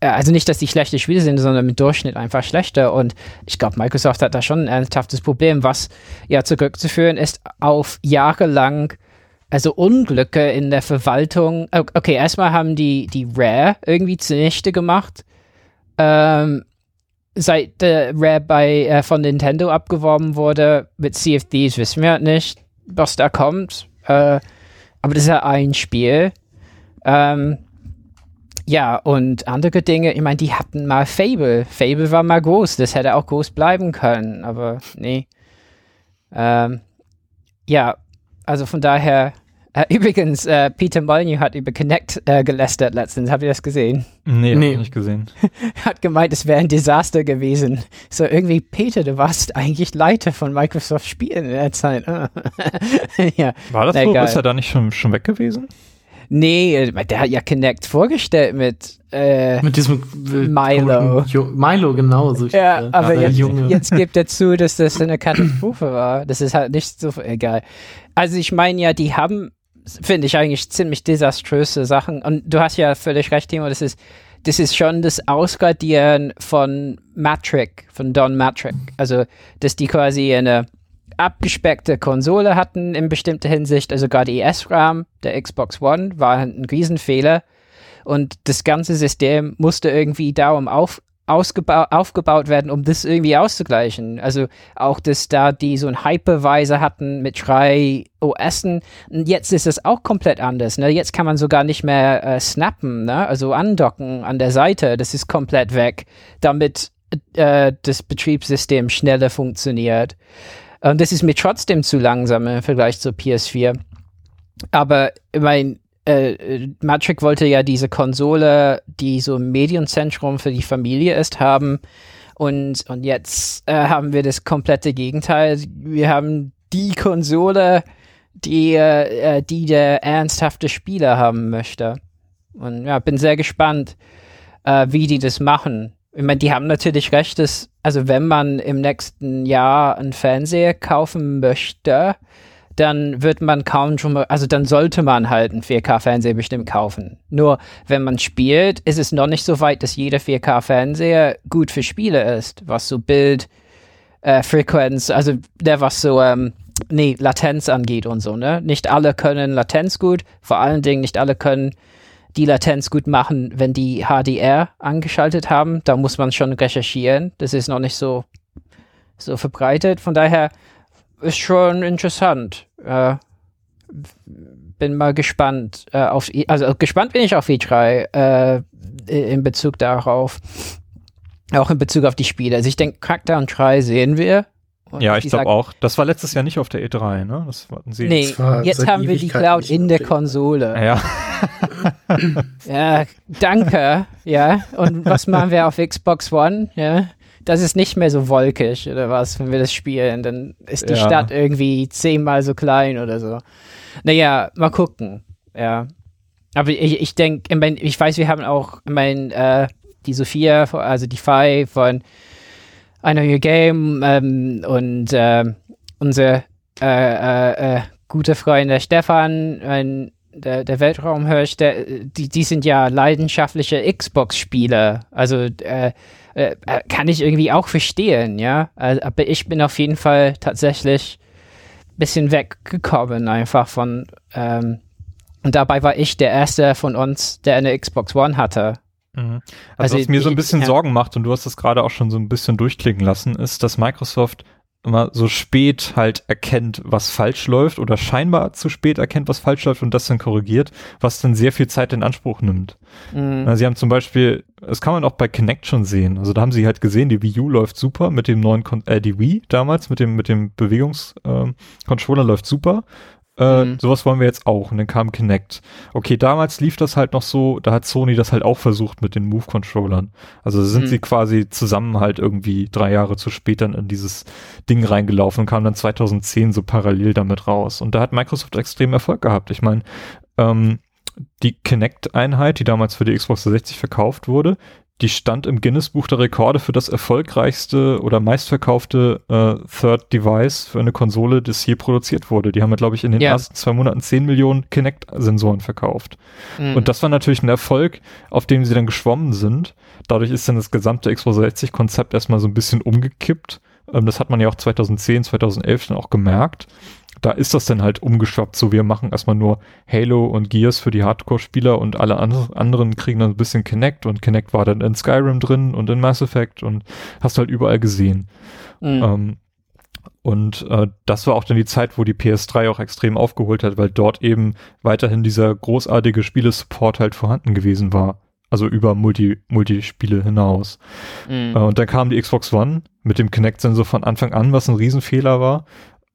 also nicht, dass die schlechte Spiele sind, sondern im Durchschnitt einfach schlechter. Und ich glaube, Microsoft hat da schon ein ernsthaftes Problem, was ja zurückzuführen ist auf jahrelang also Unglücke in der Verwaltung. Okay, erstmal haben die die Rare irgendwie zunichte gemacht. Ähm, seit äh, Rare bei äh, von Nintendo abgeworben wurde mit Sea of Thieves, wissen wir halt nicht, was da kommt. Äh, aber das ist ja ein Spiel. Ähm, ja, und andere Dinge, ich meine, die hatten mal Fable. Fable war mal groß, das hätte auch groß bleiben können, aber nee. Ähm, ja, also von daher, äh, [LAUGHS] übrigens, äh, Peter Molyneux hat über Connect äh, gelästert letztens. Habt ihr das gesehen? Nee, nee. nicht gesehen. [LAUGHS] hat gemeint, es wäre ein Desaster gewesen. So irgendwie, Peter, du warst eigentlich Leiter von Microsoft Spielen in der Zeit. [LAUGHS] ja. War das Na, so? Egal. Ist er da nicht schon, schon weg gewesen? Nee, äh, der hat ja Connect vorgestellt mit, äh, mit diesem äh, Milo. Milo, genau. So ja, aber jetzt, jetzt [LAUGHS] gibt er zu, dass das eine Katastrophe war. Das ist halt nicht so egal. Also ich meine ja, die haben, finde ich eigentlich ziemlich desaströse Sachen. Und du hast ja völlig recht, Timo, das ist, das ist schon das Ausgradieren von Matrick, von Don Matrick. Also, dass die quasi eine abgespeckte Konsole hatten in bestimmter Hinsicht. Also gerade die S-RAM der Xbox One war ein Riesenfehler. Und das ganze System musste irgendwie darum auf, aufgebaut werden, um das irgendwie auszugleichen. Also auch, dass da die so ein Hypervisor hatten mit drei OSen. Jetzt ist es auch komplett anders. Ne? Jetzt kann man sogar nicht mehr äh, snappen, ne? also andocken an der Seite. Das ist komplett weg, damit äh, das Betriebssystem schneller funktioniert. Und das ist mir trotzdem zu langsam im Vergleich zur PS4. Aber ich meine, äh, Matrix wollte ja diese Konsole, die so ein Medienzentrum für die Familie ist, haben. Und, und jetzt äh, haben wir das komplette Gegenteil. Wir haben die Konsole, die, äh, die der ernsthafte Spieler haben möchte. Und ja, bin sehr gespannt, äh, wie die das machen. Ich meine, die haben natürlich recht, dass, also wenn man im nächsten Jahr einen Fernseher kaufen möchte, dann wird man kaum schon mal, also dann sollte man halt einen 4K-Fernseher bestimmt kaufen. Nur wenn man spielt, ist es noch nicht so weit, dass jeder 4K-Fernseher gut für Spiele ist, was so Bild, äh, Frequenz, also der was so, ähm, nee, Latenz angeht und so, ne? Nicht alle können Latenz gut, vor allen Dingen nicht alle können die Latenz gut machen, wenn die HDR angeschaltet haben. Da muss man schon recherchieren. Das ist noch nicht so, so verbreitet. Von daher ist schon interessant. Äh, bin mal gespannt äh, auf, also gespannt bin ich auf E3 äh, in Bezug darauf, auch in Bezug auf die Spiele. Also ich denke, Crackdown 3 sehen wir Und Ja, ich glaube auch. Das war letztes Jahr nicht auf der E3, ne? Das hatten sie. Nee, jetzt haben wir die Cloud in der Konsole. Ja, [LAUGHS] Ja, danke. ja, und was machen wir auf Xbox One? Ja, das ist nicht mehr so wolkig oder was, wenn wir das spielen. Dann ist die Ja. Stadt irgendwie zehnmal so klein oder so. Naja, mal gucken. Ja. Aber ich, ich denke, ich, mein, ich weiß, wir haben auch, ich mein, äh, die Sophia, also die Fi von I Know Your Game ähm, und ähm, unser äh, äh, äh, guter Freund der Stefan, ein, der, der Weltraumhirsch, der, die, die sind ja leidenschaftliche Xbox-Spieler. Also äh, äh, äh, kann ich irgendwie auch verstehen, ja. Also, aber ich bin auf jeden Fall tatsächlich ein bisschen weggekommen einfach von ähm, und dabei war ich der erste von uns, der eine Xbox One hatte. Mhm. Also, Also was mir so ein ich- bisschen ja. Sorgen macht, und du hast das gerade auch schon so ein bisschen durchklicken lassen, ist, dass Microsoft immer so spät halt erkennt, was falsch läuft oder scheinbar zu spät erkennt, was falsch läuft und das dann korrigiert, was dann sehr viel Zeit in Anspruch nimmt. Mhm. Na, Sie haben zum Beispiel, das kann man auch bei Kinect schon sehen. Also da haben sie halt gesehen, die Wii U läuft super mit dem neuen, Kon äh, die Wii damals mit dem mit dem Bewegungscontroller läuft super. Äh, Mhm. Sowas wollen wir jetzt auch. Und dann kam Kinect. Okay, damals lief das halt noch so, da hat Sony das halt auch versucht mit den Move-Controllern. Also sind Mhm. sie quasi zusammen halt irgendwie drei Jahre zu spät dann in dieses Ding reingelaufen und kam dann 2010 so parallel damit raus. Und da hat Microsoft extrem Erfolg gehabt. Ich meine, ähm, die Kinect-Einheit, die damals für die Xbox 360 verkauft wurde, die stand im Guinness-Buch der Rekorde für das erfolgreichste oder meistverkaufte äh, Third Device für eine Konsole, das je produziert wurde. Die haben, glaube ich, in den Ja. ersten zwei Monaten 10 Millionen Kinect-Sensoren verkauft. Mhm. Und das war natürlich ein Erfolg, auf dem sie dann geschwommen sind. Dadurch ist dann das gesamte Xbox 360-Konzept erstmal so ein bisschen umgekippt. Ähm, das hat man ja auch 2010, 2011 dann auch gemerkt. Da ist das dann halt umgeschwappt, so wir machen erstmal nur Halo und Gears für die Hardcore-Spieler und alle andre, anderen kriegen dann ein bisschen Kinect und Kinect war dann in Skyrim drin und in Mass Effect und hast halt überall gesehen. Mhm. Ähm, und äh, das war auch dann die Zeit, wo die PS3 auch extrem aufgeholt hat, weil dort eben weiterhin dieser großartige Spielesupport halt vorhanden gewesen war. Also über Multi Multispiele hinaus. Mhm. Äh, und dann kam die Xbox One mit dem Kinect-Sensor von Anfang an, was ein Riesenfehler war.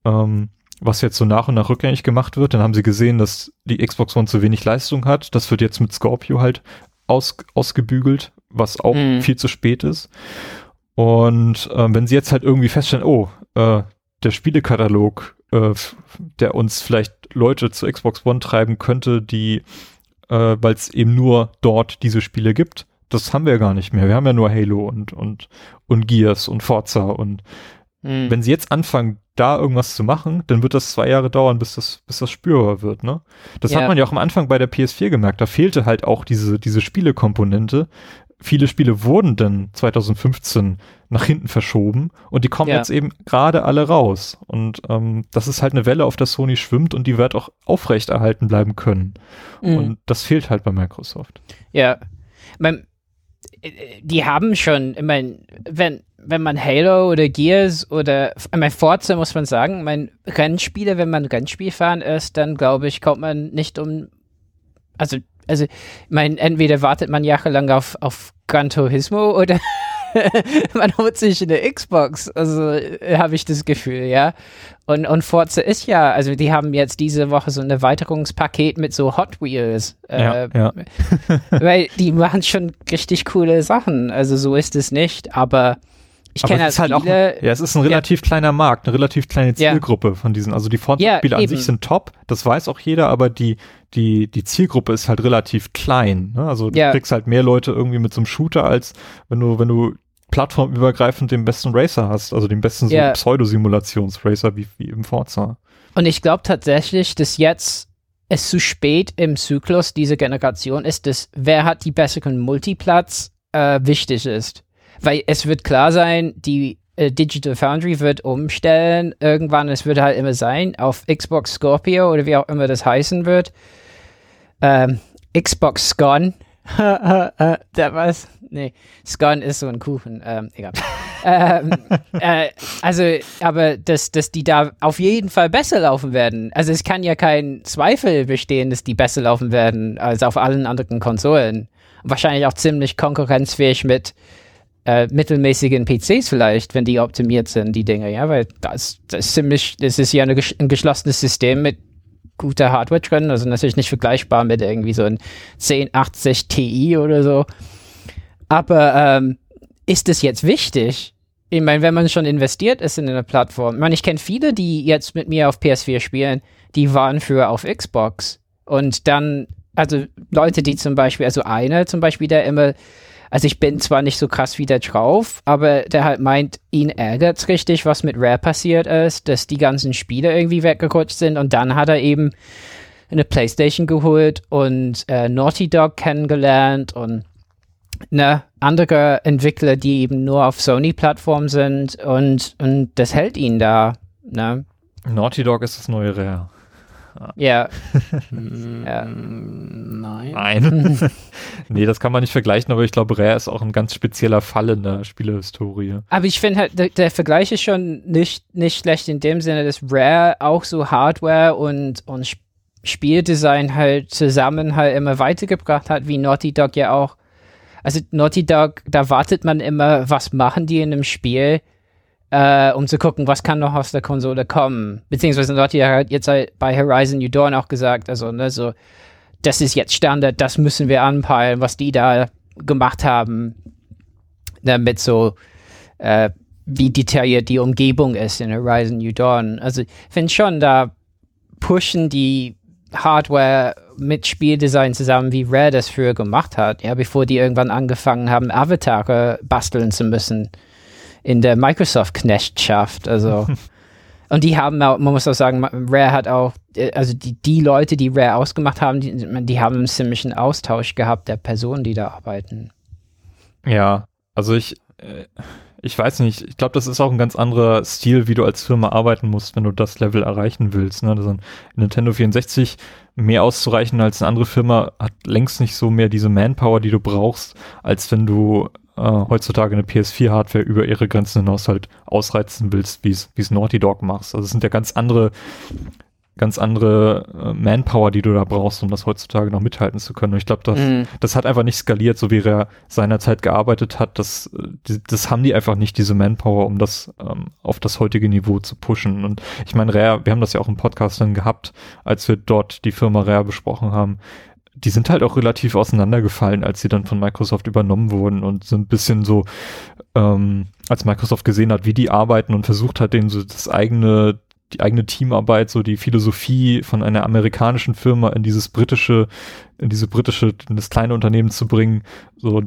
Ähm, was jetzt so nach und nach rückgängig gemacht wird. Dann haben sie gesehen, dass die Xbox One zu wenig Leistung hat. Das wird jetzt mit Scorpio halt aus, ausgebügelt, was auch Mhm. viel zu spät ist. Und ähm, wenn sie jetzt halt irgendwie feststellen, oh, äh, der Spielekatalog, äh, der uns vielleicht Leute zu Xbox One treiben könnte, die, äh, weil es eben nur dort diese Spiele gibt, das haben wir ja gar nicht mehr. Wir haben ja nur Halo und, und, und Gears und Forza und Mhm. wenn sie jetzt anfangen, da irgendwas zu machen, dann wird das zwei Jahre dauern, bis das, bis das spürbar wird, ne? Das Ja. hat man ja auch am Anfang bei der PS4 gemerkt. Da fehlte halt auch diese, diese Spielekomponente. Viele Spiele wurden dann 2015 nach hinten verschoben und die kommen Ja. jetzt eben gerade alle raus. Und ähm, das ist halt eine Welle, auf der Sony schwimmt und die wird auch aufrechterhalten bleiben können. Mhm. Und das fehlt halt bei Microsoft. Ja. Äh, die haben schon, ich meine, wenn, wenn man Halo oder Gears oder, ich meine, Forza muss man sagen, mein Rennspiele, wenn man Rennspiel fahren ist, dann glaube ich, kommt man nicht um, also, also, ich meine, entweder wartet man jahrelang auf, auf Gran Turismo oder [LAUGHS] man holt sich eine Xbox, also äh, habe ich das Gefühl, ja. Und, und Forza ist ja, also die haben jetzt diese Woche so ein Erweiterungspaket mit so Hot Wheels. Ja, äh, ja. [LAUGHS] weil die machen schon richtig coole Sachen. Also so ist es nicht, aber ich kenne es halt halt auch, viele. ja, es ist ein relativ kleiner Markt, eine relativ kleine Ja. Zielgruppe von diesen. Also die Ja, Forza-Spiele an sich sind top, das weiß auch jeder, aber die, die, die Zielgruppe ist halt relativ klein. Ne? Also du Ja. kriegst halt mehr Leute irgendwie mit so einem Shooter, als wenn du, wenn du plattformübergreifend den besten Racer hast, also den besten so Ja. Pseudo-Simulationsracer wie, wie im Forza. Und ich glaube tatsächlich, dass jetzt es zu spät im Zyklus dieser Generation ist, dass wer hat die besseren Multiplatz äh, wichtig ist. Weil es wird klar sein, die äh, Digital Foundry wird umstellen irgendwann, es wird halt immer sein, auf Xbox Scorpio oder wie auch immer das heißen wird. Ähm, Xbox Scone. äh, da was? Nee, Scone ist so ein Kuchen. Ähm, egal. [LAUGHS] ähm, äh, also, aber dass, dass die da auf jeden Fall besser laufen werden. Also es kann ja kein Zweifel bestehen, dass die besser laufen werden als auf allen anderen Konsolen. Wahrscheinlich auch ziemlich konkurrenzfähig mit äh, mittelmäßigen PCs vielleicht, wenn die optimiert sind, die Dinge, ja, weil das, das ist ziemlich, das ist ja eine, ein geschlossenes System mit guter Hardware drin, also natürlich nicht vergleichbar mit irgendwie so ein 1080 Ti oder so. Aber ähm, ist es jetzt wichtig? Ich meine, wenn man schon investiert ist in eine Plattform, ich meine, ich kenne viele, die jetzt mit mir auf PS4 spielen, die waren früher auf Xbox. Und dann, also Leute, die zum Beispiel, also einer zum Beispiel, der immer also ich bin zwar nicht so krass wie der drauf, aber der halt meint, ihn ärgert's richtig, was mit Rare passiert ist, dass die ganzen Spiele irgendwie weggerutscht sind. Und dann hat er eben eine Playstation geholt und äh, Naughty Dog kennengelernt und ne, andere Entwickler, die eben nur auf Sony-Plattformen sind und, und das hält ihn da. Ne? Naughty Dog ist das neue Rare. Ja. ja. Nein. Nein. [LAUGHS] nee, das kann man nicht vergleichen, aber ich glaube, Rare ist auch ein ganz spezieller Fall in der Spielehistorie. Aber ich finde halt, der, der, Vergleich ist schon nicht, nicht schlecht in dem Sinne, dass Rare auch so Hardware und, und Spieldesign halt zusammen halt immer weitergebracht hat, wie Naughty Dog ja auch. Also Naughty Dog, da wartet man immer, was machen die in einem Spiel äh, um zu gucken, was kann noch aus der Konsole kommen. Beziehungsweise dort ja jetzt halt bei Horizon New Dawn auch gesagt, also ne, so, das ist jetzt Standard, das müssen wir anpeilen, was die da gemacht haben, damit so äh, wie detailliert die Umgebung ist in Horizon New Dawn. Also ich finde schon, da pushen die Hardware mit Spieldesign zusammen, wie Rare das früher gemacht hat, ja, bevor die irgendwann angefangen haben, Avatare basteln zu müssen in der Microsoft-Knechtschaft. Also, [LAUGHS] und die haben auch, man muss auch sagen, Rare hat auch, äh, also die, die Leute, die Rare ausgemacht haben, die, die haben einen ziemlichen Austausch gehabt der Personen, die da arbeiten. Ja, also ich, äh, ich weiß nicht, ich glaube, das ist auch ein ganz anderer Stil, wie du als Firma arbeiten musst, wenn du das Level erreichen willst. Ne? Also Nintendo 64 mehr auszureichen als eine andere Firma hat längst nicht so mehr diese Manpower, die du brauchst, als wenn du äh, heutzutage eine PS4-Hardware über ihre Grenzen hinaus halt ausreizen willst, wie es Naughty Dog machst. Also es sind ja ganz andere ganz andere äh, Manpower, die du da brauchst, um das heutzutage noch mithalten zu können. Und ich glaube, das, mm. das hat einfach nicht skaliert, so wie er seinerzeit gearbeitet hat. Das, das haben die einfach nicht, diese Manpower, um das ähm, auf das heutige Niveau zu pushen. Und ich meine, Rare, wir haben das ja auch im Podcast dann gehabt, als wir dort die Firma Rare besprochen haben die sind halt auch relativ auseinandergefallen, als sie dann von Microsoft übernommen wurden und so ein bisschen so, ähm, als Microsoft gesehen hat, wie die arbeiten und versucht hat, denen so das eigene, die eigene Teamarbeit, so die Philosophie von einer amerikanischen Firma in dieses britische, in diese britische, in das kleine Unternehmen zu bringen, so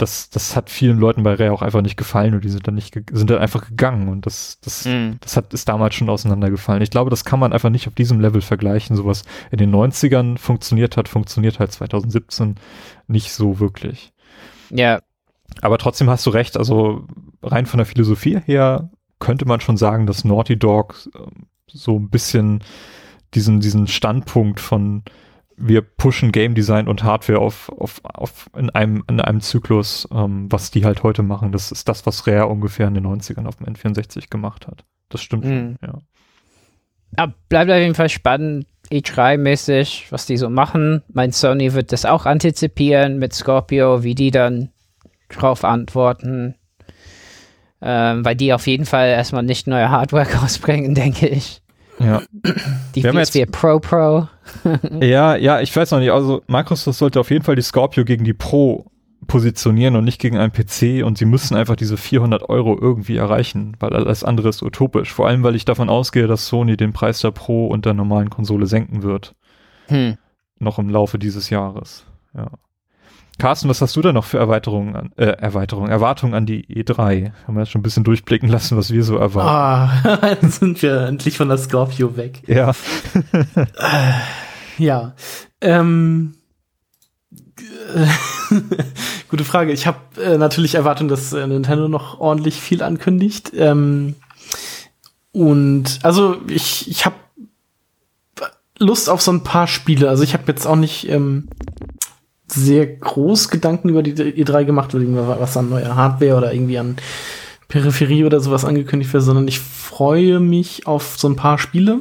das, das hat vielen Leuten bei Rare auch einfach nicht gefallen und die sind dann nicht, sind dann einfach gegangen und das, das, mm. das hat, ist damals schon auseinandergefallen. Ich glaube, das kann man einfach nicht auf diesem Level vergleichen. Sowas in den 90ern funktioniert hat, funktioniert halt 2017 nicht so wirklich. Ja. Aber trotzdem hast du recht, also rein von der Philosophie her könnte man schon sagen, dass Naughty Dog ähm, so ein bisschen diesen, diesen Standpunkt von wir pushen Game Design und Hardware auf, auf, auf in einem, in einem Zyklus, ähm, was die halt heute machen. Das ist das, was Rare ungefähr in den 90ern auf dem N64 gemacht hat. Das stimmt mhm. schon, ja. ja. Bleibt auf jeden Fall spannend, E3-mäßig, was die so machen. Mein Sony wird das auch antizipieren mit Scorpio, wie die dann drauf antworten. Ähm, weil die auf jeden Fall erstmal nicht neue Hardware [LAUGHS] rausbringen, denke ich. Ja. Die PS4 Pro Pro. [LAUGHS] ja, ja, ich weiß noch nicht. Also Microsoft sollte auf jeden Fall die Scorpio gegen die Pro positionieren und nicht gegen einen PC und sie müssen einfach diese 400 Euro irgendwie erreichen, weil alles andere ist utopisch. Vor allem, weil ich davon ausgehe, dass Sony den Preis der Pro und der normalen Konsole senken wird. Hm. Noch im Laufe dieses Jahres. Ja. Carsten, was hast du da noch für Erweiterungen, an, äh, Erweiterungen, Erwartungen an die E3? Haben wir jetzt schon ein bisschen durchblicken lassen, was wir so erwarten. Ah, [LAUGHS] dann sind wir endlich von der Scorpio weg. Ja. ja. Ähm, [LAUGHS] gute Frage. Ich habe äh, natürlich erwartet, dass äh, Nintendo noch ordentlich viel ankündigt. Ähm, und also ich, ich habe Lust auf so ein paar Spiele. Also ich habe jetzt auch nicht ähm, sehr groß Gedanken über die E3 gemacht, was an neuer Hardware oder irgendwie an Peripherie oder sowas angekündigt wird, sondern ich freue mich auf so ein paar Spiele.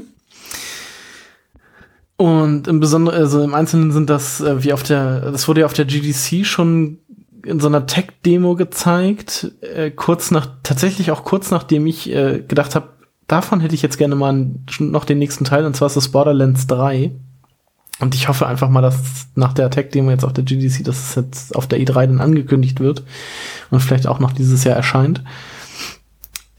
Und im Besonderen, also im Einzelnen sind das, äh, wie auf der, das wurde ja auf der GDC schon in so einer Tech-Demo gezeigt, äh, kurz nach, tatsächlich auch kurz nachdem ich äh, gedacht habe, davon hätte ich jetzt gerne mal noch den nächsten Teil, und zwar ist das Borderlands 3. Und ich hoffe einfach mal, dass nach der Tech-Demo jetzt auf der GDC, dass es jetzt auf der E3 dann angekündigt wird und vielleicht auch noch dieses Jahr erscheint.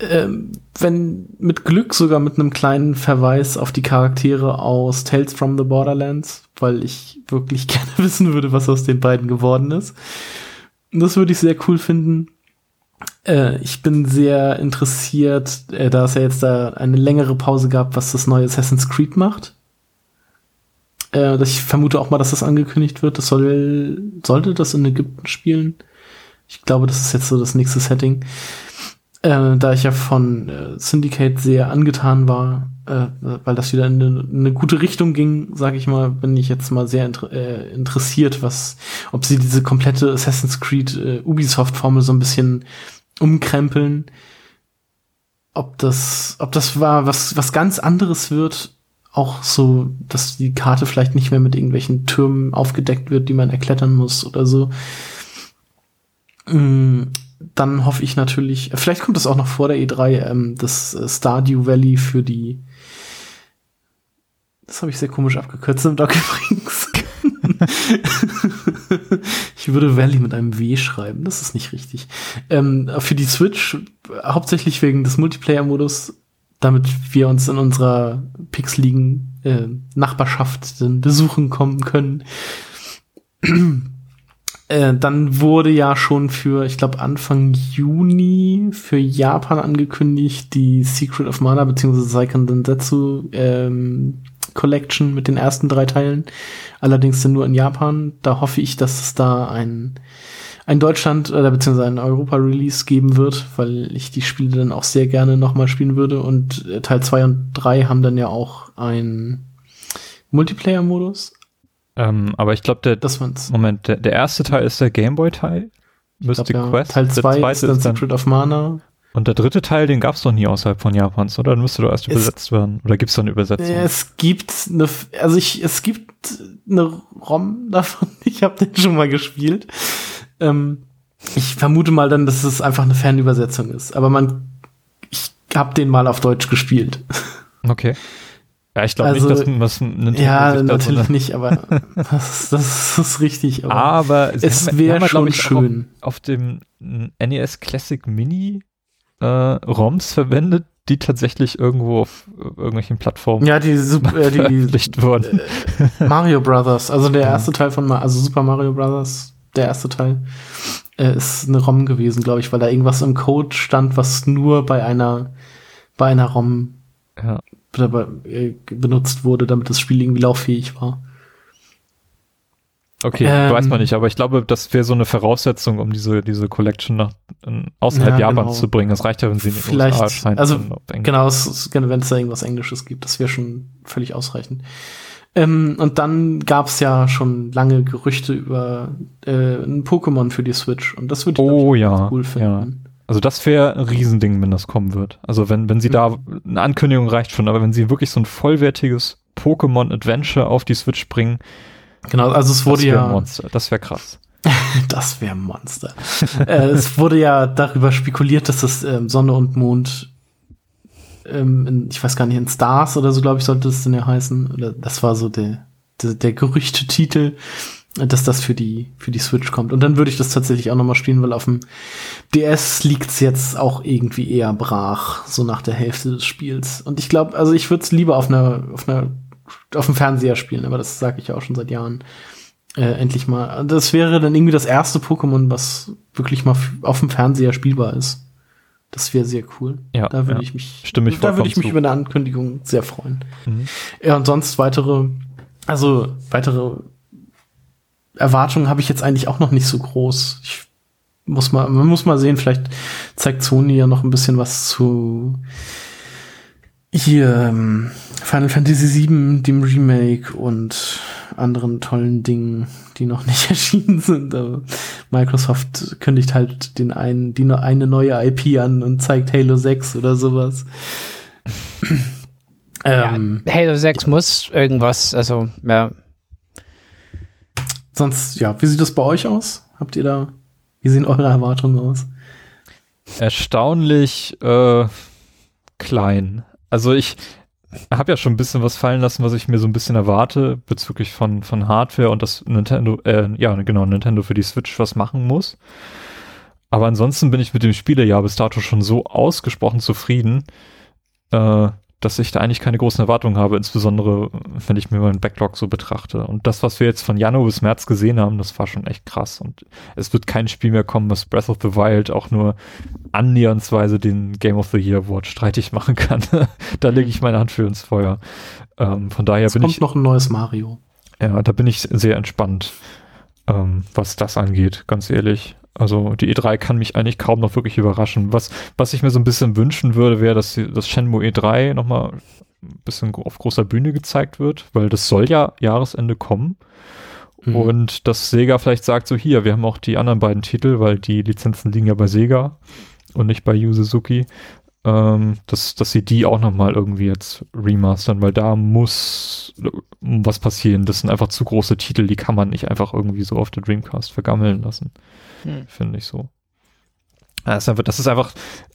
Ähm, wenn mit Glück sogar mit einem kleinen Verweis auf die Charaktere aus Tales from the Borderlands, weil ich wirklich [LAUGHS] gerne wissen würde, was aus den beiden geworden ist. Das würde ich sehr cool finden. Äh, ich bin sehr interessiert, äh, da es ja jetzt da eine längere Pause gab, was das neue Assassin's Creed macht. Äh, ich vermute auch mal, dass das angekündigt wird. Das soll, sollte das in Ägypten spielen? Ich glaube, das ist jetzt so das nächste Setting. Äh, da ich ja von äh, Syndicate sehr angetan war, äh, weil das wieder in eine, in eine gute Richtung ging, sage ich mal, bin ich jetzt mal sehr inter äh, interessiert, was, ob sie diese komplette Assassin's Creed äh, Ubisoft-Formel so ein bisschen umkrempeln, ob das, ob das war was was ganz anderes wird auch so, dass die Karte vielleicht nicht mehr mit irgendwelchen Türmen aufgedeckt wird, die man erklettern muss oder so. Mm, dann hoffe ich natürlich, vielleicht kommt das auch noch vor der E3, ähm, das äh, Stardew Valley für die. Das habe ich sehr komisch abgekürzt im Doc [LAUGHS] übrigens. ich würde Valley mit einem W schreiben, das ist nicht richtig. Ähm, für die Switch, hauptsächlich wegen des Multiplayer-Modus, damit wir uns in unserer pixeligen äh, Nachbarschaft dann besuchen kommen können. [CLEARS THROAT] äh, dann wurde ja schon für, ich glaube, Anfang Juni für Japan angekündigt, die Secret of Mana bzw. Seiken Densetsu ähm, Collection mit den ersten drei Teilen. Allerdings dann nur in Japan. Da hoffe ich, dass es da ein ein Deutschland- oder beziehungsweise ein Europa-Release geben wird, weil ich die Spiele dann auch sehr gerne nochmal spielen würde. Und äh, Teil 2 und 3 haben dann ja auch ein Multiplayer-Modus. Ähm, aber ich glaube, der das man's. Moment, der, der erste Teil ist der Gameboy-Teil. Mystic glaub, ja. Quest. Teil 2 ist dann Secret of Mana. Und der dritte Teil, den gab es doch nie außerhalb von Japans, oder? Dann müsste doch erst es, übersetzt werden. Oder gibt es da eine Übersetzung? Es gibt eine, also ich, es gibt eine ROM davon. [LAUGHS] Ich habe den schon mal gespielt. Ähm, ich vermute mal dann, dass es einfach eine Fernübersetzung ist. Aber man, ich habe den mal auf Deutsch gespielt. Okay. Ja, ich glaube also, nicht, dass was Nintendo Ja, natürlich das, nicht, aber [LAUGHS] das, das, ist richtig. Aber, aber es wäre schon schön. Auf, auf, dem NES Classic Mini äh, ROMs verwendet, die tatsächlich irgendwo auf irgendwelchen Plattformen ja, die, äh, die [LAUGHS] wurden. Äh, Mario Brothers, also der erste Teil von also Super Mario Brothers der erste Teil, äh, ist eine ROM gewesen, glaube ich, weil da irgendwas im Code stand, was nur bei einer, bei einer ROM ja. äh, benutzt wurde, damit das Spiel irgendwie lauffähig war. Okay, ähm, weiß man nicht, aber ich glaube, das wäre so eine Voraussetzung, um diese, diese Collection nach außerhalb ja, Japans genau. zu bringen. Das reicht ja, wenn sie in den Vielleicht, USA erscheint. Also, genau, es, wenn es da irgendwas Englisches gibt, das wäre schon völlig ausreichend. Ähm, und dann gab es ja schon lange Gerüchte über äh, ein Pokémon für die Switch. Und das würde ich, oh, ich ja, cool finden. Ja. Also das wäre ein Riesending, wenn das kommen wird. Also wenn, wenn sie mhm. da, eine Ankündigung reicht schon, aber wenn sie wirklich so ein vollwertiges Pokémon Adventure auf die Switch bringen. Genau, also es wurde das ja. Monster, das wäre krass. [LAUGHS] das wäre ein Monster. äh, es wurde ja darüber spekuliert, dass das ähm, Sonne und Mond ähm, in, ich weiß gar nicht, in Stars oder so, glaube ich, sollte es denn ja heißen. Das war so der, der, der Gerüchtetitel, dass das für die, für die Switch kommt. Und dann würde ich das tatsächlich auch nochmal spielen, weil auf dem DS liegt's jetzt auch irgendwie eher brach, so nach der Hälfte des Spiels. Und ich glaube, also ich würde es lieber auf einer, auf einer, auf dem Fernseher spielen, aber das sage ich ja auch schon seit Jahren. Äh, endlich mal. Das wäre dann irgendwie das erste Pokémon, was wirklich mal auf dem Fernseher spielbar ist. Das wäre sehr cool. Ja, da würde ja. ich mich, Stimme ich da würde ich mich zu. über eine Ankündigung sehr freuen. Mhm. Ja, und sonst weitere, also weitere Erwartungen habe ich jetzt eigentlich auch noch nicht so groß. Ich muss mal, man muss mal sehen, vielleicht zeigt Sony ja noch ein bisschen was zu hier ähm, Final Fantasy VII, dem Remake und anderen tollen Dingen, die noch [LAUGHS] nicht erschienen sind. Aber Microsoft kündigt halt den einen, die nur eine neue IP an und zeigt Halo 6 oder sowas. [CLEARS THROAT] ähm, ja, Halo 6 muss irgendwas, also ja. Sonst, ja, wie sieht das bei euch aus? Habt ihr da Wie sehen eure Erwartungen aus? Erstaunlich äh, klein. Also ich habe ja schon ein bisschen was fallen lassen, was ich mir so ein bisschen erwarte bezüglich von, von Hardware und dass Nintendo, äh, ja genau, Nintendo für die Switch was machen muss. Aber ansonsten bin ich mit dem Spielejahr bis dato schon so ausgesprochen zufrieden, äh, dass ich da eigentlich keine großen Erwartungen habe, insbesondere wenn ich mir meinen Backlog so betrachte. Und das, was wir jetzt von Januar bis März gesehen haben, das war schon echt krass. Und es wird kein Spiel mehr kommen, was Breath of the Wild auch nur annähernsweise den Game of the Year Award streitig machen kann. [LAUGHS] da lege ich meine Hand für ins Feuer. Ähm, von daher es bin kommt ich. noch ein neues Mario. Ja, da bin ich sehr entspannt, ähm, was das angeht, ganz ehrlich. Also die E3 kann mich eigentlich kaum noch wirklich überraschen. Was, was ich mir so ein bisschen wünschen würde, wäre, dass das Shenmue E3 nochmal ein bisschen auf großer Bühne gezeigt wird, weil das soll ja Jahresende kommen. Mhm. Und dass Sega vielleicht sagt, so hier, wir haben auch die anderen beiden Titel, weil die Lizenzen liegen ja bei Sega und nicht bei Yu Suzuki, ähm, dass, dass sie die auch nochmal irgendwie jetzt remastern, weil da muss was passieren. Das sind einfach zu große Titel, die kann man nicht einfach irgendwie so auf der Dreamcast vergammeln lassen. Hm. Finde ich so. Das ist einfach, das ist einfach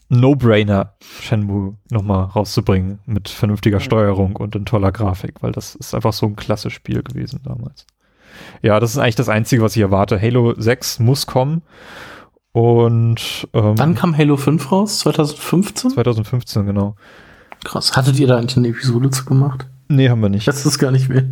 No-Brainer, Shenmue nochmal rauszubringen mit vernünftiger Mhm. Steuerung und in toller Grafik, weil das ist einfach so ein klasse Spiel gewesen damals. Ja, das ist eigentlich das Einzige, was ich erwarte. Halo 6 muss kommen und ähm, Wann kam Halo 5 raus? 2015? 2015, genau. Krass. Hattet ihr da eigentlich eine Episode zu gemacht? Nee, haben wir nicht. Das ist gar nicht mehr.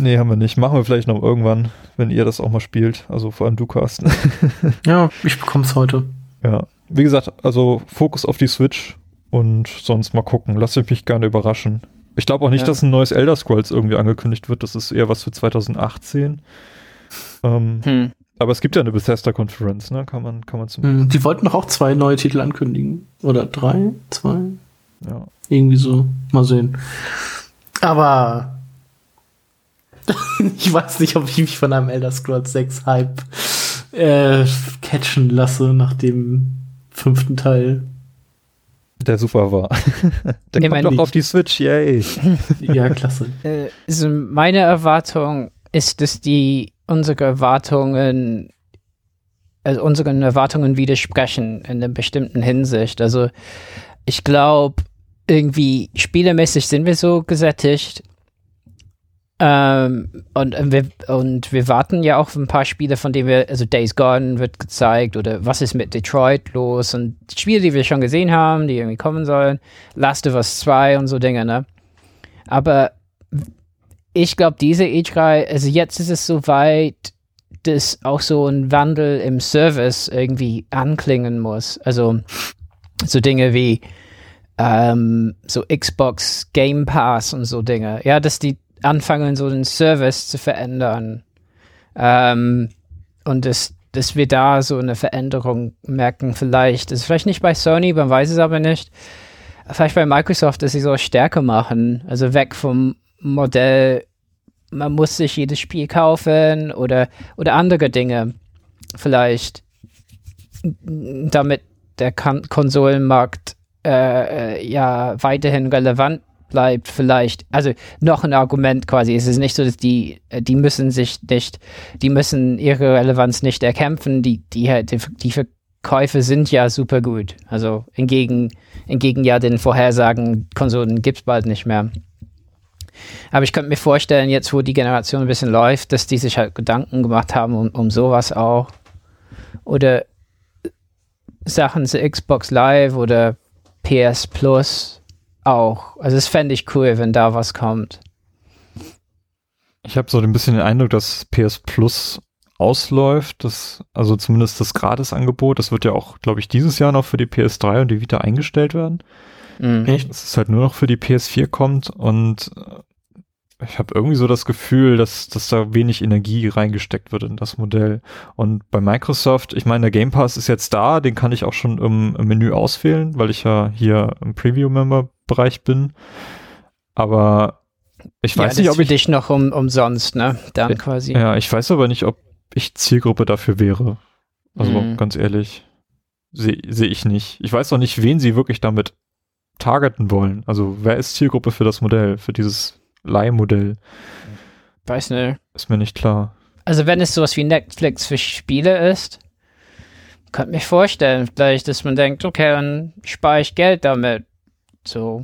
Nee, haben wir nicht. Machen wir vielleicht noch irgendwann, wenn ihr das auch mal spielt. Also vor allem du, Carsten. [LAUGHS] Ja, ich bekomm's heute. ja. Wie gesagt, also Fokus auf die Switch und sonst mal gucken. Lass mich gerne überraschen. Ich glaube auch nicht, Ja. dass ein neues Elder Scrolls irgendwie angekündigt wird. Das ist eher was für 2018. Ähm, Hm. aber es gibt ja eine Bethesda-Konferenz, ne? Kann man, kann man zum. Hm, Die wollten doch auch zwei neue Titel ankündigen. Oder drei? Zwei? Ja. Irgendwie so. Mal sehen. Aber [LAUGHS] ich weiß nicht, ob ich mich von einem Elder Scrolls 6 Hype äh, catchen lasse nach dem fünften Teil. Der super war. [LAUGHS] Der Nee, kommt doch auf die Switch, yay. [LAUGHS] Ja, klasse. Also meine Erwartung ist, dass die unsere Erwartungen, also unseren Erwartungen widersprechen in einer bestimmten Hinsicht. Also ich glaube, irgendwie spielemäßig sind wir so gesättigt. Ähm, und, äh, wir, und wir warten ja auch auf ein paar Spiele, von denen wir, also Days Gone wird gezeigt oder was ist mit Detroit los und Spiele, die wir schon gesehen haben, die irgendwie kommen sollen, Last of Us 2 und so Dinge, ne? Aber ich glaube, diese E3, also jetzt ist es so weit, dass auch so ein Wandel im Service irgendwie anklingen muss. Also so Dinge wie ähm, so Xbox Game Pass und so Dinge. Ja, dass die anfangen, so den Service zu verändern. Ähm, und dass, dass wir da so eine Veränderung merken, vielleicht. Das ist vielleicht nicht bei Sony, man weiß es aber nicht. Vielleicht bei Microsoft, dass sie so Stärke machen. Also weg vom Modell, man muss sich jedes Spiel kaufen oder, oder andere Dinge. Vielleicht, damit der Kon Konsolenmarkt äh, äh, ja weiterhin relevant bleibt, vielleicht. Also noch ein Argument quasi. Es ist nicht so, dass die, äh, die müssen sich nicht, die müssen ihre Relevanz nicht erkämpfen. Die, die, die, die Verkäufe sind ja super gut. Also entgegen, entgegen ja den Vorhersagen, Konsolen gibt es bald nicht mehr. Aber ich könnte mir vorstellen, jetzt wo die Generation ein bisschen läuft, dass die sich halt Gedanken gemacht haben um, um sowas auch. Oder Sachen zu Xbox Live oder PS Plus auch. Also das fände ich cool, wenn da was kommt. Ich habe so ein bisschen den Eindruck, dass PS Plus ausläuft, das, also zumindest das Gratisangebot, das wird ja auch, glaube ich, dieses Jahr noch für die PS3 und die Vita eingestellt werden. Mhm. Echt? Dass es halt nur noch für die PS4 kommt und äh, ich habe irgendwie so das Gefühl, dass, dass da wenig Energie reingesteckt wird in das Modell. Und bei Microsoft, ich meine, der Game Pass ist jetzt da, den kann ich auch schon im, im Menü auswählen, weil ich ja hier im Preview-Member-Bereich bin. Aber ich ja, weiß das nicht, ob ich dich noch um, umsonst, ne? Dann Ja, quasi. Ja, ich weiß aber nicht, ob ich Zielgruppe dafür wäre. Also Mhm. ganz ehrlich, sehe seh ich nicht. Ich weiß auch nicht, wen sie wirklich damit targeten wollen. Also wer ist Zielgruppe für das Modell, für dieses Leihmodell? Weiß nicht. Ist mir nicht klar. also wenn es sowas wie Netflix für Spiele ist, könnte mich vorstellen, vielleicht, dass man denkt, okay, dann spare ich Geld damit. So,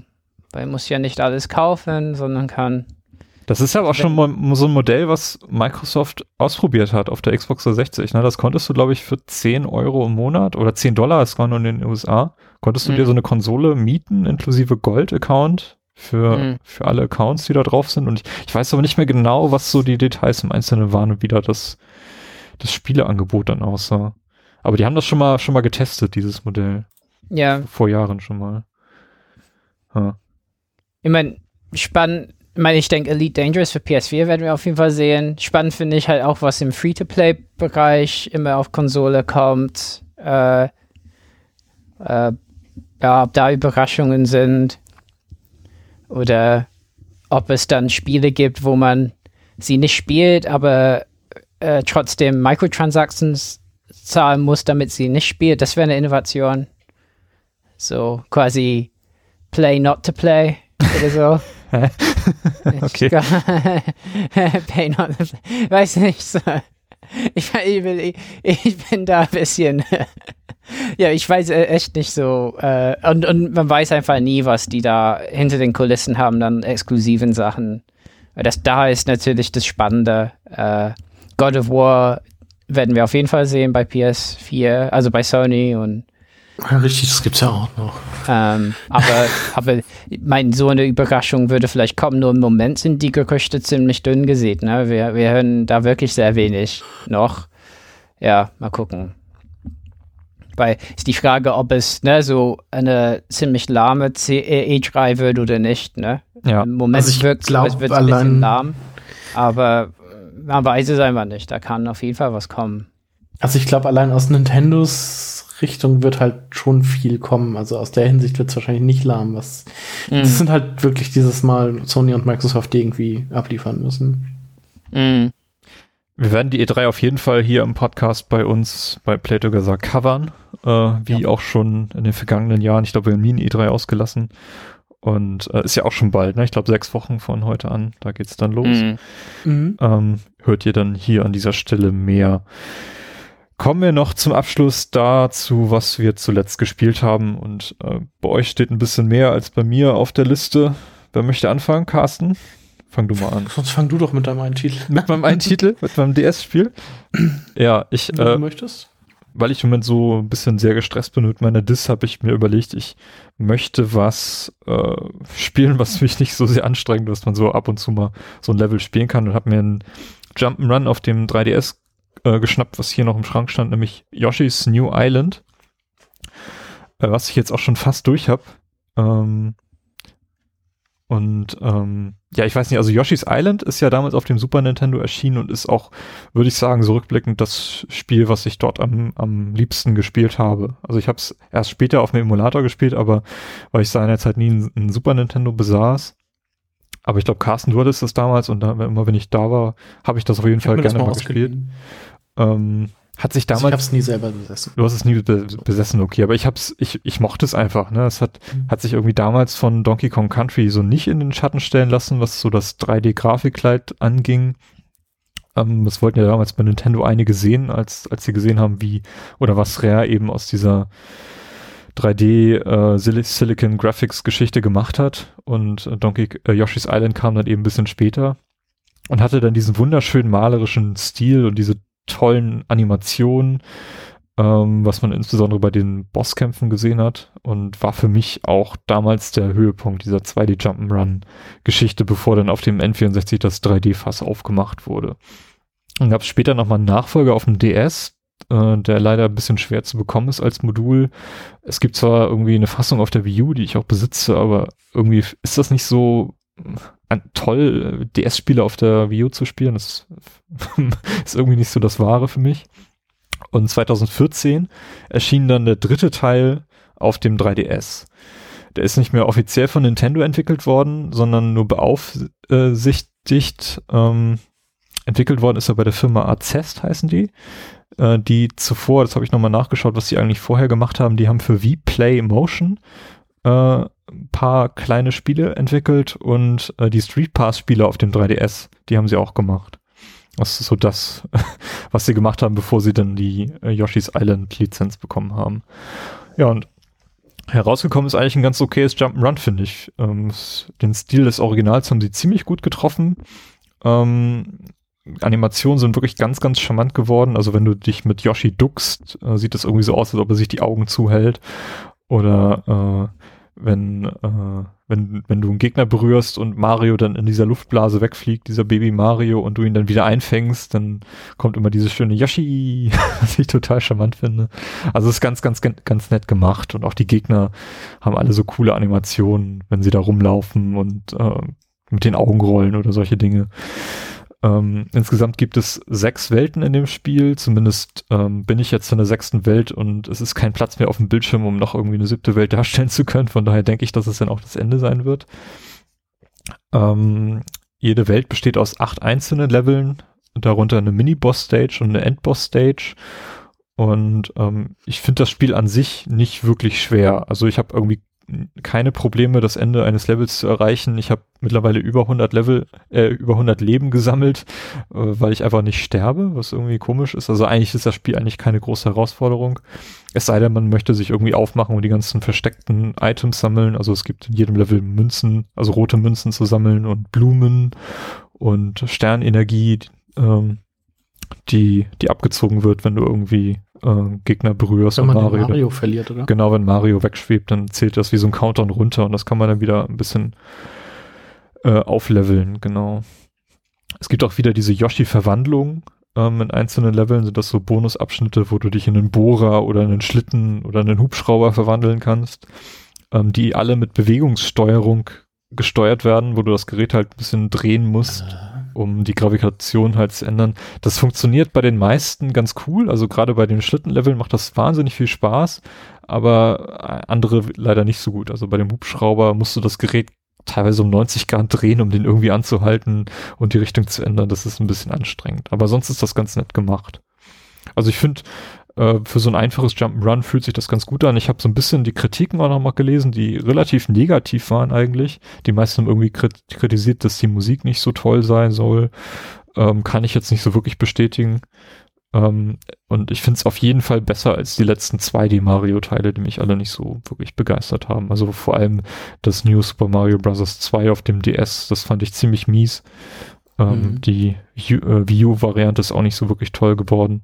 weil man muss ja nicht alles kaufen, sondern kann. Das ist ja auch schon mal so ein Modell, was Microsoft ausprobiert hat auf der Xbox 360. Ne? Das konntest du, glaube ich, für 10 Euro im Monat oder 10 Dollar, es war nur in den USA, konntest du mhm. dir so eine Konsole mieten, inklusive Gold-Account für, mhm. für alle Accounts, die da drauf sind. Und ich, ich weiß aber nicht mehr genau, was so die Details im Einzelnen waren und wie da das, das Spieleangebot dann aussah. Aber die haben das schon mal, schon mal getestet, dieses Modell. Ja. Vor Jahren schon mal. Ha. Ich meine, spannend, ich meine, ich denke, Elite Dangerous für PS4 werden wir auf jeden Fall sehen. Spannend finde ich halt auch, was im Free-to-Play-Bereich immer auf Konsole kommt. Äh, äh, ja, ob da Überraschungen sind. Oder ob es dann Spiele gibt, wo man sie nicht spielt, aber äh, trotzdem Microtransactions zahlen muss, damit sie nicht spielt. Das wäre eine Innovation. So quasi Play not to play oder so. [LAUGHS] okay. [LAUGHS] Pay not to play. Weiß nicht. So. Ich, ich, ich, bin da ein bisschen. [LAUGHS] ja, ich weiß äh, echt nicht so. Äh, und, und man weiß einfach nie, was die da hinter den Kulissen haben, dann exklusiven Sachen. Das da ist natürlich das Spannende. Äh, God of War werden wir auf jeden Fall sehen bei PS4, also bei Sony und ja, richtig, das gibt's ja auch noch. Ähm, aber, aber mein, so eine Überraschung würde vielleicht kommen. Nur im Moment sind die Gerüchte ziemlich dünn gesät. Ne? Wir, wir hören da wirklich sehr wenig noch. Ja, mal gucken. Weil ist die Frage, ob es ne, so eine ziemlich lahme E3 wird oder nicht. Ne? Ja. Im Moment also wirkt es wird ein bisschen lahm. Aber man weiß es einfach nicht. Da kann auf jeden Fall was kommen. Also ich glaube, allein aus Nintendos Richtung wird halt schon viel kommen. Also aus der Hinsicht wird es wahrscheinlich nicht lahm. Was mhm. Das sind halt wirklich dieses Mal Sony und Microsoft, die irgendwie abliefern müssen. Mhm. Wir werden die E3 auf jeden Fall hier im Podcast bei uns bei Play Together covern, äh, wie ja. auch schon in den vergangenen Jahren. Ich glaube, wir haben nie eine E3 ausgelassen. Und äh, ist ja auch schon bald, ne? Ich glaube, sechs Wochen von heute an, da geht's dann los. Mhm. mhm. Ähm, hört ihr dann hier an dieser Stelle mehr. Kommen wir noch zum Abschluss dazu, was wir zuletzt gespielt haben. Und äh, bei euch steht ein bisschen mehr als bei mir auf der Liste. Wer möchte anfangen? Carsten? Fang du mal an. Sonst fang du doch mit deinem einen Titel. Mit meinem einen Titel? [LAUGHS] Mit meinem DS-Spiel? ja, ich. Wenn du äh, möchtest weil ich im Moment so ein bisschen sehr gestresst bin mit meiner Dis, habe ich mir überlegt, ich möchte was äh, spielen, was mich nicht so sehr anstrengt, dass man so ab und zu mal so ein Level spielen kann und habe mir einen Jump'n'Run auf dem 3DS äh, geschnappt, was hier noch im Schrank stand, nämlich Yoshi's New Island, äh, was ich jetzt auch schon fast durch habe. Ähm, und ähm, ja, ich weiß nicht, also Yoshi's Island ist ja damals auf dem Super Nintendo erschienen und ist auch, würde ich sagen, so das Spiel, was ich dort am, am liebsten gespielt habe. Also ich habe es erst später auf dem Emulator gespielt, aber weil ich seinerzeit nie ein, ein Super Nintendo besaß. Aber ich glaube, Carsten, du hattest das damals und da, immer wenn ich da war, habe ich das auf jeden ich Fall gerne mal gespielt. Ähm, hat sich damals. Also ich habe es nie selber besessen. Du hast es nie be besessen, okay, aber ich hab's, ich, ich mochte es einfach, ne? Es hat, mhm. hat sich irgendwie damals von Donkey Kong Country so nicht in den Schatten stellen lassen, was so das 3D-Grafikkleid anging. Ähm, das wollten ja damals bei Nintendo einige sehen, als, als sie gesehen haben, wie, oder was Rare eben aus dieser 3D äh, Sil Silicon Graphics Geschichte gemacht hat. Und äh, Donkey äh, Yoshi's Island kam dann eben ein bisschen später und hatte dann diesen wunderschönen malerischen Stil und diese tollen Animationen, ähm, was man insbesondere bei den Bosskämpfen gesehen hat und war für mich auch damals der Höhepunkt dieser 2D Jump'n'Run Geschichte, bevor dann auf dem N64 das 3D-Fass aufgemacht wurde. Dann gab es später nochmal einen Nachfolger auf dem DS, äh, der leider ein bisschen schwer zu bekommen ist als Modul. Es gibt zwar irgendwie eine Fassung auf der Wii U, die ich auch besitze, aber irgendwie ist das nicht so toll, DS-Spiele auf der Wii U zu spielen. Das [LAUGHS] ist irgendwie nicht so das Wahre für mich. Und 2014 erschien dann der dritte Teil auf dem 3DS. Der ist nicht mehr offiziell von Nintendo entwickelt worden, sondern nur beaufsichtigt. Ähm, entwickelt worden ist er bei der Firma Azest, heißen die. Äh, die zuvor, das habe ich nochmal nachgeschaut, was sie eigentlich vorher gemacht haben, die haben für V-Play Motion äh, paar kleine Spiele entwickelt und äh, die Street Pass Spiele auf dem 3DS, die haben sie auch gemacht. Das ist so das, [LAUGHS] was sie gemacht haben, bevor sie dann die äh, Yoshi's Island Lizenz bekommen haben. Ja, und herausgekommen ist eigentlich ein ganz okayes Jump'n'Run, finde ich. Ähm, den Stil des Originals haben sie ziemlich gut getroffen. Ähm, Animationen sind wirklich ganz, ganz charmant geworden. Also wenn du dich mit Yoshi duckst, äh, sieht das irgendwie so aus, als ob er sich die Augen zuhält. Oder äh, wenn, äh, wenn, wenn du einen Gegner berührst und Mario dann in dieser Luftblase wegfliegt, dieser Baby Mario, und du ihn dann wieder einfängst, dann kommt immer dieses schöne Yoshi, [LAUGHS] was ich total charmant finde. Also es ist ganz, ganz, ganz nett gemacht und auch die Gegner haben alle so coole Animationen, wenn sie da rumlaufen und äh, mit den Augen rollen oder solche Dinge. Ähm, insgesamt gibt es sechs Welten in dem Spiel. Zumindest ähm, bin ich jetzt in der sechsten Welt und es ist kein Platz mehr auf dem Bildschirm, um noch irgendwie eine siebte Welt [LAUGHS] darstellen zu können. Von daher denke ich, dass es dann auch das Ende sein wird. Ähm, jede Welt besteht aus acht einzelnen Leveln, darunter eine Mini-Boss-Stage und eine End-Boss-Stage. Und ähm, ich finde das Spiel an sich nicht wirklich schwer. Also ich habe irgendwie keine Probleme, das Ende eines Levels zu erreichen. Ich habe mittlerweile über 100 Level, äh, über 100 Leben gesammelt, äh, weil ich einfach nicht sterbe, was irgendwie komisch ist. Also eigentlich ist das Spiel eigentlich keine große Herausforderung. Es sei denn, man möchte sich irgendwie aufmachen und die ganzen versteckten Items sammeln. Also es gibt in jedem Level Münzen, also rote Münzen zu sammeln und Blumen und Sternenergie, ähm, die, die abgezogen wird, wenn du irgendwie äh, Gegner berührst. Wenn man Mario, Mario verliert, oder? Genau, wenn Mario wegschwebt, dann zählt das wie so ein Countdown runter und das kann man dann wieder ein bisschen äh, aufleveln, genau. Es gibt auch wieder diese Yoshi-Verwandlung. Ähm, in einzelnen Leveln sind das so Bonusabschnitte, wo du dich in einen Bohrer oder einen Schlitten oder einen Hubschrauber verwandeln kannst, ähm, die alle mit Bewegungssteuerung gesteuert werden, wo du das Gerät halt ein bisschen drehen musst. Äh um die Gravitation halt zu ändern. Das funktioniert bei den meisten ganz cool. Also gerade bei den Schlittenleveln macht das wahnsinnig viel Spaß, aber andere leider nicht so gut. Also bei dem Hubschrauber musst du das Gerät teilweise um 90 Grad drehen, um den irgendwie anzuhalten und die Richtung zu ändern. Das ist ein bisschen anstrengend. Aber sonst ist das ganz nett gemacht. Also ich finde, äh, für so ein einfaches Jump'n'Run fühlt sich das ganz gut an. Ich habe so ein bisschen die Kritiken auch nochmal gelesen, die relativ negativ waren eigentlich. Die meisten haben irgendwie kritisiert, dass die Musik nicht so toll sein soll. Ähm, kann ich jetzt nicht so wirklich bestätigen. Ähm, und ich finde es auf jeden Fall besser als die letzten 2D-Mario-Teile, die mich alle nicht so wirklich begeistert haben. Also vor allem das New Super Mario Bros. 2 auf dem DS, das fand ich ziemlich mies. Ähm, mhm. Die äh, Wii U-Variante ist auch nicht so wirklich toll geworden.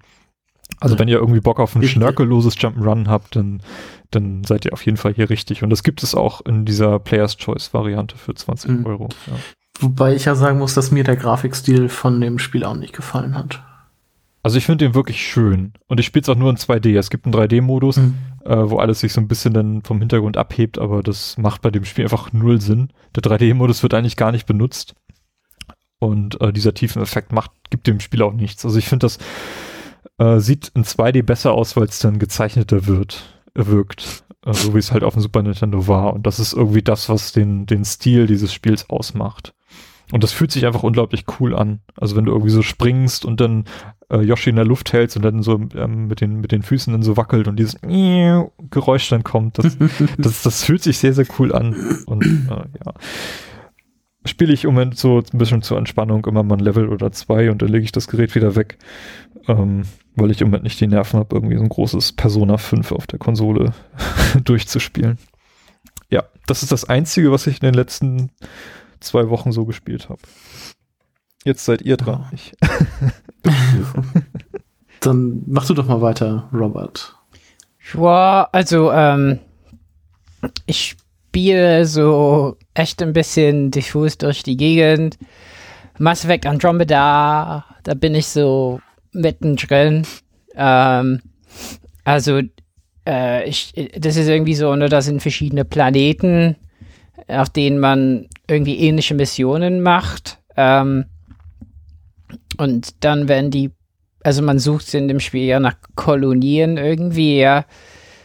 Also wenn ihr irgendwie Bock auf ein schnörkelloses Jump'n'Run habt, dann, dann seid ihr auf jeden Fall hier richtig. Und das gibt es auch in dieser Player's Choice Variante für 20 mhm. Euro. Ja. Wobei ich ja sagen muss, dass mir der Grafikstil von dem Spiel auch nicht gefallen hat. Also ich finde den wirklich schön. Und ich spiele es auch nur in 2D. Es gibt einen 3D-Modus, mhm. äh, wo alles sich so ein bisschen dann vom Hintergrund abhebt, aber das macht bei dem Spiel einfach null Sinn. Der 3D-Modus wird eigentlich gar nicht benutzt. Und äh, dieser tiefen Effekt macht, gibt dem Spiel auch nichts. Also ich finde das äh, sieht in 2D besser aus, weil es dann gezeichneter wird, wirkt. Äh, so wie es halt auf dem Super Nintendo war. Und das ist irgendwie das, was den, den Stil dieses Spiels ausmacht. Und das fühlt sich einfach unglaublich cool an. Also wenn du irgendwie so springst und dann äh, Yoshi in der Luft hältst und dann so ähm, mit, den, mit den Füßen dann so wackelt und dieses Geräusch dann kommt, das, [LAUGHS] das, das fühlt sich sehr, sehr cool an. Und äh, ja spiele ich im Moment so ein bisschen zur Entspannung immer mal ein Level oder zwei und dann lege ich das Gerät wieder weg, ähm, weil ich im Moment nicht die Nerven habe, irgendwie so ein großes Persona 5 auf der Konsole [LAUGHS] durchzuspielen. Ja, das ist das Einzige, was ich in den letzten zwei Wochen so gespielt habe. Jetzt seid ihr dran. Oh. Ich [LAUGHS] [LAUGHS] Dann mach du doch mal weiter, Robert. Ja, also ähm, ich spiele so echt ein bisschen diffus durch die Gegend. Mass Effect Andromeda, da bin ich so mittendrin. Ähm, also, äh, ich, das ist irgendwie so, ne, da sind verschiedene Planeten, auf denen man irgendwie ähnliche Missionen macht. Ähm, und dann werden die, also man sucht in dem Spiel ja nach Kolonien irgendwie, ja,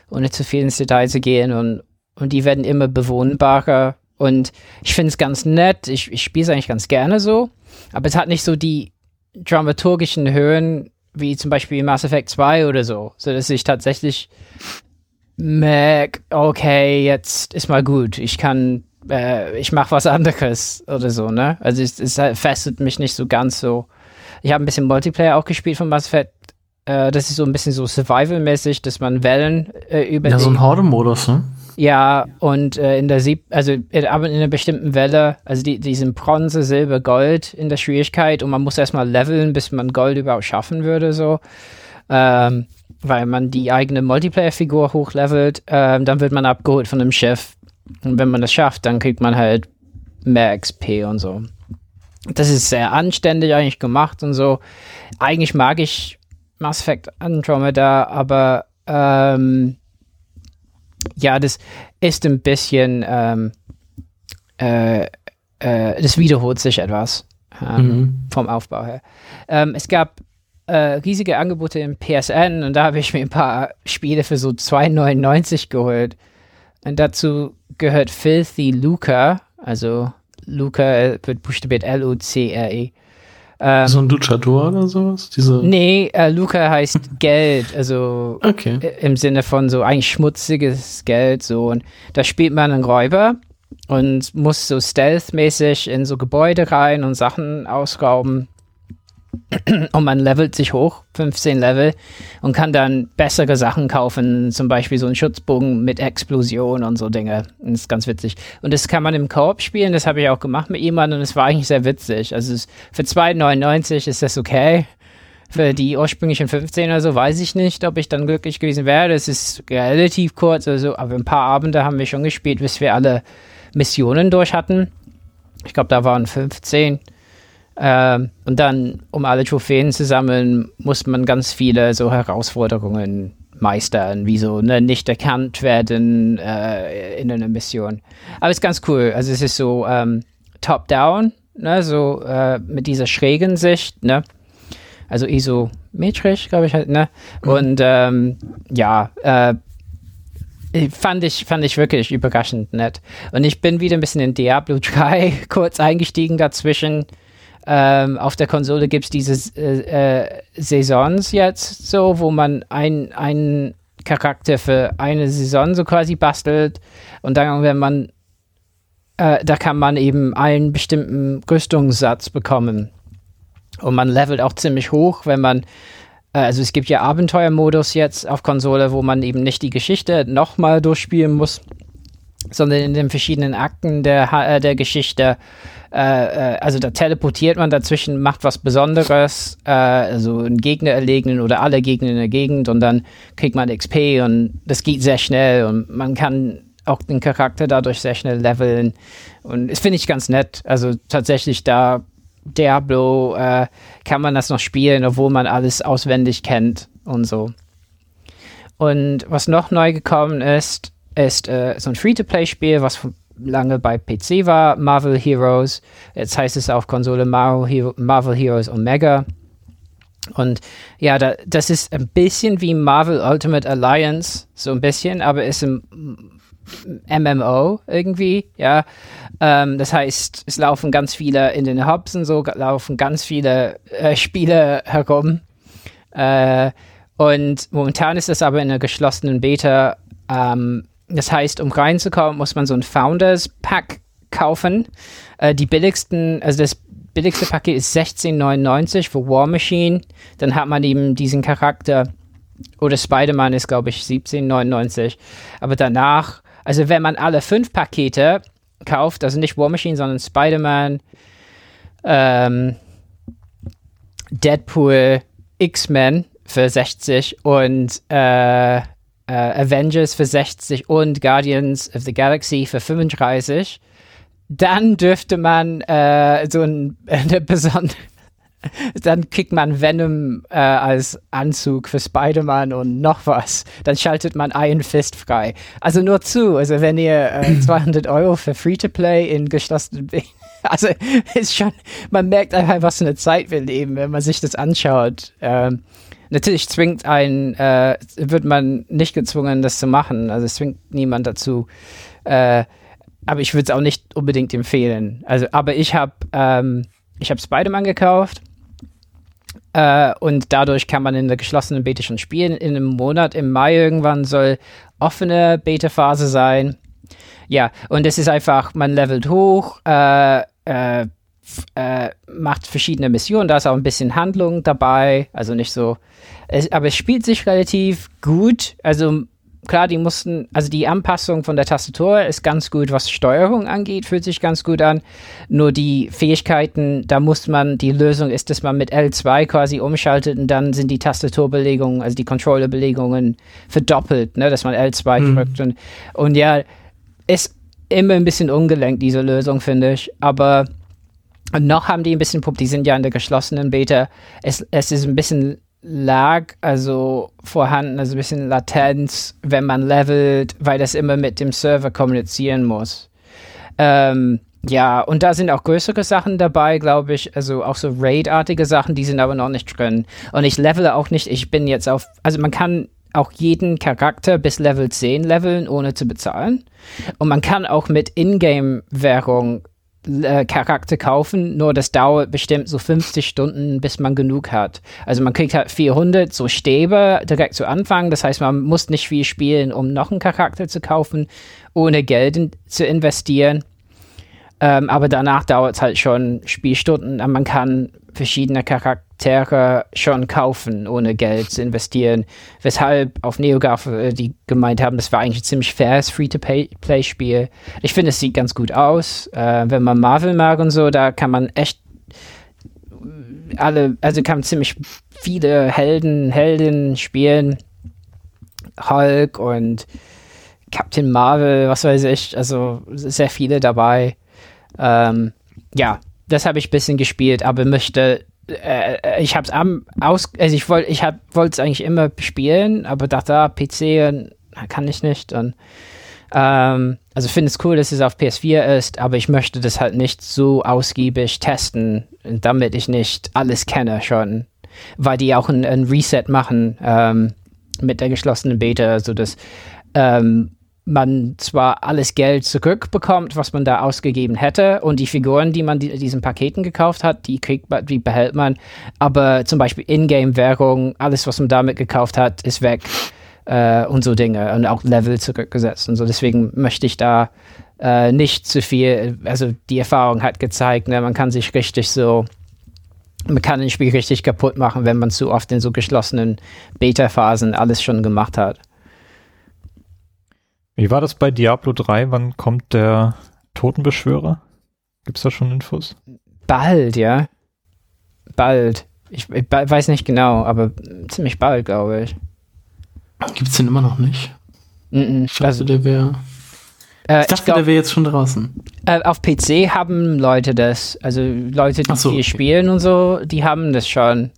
ohne zu viel ins Detail zu gehen und und die werden immer bewohnbarer. Und ich finde es ganz nett. Ich, ich spiele es eigentlich ganz gerne so. Aber es hat nicht so die dramaturgischen Höhen wie zum Beispiel Mass Effect 2 oder so. So dass ich tatsächlich merke, okay, jetzt ist mal gut. Ich kann, äh, ich mache was anderes oder so, ne? Also es, es fesselt mich nicht so ganz so. Ich habe ein bisschen Multiplayer auch gespielt von Mass Effect. Äh, das ist so ein bisschen so Survival-mäßig, dass man Wellen äh, über Ja, so ein Horde-Modus, ne? Ja, und äh, in der Sieb, also in, aber in einer bestimmten Welle, also die, die sind Bronze, Silber, Gold in der Schwierigkeit und man muss erstmal leveln, bis man Gold überhaupt schaffen würde, so. Ähm, weil man die eigene Multiplayer-Figur hochlevelt, ähm, dann wird man abgeholt von einem Schiff. Und wenn man das schafft, dann kriegt man halt mehr XP und so. Das ist sehr anständig eigentlich gemacht und so. Eigentlich mag ich Mass Effect Andromeda, aber ähm, ja, das ist ein bisschen, ähm, äh, äh, das wiederholt sich etwas ähm, Mhm. vom Aufbau her. Ähm, es gab äh, riesige Angebote im PSN und da habe ich mir ein paar Spiele für so 2,99 geholt. Und dazu gehört Filthy Luca, also Luca äh, wird buchstabiert L-U-C-R-E. Ähm, So ein Luchador oder sowas? Diese. nee, äh, Luca heißt [LAUGHS] Geld, also Okay. äh, im Sinne von so eigentlich schmutziges Geld so und da spielt man einen Räuber und muss so stealth-mäßig in so Gebäude rein und Sachen ausrauben und man levelt sich hoch, 15 Level und kann dann bessere Sachen kaufen, zum Beispiel so einen Schutzbogen mit Explosion und so Dinge. Das ist ganz witzig. Und das kann man im Koop spielen, das habe ich auch gemacht mit jemandem und es war eigentlich sehr witzig. Also es, für 2,99 ist das okay. Für die ursprünglichen 15 oder so weiß ich nicht, ob ich dann glücklich gewesen wäre. Das ist relativ kurz, also, aber ein paar Abende haben wir schon gespielt, bis wir alle Missionen durch hatten. Ich glaube, da waren 15. Ähm, und dann, um alle Trophäen zu sammeln, muss man ganz viele so Herausforderungen meistern, wie so ne, nicht erkannt werden äh, in einer Mission. Aber es ist ganz cool. Also es ist so ähm, top-down, ne, so äh, mit dieser schrägen Sicht, ne? Also isometrisch, glaube ich halt, ne? Und ähm, ja, äh, fand ich, fand ich wirklich überraschend nett. Und ich bin wieder ein bisschen in Diablo 3 [LAUGHS] kurz eingestiegen dazwischen. Ähm, auf der Konsole gibt es diese äh, äh, Saisons jetzt so, wo man ein, einen Charakter für eine Saison so quasi bastelt. Und dann, wenn man, äh, da kann man eben einen bestimmten Rüstungssatz bekommen. Und man levelt auch ziemlich hoch, wenn man äh, also es gibt ja Abenteuermodus jetzt auf Konsole, wo man eben nicht die Geschichte nochmal durchspielen muss, sondern in den verschiedenen Akten der, äh, der Geschichte, äh, äh, also da teleportiert man dazwischen, macht was Besonderes, äh, also einen Gegner erlegen oder alle Gegner in der Gegend und dann kriegt man XP und das geht sehr schnell und man kann auch den Charakter dadurch sehr schnell leveln und das finde ich ganz nett. Also tatsächlich da Diablo äh, kann man das noch spielen, obwohl man alles auswendig kennt und so. Und was noch neu gekommen ist, ist äh, so ein Free-to-Play-Spiel, was von- lange bei PC war, Marvel Heroes. Jetzt heißt es auf Konsole Marvel, Hero Marvel Heroes Omega. Und ja, da, das ist ein bisschen wie Marvel Ultimate Alliance, so ein bisschen, aber ist ein MMO irgendwie, ja. Ähm, das heißt, es laufen ganz viele in den Hubs und so, laufen ganz viele äh, Spiele herum. Äh, und momentan ist das aber in einer geschlossenen Beta. Ähm, das heißt, um reinzukommen, muss man so ein Founders Pack kaufen. Äh, die billigsten, also das billigste Paket ist 16,99 für War Machine. Dann hat man eben diesen Charakter. Oder Spider-Man ist, glaube ich, 17,99. Aber danach, also wenn man alle fünf Pakete kauft, also nicht War Machine, sondern Spider-Man, ähm, Deadpool, X-Men für 60 und äh, äh, Avengers für 60 und Guardians of the Galaxy für 35, dann dürfte man äh, so ein, [LAUGHS] eine besondere dann kriegt man Venom äh, als Anzug für Spider-Man und noch was. Dann schaltet man Iron Fist frei. Also nur zu, also wenn ihr äh, [CLEARS THROAT] 200 Euro für Free-to-Play in geschlossenen [LAUGHS] also ist schon, man merkt einfach, was für eine Zeit wir leben, wenn man sich das anschaut. Ähm, natürlich zwingt ein, äh, wird man nicht gezwungen, das zu machen. Also es zwingt niemand dazu. Äh, aber ich würde es auch nicht unbedingt empfehlen. Also, aber ich habe ähm, Spider-Man gekauft äh, und dadurch kann man in der geschlossenen Beta schon spielen. In einem Monat, im Mai irgendwann soll offene Beta-Phase sein. Ja, und es ist einfach, man levelt hoch, äh, äh, äh, macht verschiedene Missionen, da ist auch ein bisschen Handlung dabei, also nicht so, es, aber es spielt sich relativ gut, also klar, die mussten, also die Anpassung von der Tastatur ist ganz gut, was Steuerung angeht, fühlt sich ganz gut an. Nur die Fähigkeiten, da muss man, die Lösung ist, dass man mit L2 quasi umschaltet und dann sind die Tastaturbelegungen, also die Controllerbelegungen verdoppelt, ne, dass man L2 mhm. drückt. Und, und ja, ist immer ein bisschen ungelenkt, diese Lösung, finde ich. Aber noch haben die ein bisschen, die sind ja in der geschlossenen Beta. Es, es ist ein bisschen lag, also vorhanden, also ein bisschen Latenz, wenn man levelt, weil das immer mit dem Server kommunizieren muss. Ähm, ja, und da sind auch größere Sachen dabei, glaube ich, also auch so Raid-artige Sachen, die sind aber noch nicht drin. Und ich levele auch nicht, ich bin jetzt auf, also man kann auch jeden Charakter bis Level 10 leveln, ohne zu bezahlen. Und man kann auch mit Ingame-Währung äh, Charakter kaufen, nur das dauert bestimmt so 50 Stunden, bis man genug hat. Also man kriegt halt 400 so Stäbe direkt zu Anfang, das heißt, man muss nicht viel spielen, um noch einen Charakter zu kaufen, ohne Geld in, zu investieren. Ähm, aber danach dauert es halt schon Spielstunden und man kann verschiedene Charaktere schon kaufen, ohne Geld zu investieren. Weshalb auf NeoGAF äh, die gemeint haben, das war eigentlich ein ziemlich faires Free-to-Play-Spiel. Ich finde, es sieht ganz gut aus. Äh, wenn man Marvel mag und so, da kann man echt alle, also kann man ziemlich viele Helden, Heldinnen spielen. Hulk und Captain Marvel, was weiß ich, also sehr viele dabei. Ähm, ja, das habe ich ein bisschen gespielt, aber möchte, äh, äh ich habe es am aus, also ich wollte, ich wollte es eigentlich immer spielen, aber dachte, ah, PC kann ich nicht und ähm, also finde es cool, dass es auf PS4 ist, aber ich möchte das halt nicht so ausgiebig testen, damit ich nicht alles kenne schon, weil die auch ein, ein Reset machen ähm, mit der geschlossenen Beta, so dass ähm, man zwar alles Geld zurückbekommt, was man da ausgegeben hätte, und die Figuren, die man die, diesen Paketen gekauft hat, die kriegt man, die behält man, aber zum Beispiel Ingame-Währung, alles, was man damit gekauft hat, ist weg äh, und so Dinge und auch Level zurückgesetzt und so. Deswegen möchte ich da äh, nicht zu viel, also die Erfahrung hat gezeigt, ne, man kann sich richtig so man kann ein Spiel richtig kaputt machen, wenn man zu oft in so geschlossenen Beta-Phasen alles schon gemacht hat. Wie war das bei Diablo 3? Wann kommt der Totenbeschwörer? Gibt's da schon Infos? Bald, ja. Bald. Ich, ich weiß nicht genau, aber ziemlich bald, glaube ich. Gibt's den immer noch nicht? Mm -mm, ich dachte, also, der wäre. Äh, ich dachte, ich glaub, der wäre jetzt schon draußen. Äh, auf PC haben Leute das. Also Leute, die so, okay. spielen und so, die haben das schon.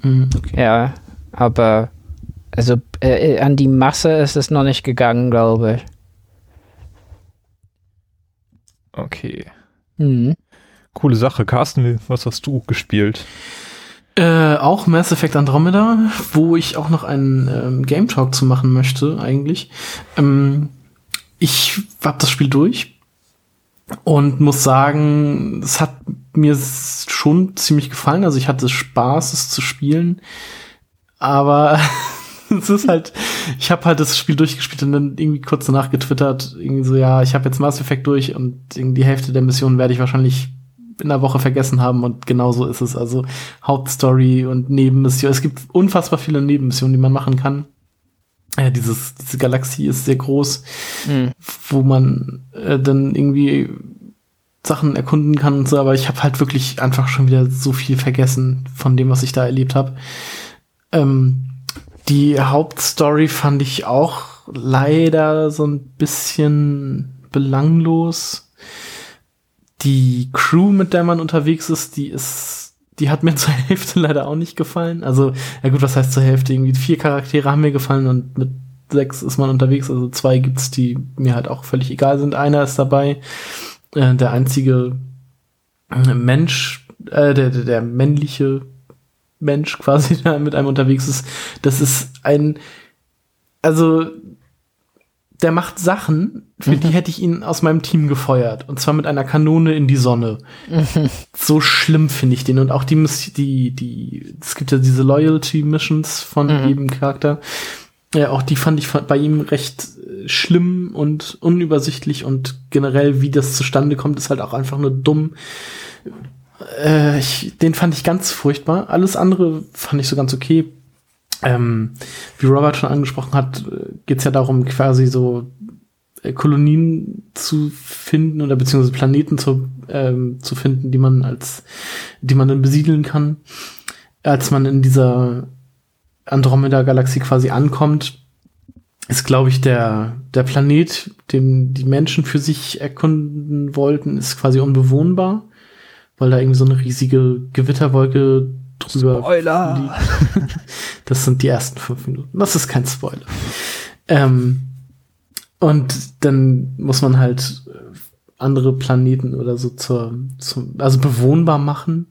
Mm, okay. Ja, aber also äh, an die Masse ist es noch nicht gegangen, glaube ich. Okay. Mhm. Coole Sache. Carsten, was hast du gespielt? Äh, auch Mass Effect Andromeda, wo ich auch noch einen ähm, Game Talk zu machen möchte, eigentlich. Ähm, ich hab das Spiel durch und muss sagen, es hat mir schon ziemlich gefallen. Also ich hatte Spaß, es zu spielen. Aber [LAUGHS] es ist halt, ich habe halt das Spiel durchgespielt und dann irgendwie kurz danach getwittert, irgendwie so, ja, ich habe jetzt Mass Effect durch und die Hälfte der Missionen werde ich wahrscheinlich in der Woche vergessen haben und genau so ist es. Also Hauptstory und Nebenmission. Es gibt unfassbar viele Nebenmissionen, die man machen kann. Ja, dieses, diese Galaxie ist sehr groß, mhm. wo man äh, dann irgendwie Sachen erkunden kann und so, aber ich habe halt wirklich einfach schon wieder so viel vergessen von dem, was ich da erlebt habe. Ähm, die Hauptstory fand ich auch leider so ein bisschen belanglos. Die Crew, mit der man unterwegs ist, die ist, die hat mir [LAUGHS] zur Hälfte leider auch nicht gefallen. Also, ja gut, was heißt zur Hälfte? Irgendwie vier Charaktere haben mir gefallen und mit sechs ist man unterwegs. Also zwei gibt's, die mir halt auch völlig egal sind. Einer ist dabei, äh, der einzige Mensch, äh, der, der, der männliche Mensch quasi [LAUGHS] da mit einem unterwegs ist. Das ist ein, also der macht Sachen, für mhm. die hätte ich ihn aus meinem Team gefeuert. Und zwar mit einer Kanone in die Sonne. Mhm. [LAUGHS] So schlimm finde ich den. Und auch die, die, die, es gibt ja diese Loyalty Missions von mhm. jedem Charakter. Ja, auch die fand ich bei ihm recht äh, schlimm und unübersichtlich und generell, wie das zustande kommt, ist halt auch einfach nur dumm. Äh, ich, den fand ich ganz furchtbar. Alles andere fand ich so ganz okay. Ähm, wie Robert schon angesprochen hat, äh, geht's ja darum, quasi so äh, Kolonien zu finden oder beziehungsweise Planeten zu, ähm, zu finden, die man als, die man dann besiedeln kann. Als man in dieser Andromeda-Galaxie quasi ankommt, ist, glaube ich, der, der Planet, den die Menschen für sich erkunden wollten, ist quasi unbewohnbar, weil da irgendwie so eine riesige Gewitterwolke drüber Spoiler! liegt. Das sind die ersten fünf Minuten. Das ist kein Spoiler. Ähm, und dann muss man halt andere Planeten oder so zur, zur also bewohnbar machen.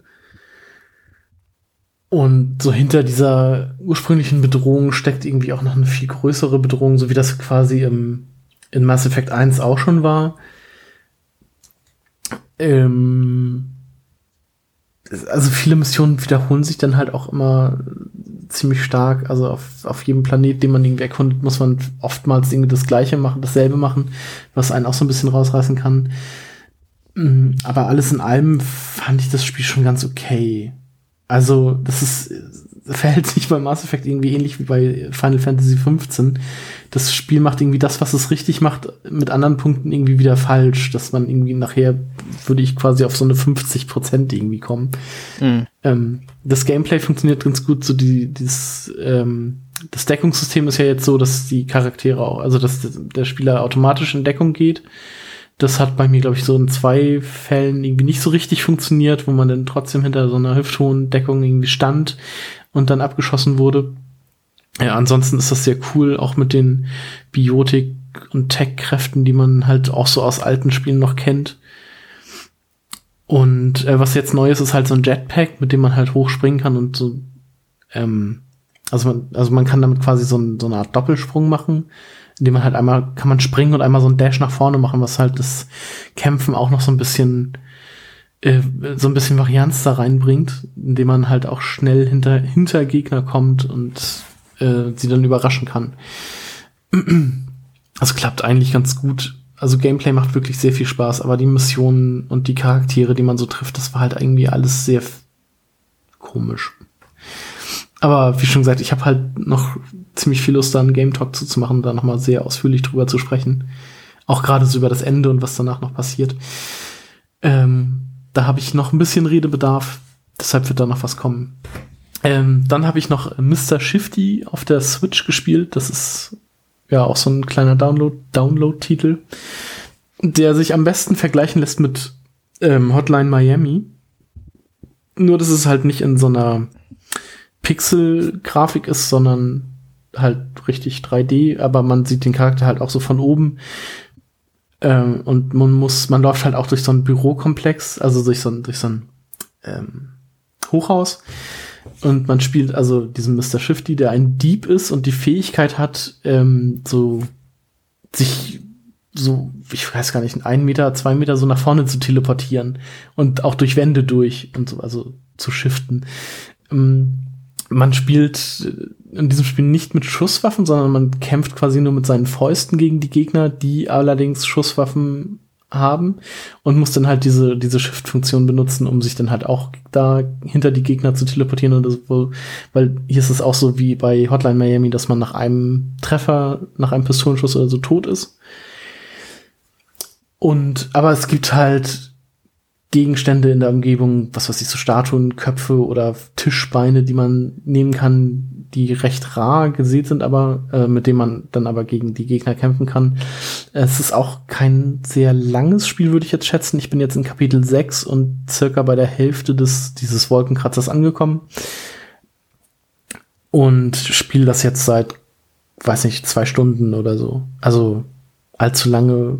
Und so hinter dieser ursprünglichen Bedrohung steckt irgendwie auch noch eine viel größere Bedrohung, so wie das quasi im, in Mass Effect 1 auch schon war. Ähm, also viele Missionen wiederholen sich dann halt auch immer ziemlich stark. Also auf, auf jedem Planet, den man irgendwie erkundet, muss man oftmals irgendwie das Gleiche machen, dasselbe machen, was einen auch so ein bisschen rausreißen kann. Mm, aber alles in allem fand ich das Spiel schon ganz okay. Also, das ist, verhält sich bei Mass Effect irgendwie ähnlich wie bei Final Fantasy 15. Das Spiel macht irgendwie das, was es richtig macht, mit anderen Punkten irgendwie wieder falsch, dass man irgendwie nachher würde ich quasi auf so eine 50 Prozent irgendwie kommen. Mhm. Ähm, das Gameplay funktioniert ganz gut, so die, dieses, ähm, das Deckungssystem ist ja jetzt so, dass die Charaktere auch, also dass der Spieler automatisch in Deckung geht das hat bei mir, glaube ich, so in zwei Fällen irgendwie nicht so richtig funktioniert, wo man dann trotzdem hinter so einer Hüfthohndeckung irgendwie stand und dann abgeschossen wurde. Ja, ansonsten ist das sehr cool, auch mit den Biotik- und Tech-Kräften, die man halt auch so aus alten Spielen noch kennt. Und äh, was jetzt neu ist, ist halt so ein Jetpack, mit dem man halt hochspringen kann und so, ähm, also man, also man kann damit quasi so, ein, so eine Art Doppelsprung machen indem man halt einmal kann man springen und einmal so ein Dash nach vorne machen, was halt das Kämpfen auch noch so ein bisschen äh, so ein bisschen Varianz da reinbringt, indem man halt auch schnell hinter hinter Gegner kommt und äh, sie dann überraschen kann. [CLEARS THROAT] Also klappt eigentlich ganz gut. Also Gameplay macht wirklich sehr viel Spaß, aber die Missionen und die Charaktere, die man so trifft, das war halt irgendwie alles sehr komisch. Aber wie schon gesagt, ich habe halt noch ziemlich viel Lust, da einen Game Talk zuzumachen, da nochmal sehr ausführlich drüber zu sprechen. Auch gerade so über das Ende und was danach noch passiert. Ähm, da habe ich noch ein bisschen Redebedarf, deshalb wird da noch was kommen. Ähm, dann habe ich noch Mr. Shifty auf der Switch gespielt. Das ist ja auch so ein kleiner Download, Download-Titel, der sich am besten vergleichen lässt mit ähm, Hotline Miami. Nur, dass es halt nicht in so einer Pixel-Grafik ist, sondern halt richtig 3D, aber man sieht den Charakter halt auch so von oben. Ähm, und man muss, man läuft halt auch durch so ein Bürokomplex, also durch so ein, durch so ein ähm, Hochhaus. Und man spielt also diesen Mr. Shifty, der ein Dieb ist und die Fähigkeit hat, ähm, so sich so, ich weiß gar nicht, ein Meter, zwei Meter so nach vorne zu teleportieren und auch durch Wände durch und so, also zu shiften. Ähm, man spielt in diesem Spiel nicht mit Schusswaffen, sondern man kämpft quasi nur mit seinen Fäusten gegen die Gegner, die allerdings Schusswaffen haben und muss dann halt diese, diese Shift-Funktion benutzen, um sich dann halt auch da hinter die Gegner zu teleportieren oder so, weil hier ist es auch so wie bei Hotline Miami, dass man nach einem Treffer, nach einem Pistolenschuss oder so tot ist. Und, aber es gibt halt Gegenstände in der Umgebung, was weiß ich, so Statuen, Köpfe oder Tischbeine, die man nehmen kann, die recht rar gesät sind, aber äh, mit denen man dann aber gegen die Gegner kämpfen kann. Es ist auch kein sehr langes Spiel, würde ich jetzt schätzen. Ich bin jetzt in Kapitel 6 und circa bei der Hälfte des dieses Wolkenkratzers angekommen. Und spiele das jetzt seit, weiß nicht, zwei Stunden oder so. Also allzu lange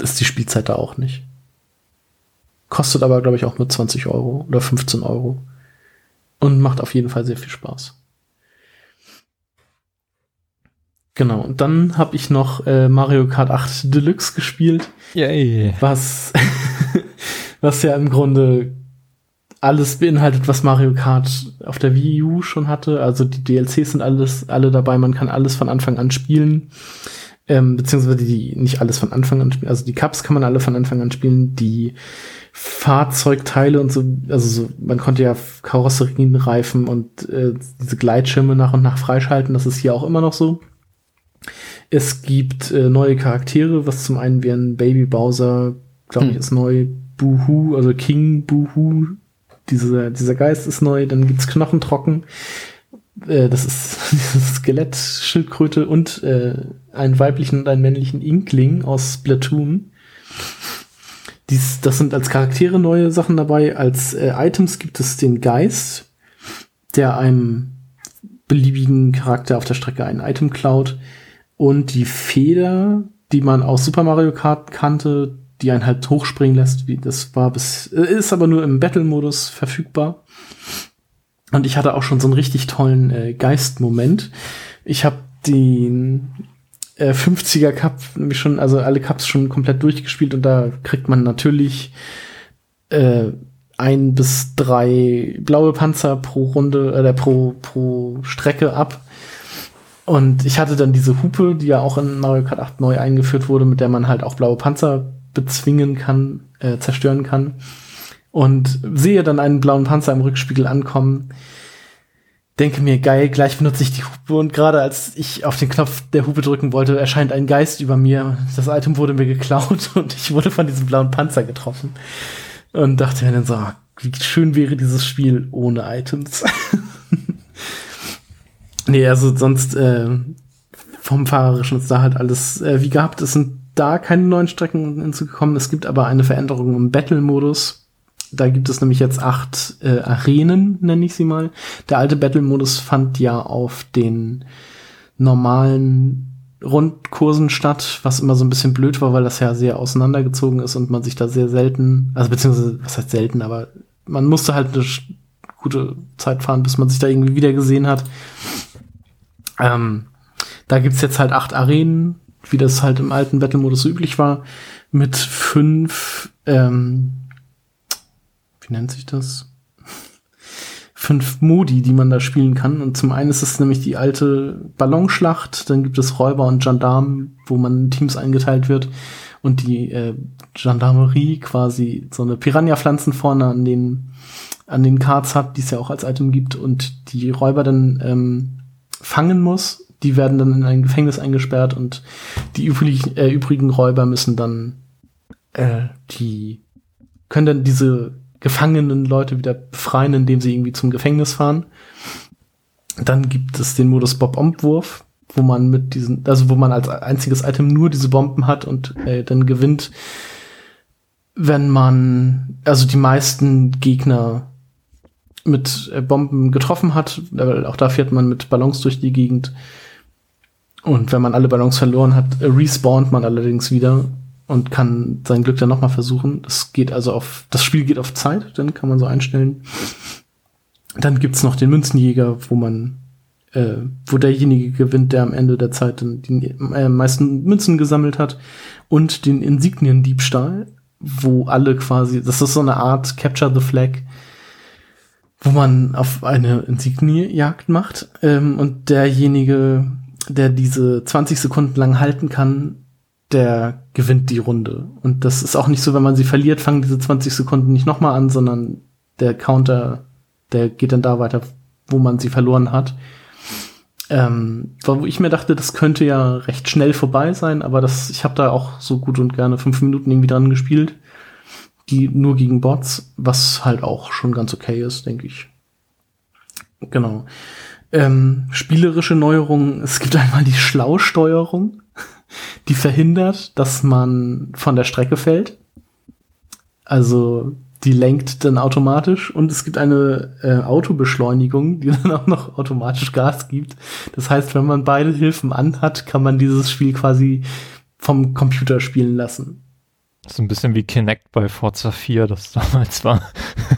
ist die Spielzeit da auch nicht. Kostet aber, glaube ich, auch nur 20 Euro oder 15 Euro. Und macht auf jeden Fall sehr viel Spaß. Genau, und dann habe ich noch äh, Mario Kart 8 Deluxe gespielt. Yay. Was, [LAUGHS] was ja im Grunde alles beinhaltet, was Mario Kart auf der Wii U schon hatte. Also die DLCs sind alles alle dabei. Man kann alles von Anfang an spielen. Ähm, beziehungsweise die nicht alles von Anfang an spielen. Also die Cups kann man alle von Anfang an spielen. Die Fahrzeugteile und so, also so, man konnte ja Karosserien, Reifen und äh, diese Gleitschirme nach und nach freischalten. Das ist hier auch immer noch so. Es gibt äh, neue Charaktere, was zum einen wie ein Baby Bowser, glaube ich, hm. ist neu. Boohoo, also King Boohoo, dieser, dieser Geist ist neu. Dann gibt's Knochentrocken. Äh, das ist [LAUGHS] dieses Skelett-Schildkröte und äh, einen weiblichen und einen männlichen Inkling aus Splatoon. Dies, das sind als Charaktere neue Sachen dabei. Als äh, Items gibt es den Geist, der einem beliebigen Charakter auf der Strecke ein Item klaut und die Feder, die man aus Super Mario Kart kannte, die einen halt hochspringen lässt, das war bis, äh, ist aber nur im Battle-Modus verfügbar. Und ich hatte auch schon so einen richtig tollen äh, Geist-Moment. Ich habe den äh, 50er Cup nämlich schon, also alle Cups schon komplett durchgespielt und da kriegt man natürlich äh, ein bis drei blaue Panzer pro Runde, äh, pro, pro Strecke ab. Und ich hatte dann diese Hupe, die ja auch in Mario Kart 8 neu eingeführt wurde, mit der man halt auch blaue Panzer bezwingen kann, äh, zerstören kann. Und sehe dann einen blauen Panzer im Rückspiegel ankommen. Denke mir, geil, gleich benutze ich die Hupe. Und gerade als ich auf den Knopf der Hupe drücken wollte, erscheint ein Geist über mir. Das Item wurde mir geklaut [LAUGHS] und ich wurde von diesem blauen Panzer getroffen. Und dachte mir dann so, wie schön wäre dieses Spiel ohne Items. [LAUGHS] Nee, also sonst äh, vom Fahrerischen ist da halt alles äh, wie gehabt. Es sind da keine neuen Strecken hinzugekommen. Es gibt aber eine Veränderung im Battle-Modus. Da gibt es nämlich jetzt acht äh, Arenen, nenne ich sie mal. Der alte Battle-Modus fand ja auf den normalen Rundkursen statt, was immer so ein bisschen blöd war, weil das ja sehr auseinandergezogen ist und man sich da sehr selten, also beziehungsweise, was heißt selten, aber man musste halt eine gute Zeit fahren, bis man sich da irgendwie wieder gesehen hat. Ähm, da gibt's jetzt halt acht Arenen, wie das halt im alten Battle-Modus üblich war, mit fünf, ähm, wie nennt sich das? fünf Modi, die man da spielen kann. Und zum einen ist es nämlich die alte Ballonschlacht, dann gibt es Räuber und Gendarmen, wo man in Teams eingeteilt wird und die äh, Gendarmerie quasi so eine Piranha-Pflanzen vorne an den an den Cards hat, die es ja auch als Item gibt und die Räuber dann ähm, fangen muss. Die werden dann in ein Gefängnis eingesperrt und die übrig, äh, übrigen Räuber müssen dann äh, die können dann diese gefangenen Leute wieder befreien, indem sie irgendwie zum Gefängnis fahren. Dann gibt es den Modus Bob-Omb-Wurf, wo man mit diesen, also wo man als einziges Item nur diese Bomben hat und äh, dann gewinnt, wenn man, also die meisten Gegner mit äh, Bomben getroffen hat. Auch da fährt man mit Ballons durch die Gegend. Und wenn man alle Ballons verloren hat, respawnt man allerdings wieder und kann sein Glück dann nochmal versuchen. Das geht also auf, das Spiel geht auf Zeit, dann kann man so einstellen. Dann gibt's noch den Münzenjäger, wo man, äh, wo derjenige gewinnt, der am Ende der Zeit dann die äh, meisten Münzen gesammelt hat. Und den Insigniendiebstahl, wo alle quasi, das ist so eine Art Capture the Flag, wo man auf eine Insignie-Jagd macht ähm, und derjenige, der diese 20 Sekunden lang halten kann, der gewinnt die Runde. Und das ist auch nicht so, wenn man sie verliert, fangen diese 20 Sekunden nicht nochmal an, sondern der Counter, der geht dann da weiter, wo man sie verloren hat. Ähm, wo ich mir dachte, das könnte ja recht schnell vorbei sein, aber das, ich habe da auch so gut und gerne fünf Minuten irgendwie dran gespielt die nur gegen Bots, was halt auch schon ganz okay ist, denke ich. Genau. Ähm, spielerische Neuerungen. Es gibt [LAUGHS] einmal die Schlausteuerung, die verhindert, dass man von der Strecke fällt. Also die lenkt dann automatisch und es gibt eine äh, Autobeschleunigung, die [LAUGHS] dann auch noch automatisch Gas gibt. Das heißt, wenn man beide Hilfen anhat, kann man dieses Spiel quasi vom Computer spielen lassen. So ein bisschen wie Kinect bei Forza 4, das damals war.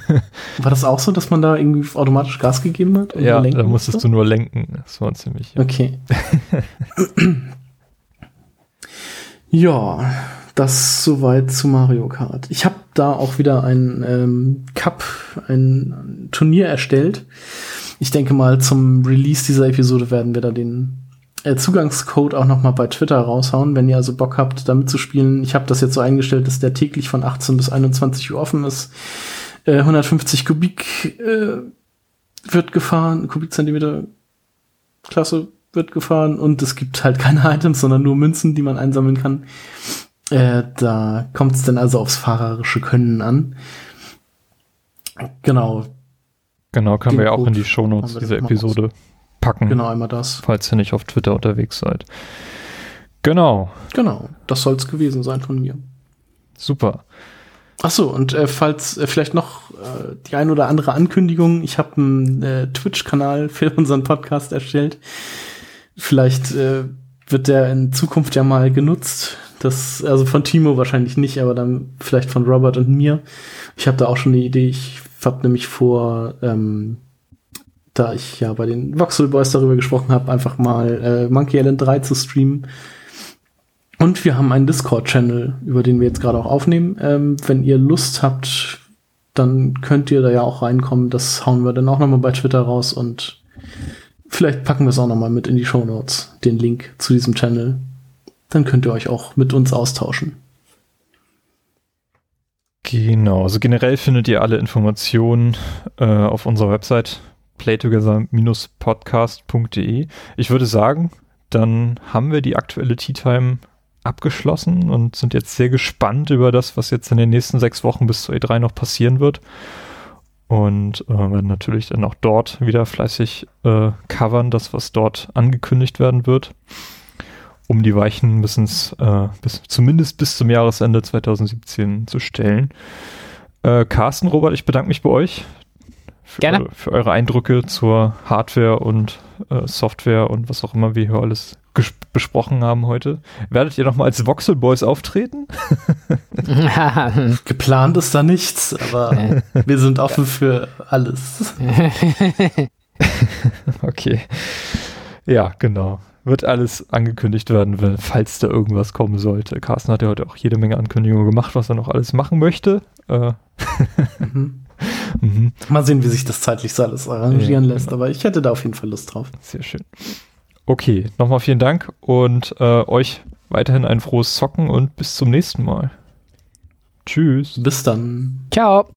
[LAUGHS] war das auch so, dass man da irgendwie automatisch Gas gegeben hat? ja, da musstest musste? du nur lenken. Das war ziemlich. Ja. Okay. [LAUGHS] ja, das soweit zu Mario Kart. Ich habe da auch wieder ein ähm, Cup, ein Turnier erstellt. Ich denke mal, zum Release dieser Episode werden wir da den äh, Zugangscode auch noch mal bei Twitter raushauen, wenn ihr also Bock habt, damit zu spielen. Ich habe das jetzt so eingestellt, dass der täglich von 18 bis 21 Uhr offen ist. Äh, 150 Kubik äh, wird gefahren, Kubikzentimeter Klasse wird gefahren und es gibt halt keine [LAUGHS] Items, sondern nur Münzen, die man einsammeln kann. Äh, da kommt es dann also aufs fahrerische Können an. Genau. Genau, können wir ja auch in die Shownotes dieser Episode packen. Genau, einmal das. Falls ihr nicht auf Twitter unterwegs seid. Genau. Genau, das soll es gewesen sein von mir. Super. Ach so, und äh, falls äh, vielleicht noch äh, die ein oder andere Ankündigung, ich habe einen äh, Twitch-Kanal für unseren Podcast erstellt. Vielleicht äh, wird der in Zukunft ja mal genutzt. Das, also von Timo wahrscheinlich nicht, aber dann vielleicht von Robert und mir. Ich habe da auch schon eine Idee. Ich habe nämlich vor, ähm, da ich ja bei den Voxel Boys darüber gesprochen habe, einfach mal äh, Monkey Island 3 zu streamen. Und wir haben einen Discord-Channel, über den wir jetzt gerade auch aufnehmen. Ähm, wenn ihr Lust habt, dann könnt ihr da ja auch reinkommen. Das hauen wir dann auch nochmal bei Twitter raus und vielleicht packen wir es auch nochmal mit in die Show Notes, den Link zu diesem Channel dann könnt ihr euch auch mit uns austauschen. Genau, also generell findet ihr alle Informationen äh, auf unserer Website playtogether-podcast.de. Ich würde sagen, dann haben wir die aktuelle Tea Time abgeschlossen und sind jetzt sehr gespannt über das, was jetzt in den nächsten sechs Wochen bis zur E3 noch passieren wird. Und äh, werden natürlich dann auch dort wieder fleißig äh, covern, das, was dort angekündigt werden wird um die Weichen bis, äh, bis zumindest bis zum Jahresende 2017 zu stellen. Äh, Carsten, Robert, ich bedanke mich bei euch für, Gerne. für eure Eindrücke zur Hardware und äh, Software und was auch immer wir hier alles besprochen haben heute. Werdet ihr nochmal als Voxel Boys auftreten? [LAUGHS] Geplant ist da nichts, aber [LAUGHS] wir sind offen für alles. [LAUGHS] okay. Ja, genau wird alles angekündigt werden, falls da irgendwas kommen sollte. Carsten hat ja heute auch jede Menge Ankündigungen gemacht, was er noch alles machen möchte. Äh. mhm. Mhm. Mal sehen, wie sich das zeitlich so alles arrangieren ja, lässt, genau. aber ich hätte da auf jeden Fall Lust drauf. Sehr schön. Okay, nochmal vielen Dank und äh, euch weiterhin ein frohes Zocken und bis zum nächsten Mal. Tschüss. Bis dann. Ciao.